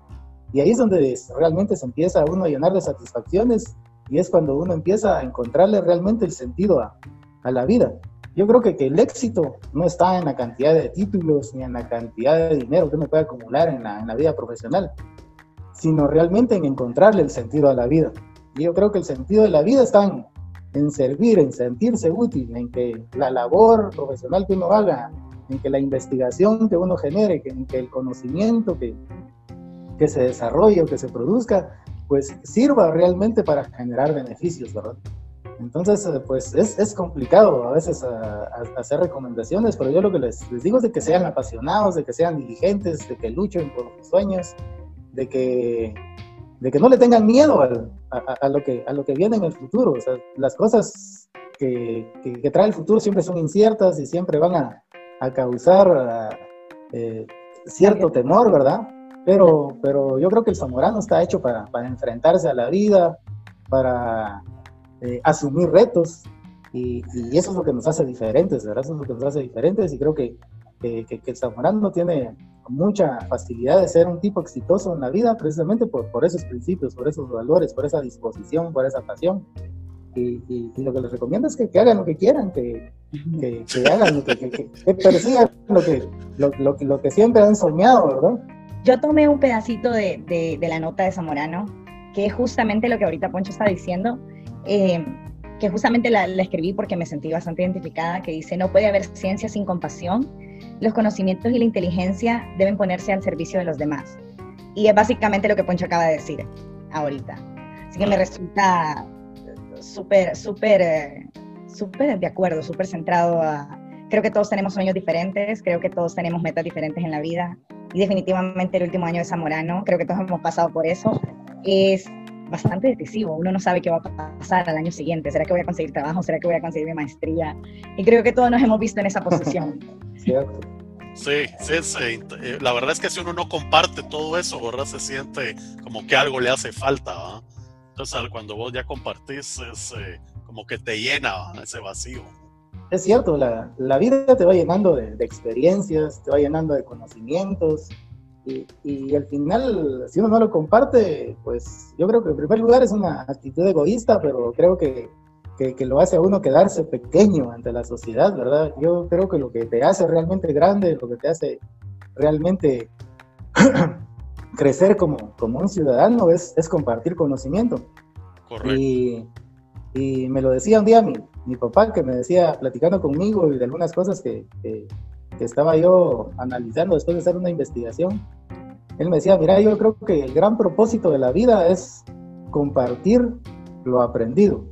Y ahí es donde realmente se empieza uno a llenar de satisfacciones y es cuando uno empieza a encontrarle realmente el sentido a, a la vida. Yo creo que, que, el éxito no está en la cantidad de títulos ni en la cantidad de dinero que uno puede acumular en la, en la vida profesional, sino realmente en encontrarle el sentido a la vida. Y yo creo que el sentido de la vida está en, en servir, en sentirse útil, en que la labor profesional que uno haga, en que la investigación que uno genere, en que el conocimiento que, que se desarrolle o que se produzca, pues sirva realmente para generar beneficios, ¿verdad? Entonces, eh, pues es, es complicado a veces a, a hacer recomendaciones, pero yo lo que les, les, digo es de que sean apasionados, de que sean diligentes, de que luchen por sus sueños, de que, de que no le tengan miedo a, a, lo que, a lo que viene en el futuro. O sea, las cosas que, que, que trae el futuro siempre son inciertas y siempre van a, causar eh, cierto temor, ¿verdad? Pero, pero yo creo que el zamorano está hecho para, para enfrentarse a la vida, para eh, asumir retos, y, y, eso es lo que nos hace diferentes, ¿verdad? Eso es lo que nos hace diferentes, y creo que, que, que el zamorano tiene mucha facilidad de ser un tipo exitoso en la vida precisamente por, por esos principios, por esos valores, por esa disposición, por esa pasión. Y, y, y, lo que les recomiendo es que, que hagan lo que quieran, que, que, que hagan lo que, que, persigan lo que, lo, lo, lo, que siempre han soñado, ¿verdad? Yo tomé un pedacito de, de, la nota de Zamorano, que es justamente lo que ahorita Poncho está diciendo, eh, que justamente la, escribí porque me sentí bastante identificada, que dice, no puede haber ciencia sin compasión, los conocimientos y la inteligencia deben ponerse al servicio de los demás. Y es básicamente lo que Poncho acaba de decir ahorita. Así que me resulta súper, súper, súper de acuerdo, súper centrado. Creo que todos tenemos sueños diferentes, creo que todos tenemos metas diferentes en la vida y definitivamente el último año de Zamorano, creo que todos hemos pasado por eso, es bastante decisivo. Uno no sabe qué va a pasar al año siguiente. ¿Será que voy a conseguir trabajo? ¿Será que voy a conseguir mi maestría? Y creo que todos nos hemos visto en esa posición. Cierto. Sí, sí, sí, la verdad es que si uno no comparte todo eso, ¿verdad? Se siente como que algo le hace falta, ¿va? Entonces, cuando vos ya compartís, es eh, como que te llena ¿va? ese vacío. Es cierto, la, la, vida te va llenando de, de, experiencias, te va llenando de conocimientos, y, y, al final, si uno no lo comparte, pues yo creo que en primer lugar es una actitud egoísta, pero creo que, que, que, lo hace a uno quedarse pequeño ante la sociedad, ¿verdad? Yo creo que lo que te hace realmente grande, lo que te hace realmente crecer como, como un ciudadano es, es compartir conocimiento. Correcto. Y, y, me lo decía un día mi, mi, papá, que me decía, platicando conmigo y de algunas cosas que, que, que estaba yo analizando después de hacer una investigación, él me decía, mira, yo creo que el gran propósito de la vida es compartir lo aprendido.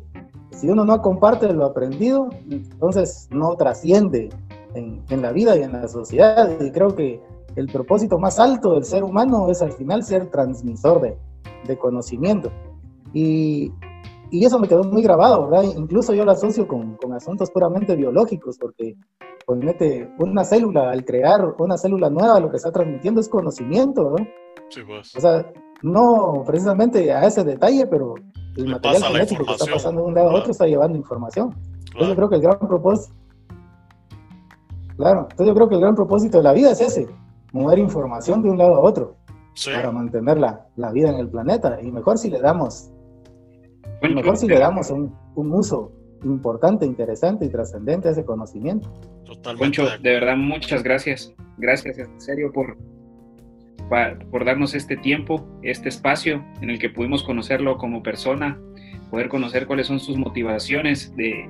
Si uno no comparte lo aprendido, entonces no trasciende en, en, la vida y en la sociedad. Y creo que el propósito más alto del ser humano es al final ser transmisor de, de conocimiento. Y, y, eso me quedó muy grabado, ¿verdad? Incluso yo lo asocio con, con asuntos puramente biológicos, porque ponete una célula, al crear una célula nueva, lo que está transmitiendo es conocimiento, ¿no? Sí, pues. O sea, no precisamente a ese detalle, pero el Le material genético que está pasando de un lado a Claro. otro está llevando información. Entonces Claro. yo creo que el gran propósito, claro, entonces yo creo que el gran propósito de la vida es ese, mover información de un lado a otro Sí, para mantener la, la vida en el planeta. Y mejor si le damos, Bueno, mejor si le damos un, un uso importante, interesante y trascendente a ese conocimiento. totalmente. Poncho, de verdad, muchas gracias. Gracias, en serio, por, por darnos este tiempo, este espacio en el que pudimos conocerlo como persona, poder conocer cuáles son sus motivaciones de,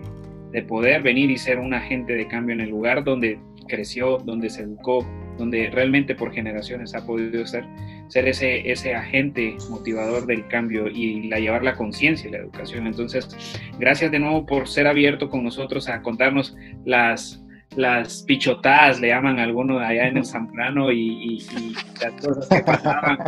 de poder venir y ser un agente de cambio en el lugar donde creció, donde se educó, donde realmente por generaciones ha podido ser, ser ese, ese agente motivador del cambio y la, llevar la conciencia y la educación. Entonces, gracias de nuevo por ser abierto con nosotros a contarnos las, las pichotadas, le llaman algunos allá en el Zambrano, y las cosas que pasaban.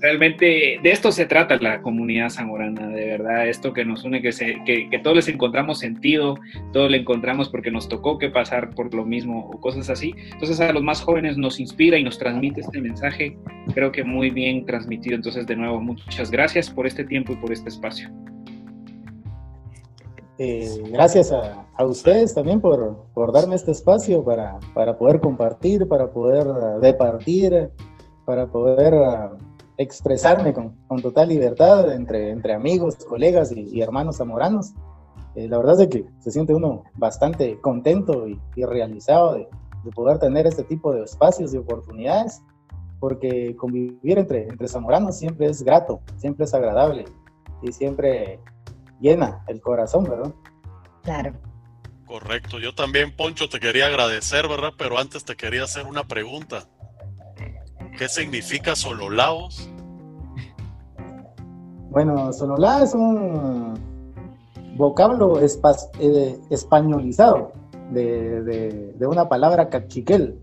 Realmente de esto se trata la comunidad zamorana, de verdad, esto que nos une, que, se, que, que todos les encontramos sentido, todos le encontramos porque nos tocó que pasar por lo mismo o cosas así. Entonces a los más jóvenes nos inspira y nos transmite este mensaje, creo que muy bien transmitido. Entonces de nuevo, muchas gracias por este tiempo y por este espacio. Eh, gracias a, a, ustedes también por, por darme este espacio para, para, poder compartir, para poder uh, departir, para poder uh, expresarme con, con, total libertad entre, entre amigos, colegas y, y hermanos zamoranos. Eh, la verdad es que se siente uno bastante contento y, y realizado de, de, poder tener este tipo de espacios y oportunidades, porque convivir entre, entre zamoranos siempre es grato, siempre es agradable y siempre llena el corazón, ¿verdad? Claro. Correcto. Yo también, Poncho, te quería agradecer, ¿verdad? Pero antes te quería hacer una pregunta. ¿Qué significa Sololaos? Bueno, Sololá es un vocablo espa eh, españolizado de, de, de, una palabra cachiquel,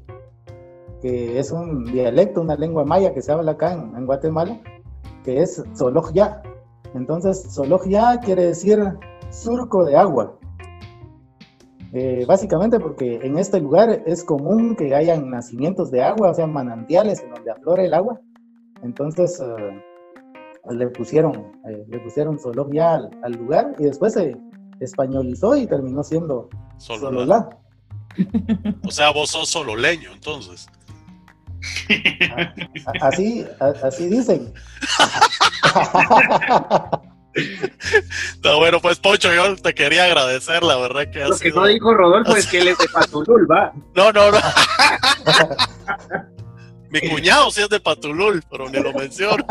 que es un dialecto, una lengua maya que se habla acá en, en Guatemala, que es Solojya. Entonces, Solojya quiere decir surco de agua. Eh, básicamente porque en este lugar es común que hayan nacimientos de agua, o sea, manantiales en donde aflora el agua. Entonces, eh, le pusieron, eh, le pusieron Solojya al, al, lugar y después se españolizó y terminó siendo Sololá. O sea, vos sos sololeño, entonces. Así, así dicen. Está bueno, pues Poncho, yo te quería agradecer, la verdad que Lo que sido... no dijo Rodolfo es que él es de Patulul, va. No, no, no. Mi cuñado sí es de Patulul, pero ni lo menciono.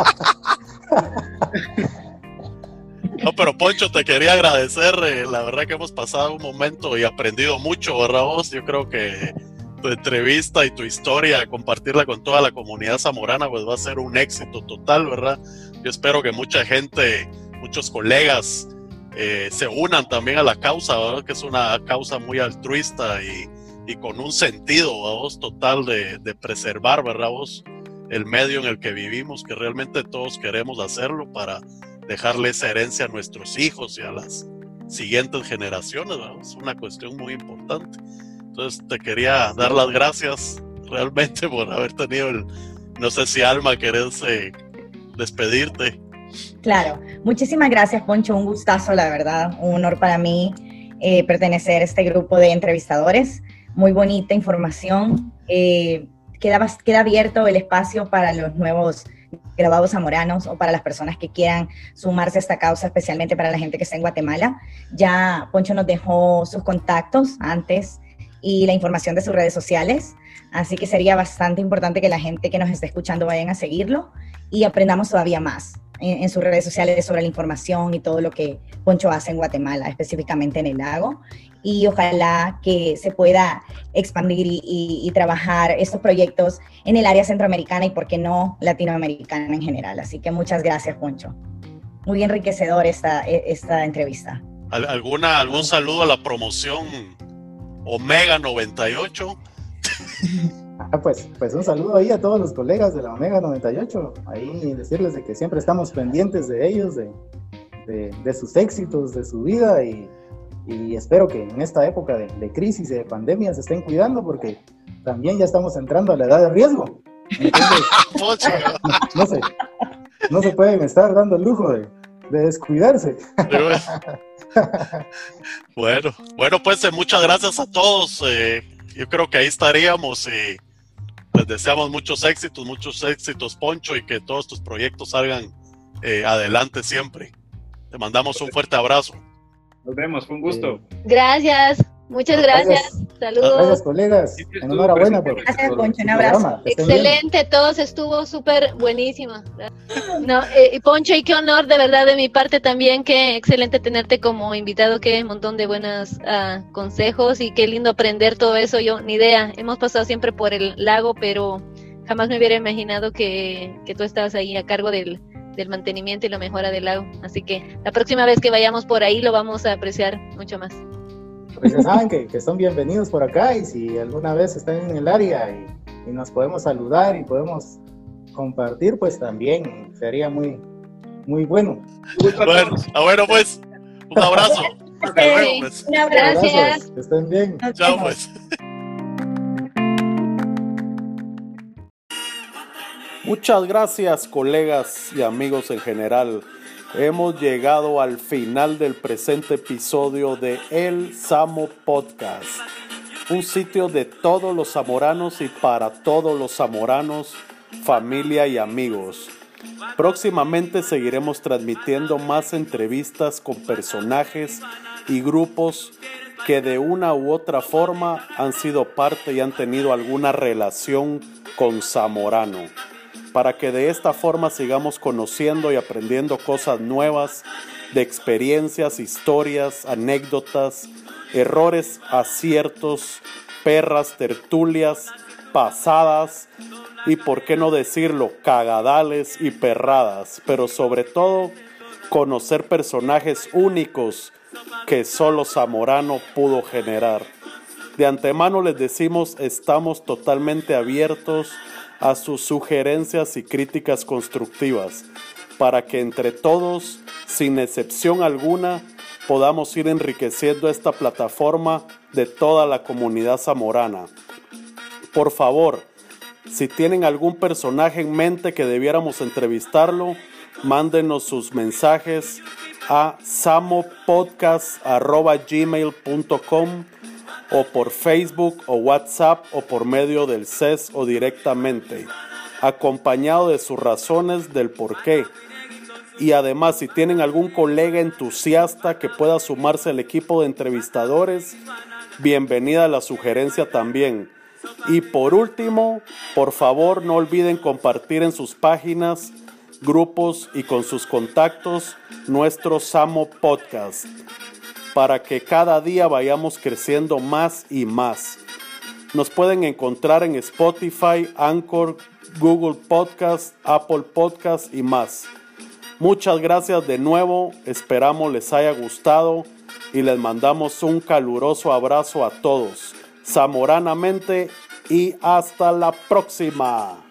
No, pero Poncho, te quería agradecer. Eh, la verdad que hemos pasado un momento y aprendido mucho, ¿verdad vos? Yo creo que tu entrevista y tu historia, compartirla con toda la comunidad zamorana, pues va a ser un éxito total, ¿verdad? Yo espero que mucha gente, muchos colegas eh, se unan también a la causa, ¿verdad? Que es una causa muy altruista y, con un sentido, vos, total de, de, preservar, ¿verdad vos? El medio en el que vivimos, que realmente todos queremos hacerlo para dejarle esa herencia a nuestros hijos y a las siguientes generaciones, ¿verdad? Es una cuestión muy importante. Entonces te quería dar las gracias realmente por haber tenido el, no sé si Alma querés eh, despedirte. Claro, muchísimas gracias Poncho, un gustazo, la verdad, un honor para mí eh, pertenecer a este grupo de entrevistadores. Muy bonita información. Eh, queda, queda abierto el espacio para los nuevos graduados zamoranos o para las personas que quieran sumarse a esta causa, especialmente para la gente que está en Guatemala. Ya Poncho nos dejó sus contactos antes y la información de sus redes sociales, así que sería bastante importante que la gente que nos esté escuchando vayan a seguirlo y aprendamos todavía más en, sus redes sociales sobre la información y todo lo que Poncho hace en Guatemala, específicamente en el lago. Y ojalá que se pueda expandir y, trabajar estos proyectos en el área centroamericana y, por qué no, latinoamericana en general. Así que muchas gracias, Poncho. Muy enriquecedor esta, esta entrevista. ¿Alguna, ¿Algún saludo a la promoción Omega 98? Ah, pues, pues un saludo ahí a todos los colegas de la Omega 98, ahí decirles de que siempre estamos pendientes de ellos, de, de, sus éxitos, de su vida y, y, espero que en esta época de, de, crisis y de pandemia se estén cuidando porque también ya estamos entrando a la edad de riesgo. no, se, no se pueden estar dando el lujo de, de descuidarse. bueno, bueno, pues eh, muchas gracias a todos. Eh, yo creo que ahí estaríamos y les deseamos muchos éxitos, muchos éxitos, Poncho, y que todos tus proyectos salgan eh, adelante siempre. Te mandamos un fuerte abrazo. Nos vemos, fue un gusto. Muchas gracias. Saludos. Gracias, colegas. Enhorabuena por, Gracias, Poncho. Un abrazo. Excelente, todos estuvo súper buenísimo. No, eh, Poncho, y qué honor de verdad de mi parte también. Qué excelente tenerte como invitado. Qué montón de buenos ah, consejos y qué lindo aprender todo eso. Yo, ni idea. Hemos pasado siempre por el lago, pero jamás me hubiera imaginado que, que tú estabas ahí a cargo del, del mantenimiento y la mejora del lago. Así que la próxima vez que vayamos por ahí lo vamos a apreciar mucho más. Pues ya saben que, que son bienvenidos por acá y si alguna vez están en el área y, nos podemos saludar y podemos compartir, pues también sería muy, muy bueno. Bueno, ah, bueno pues, un abrazo. Pues. Gracias. Que estén bien. Chao, pues. Muchas gracias colegas y amigos en general. Hemos llegado al final del presente episodio de El Samo Podcast, un sitio de todos los zamoranos y para todos los zamoranos, familia y amigos. Próximamente seguiremos transmitiendo más entrevistas con personajes y grupos que de una u otra forma han sido parte y han tenido alguna relación con Zamorano para que de esta forma sigamos conociendo y aprendiendo cosas nuevas, de experiencias, historias, anécdotas, errores, aciertos, perras, tertulias, pasadas y, por qué no decirlo, cagadales y perradas, pero sobre todo conocer personajes únicos que solo Zamorano pudo generar. De antemano les decimos, estamos totalmente abiertos a sus sugerencias y críticas constructivas, para que entre todos, sin excepción alguna, podamos ir enriqueciendo esta plataforma de toda la comunidad zamorana. Por favor, si tienen algún personaje en mente que debiéramos entrevistarlo, mándenos sus mensajes a samopodcast.gmail.com o por Facebook o WhatsApp o por medio del CES o directamente, acompañado de sus razones del por qué. Y además, si tienen algún colega entusiasta que pueda sumarse al equipo de entrevistadores, bienvenida a la sugerencia también. Y por último, por favor no olviden compartir en sus páginas, grupos y con sus contactos nuestro Samo Podcast para que cada día vayamos creciendo más y más. Nos pueden encontrar en Spotify, Anchor, Google Podcast, Apple Podcast y más. Muchas gracias de nuevo, esperamos les haya gustado y les mandamos un caluroso abrazo a todos, zamoranamente y hasta la próxima.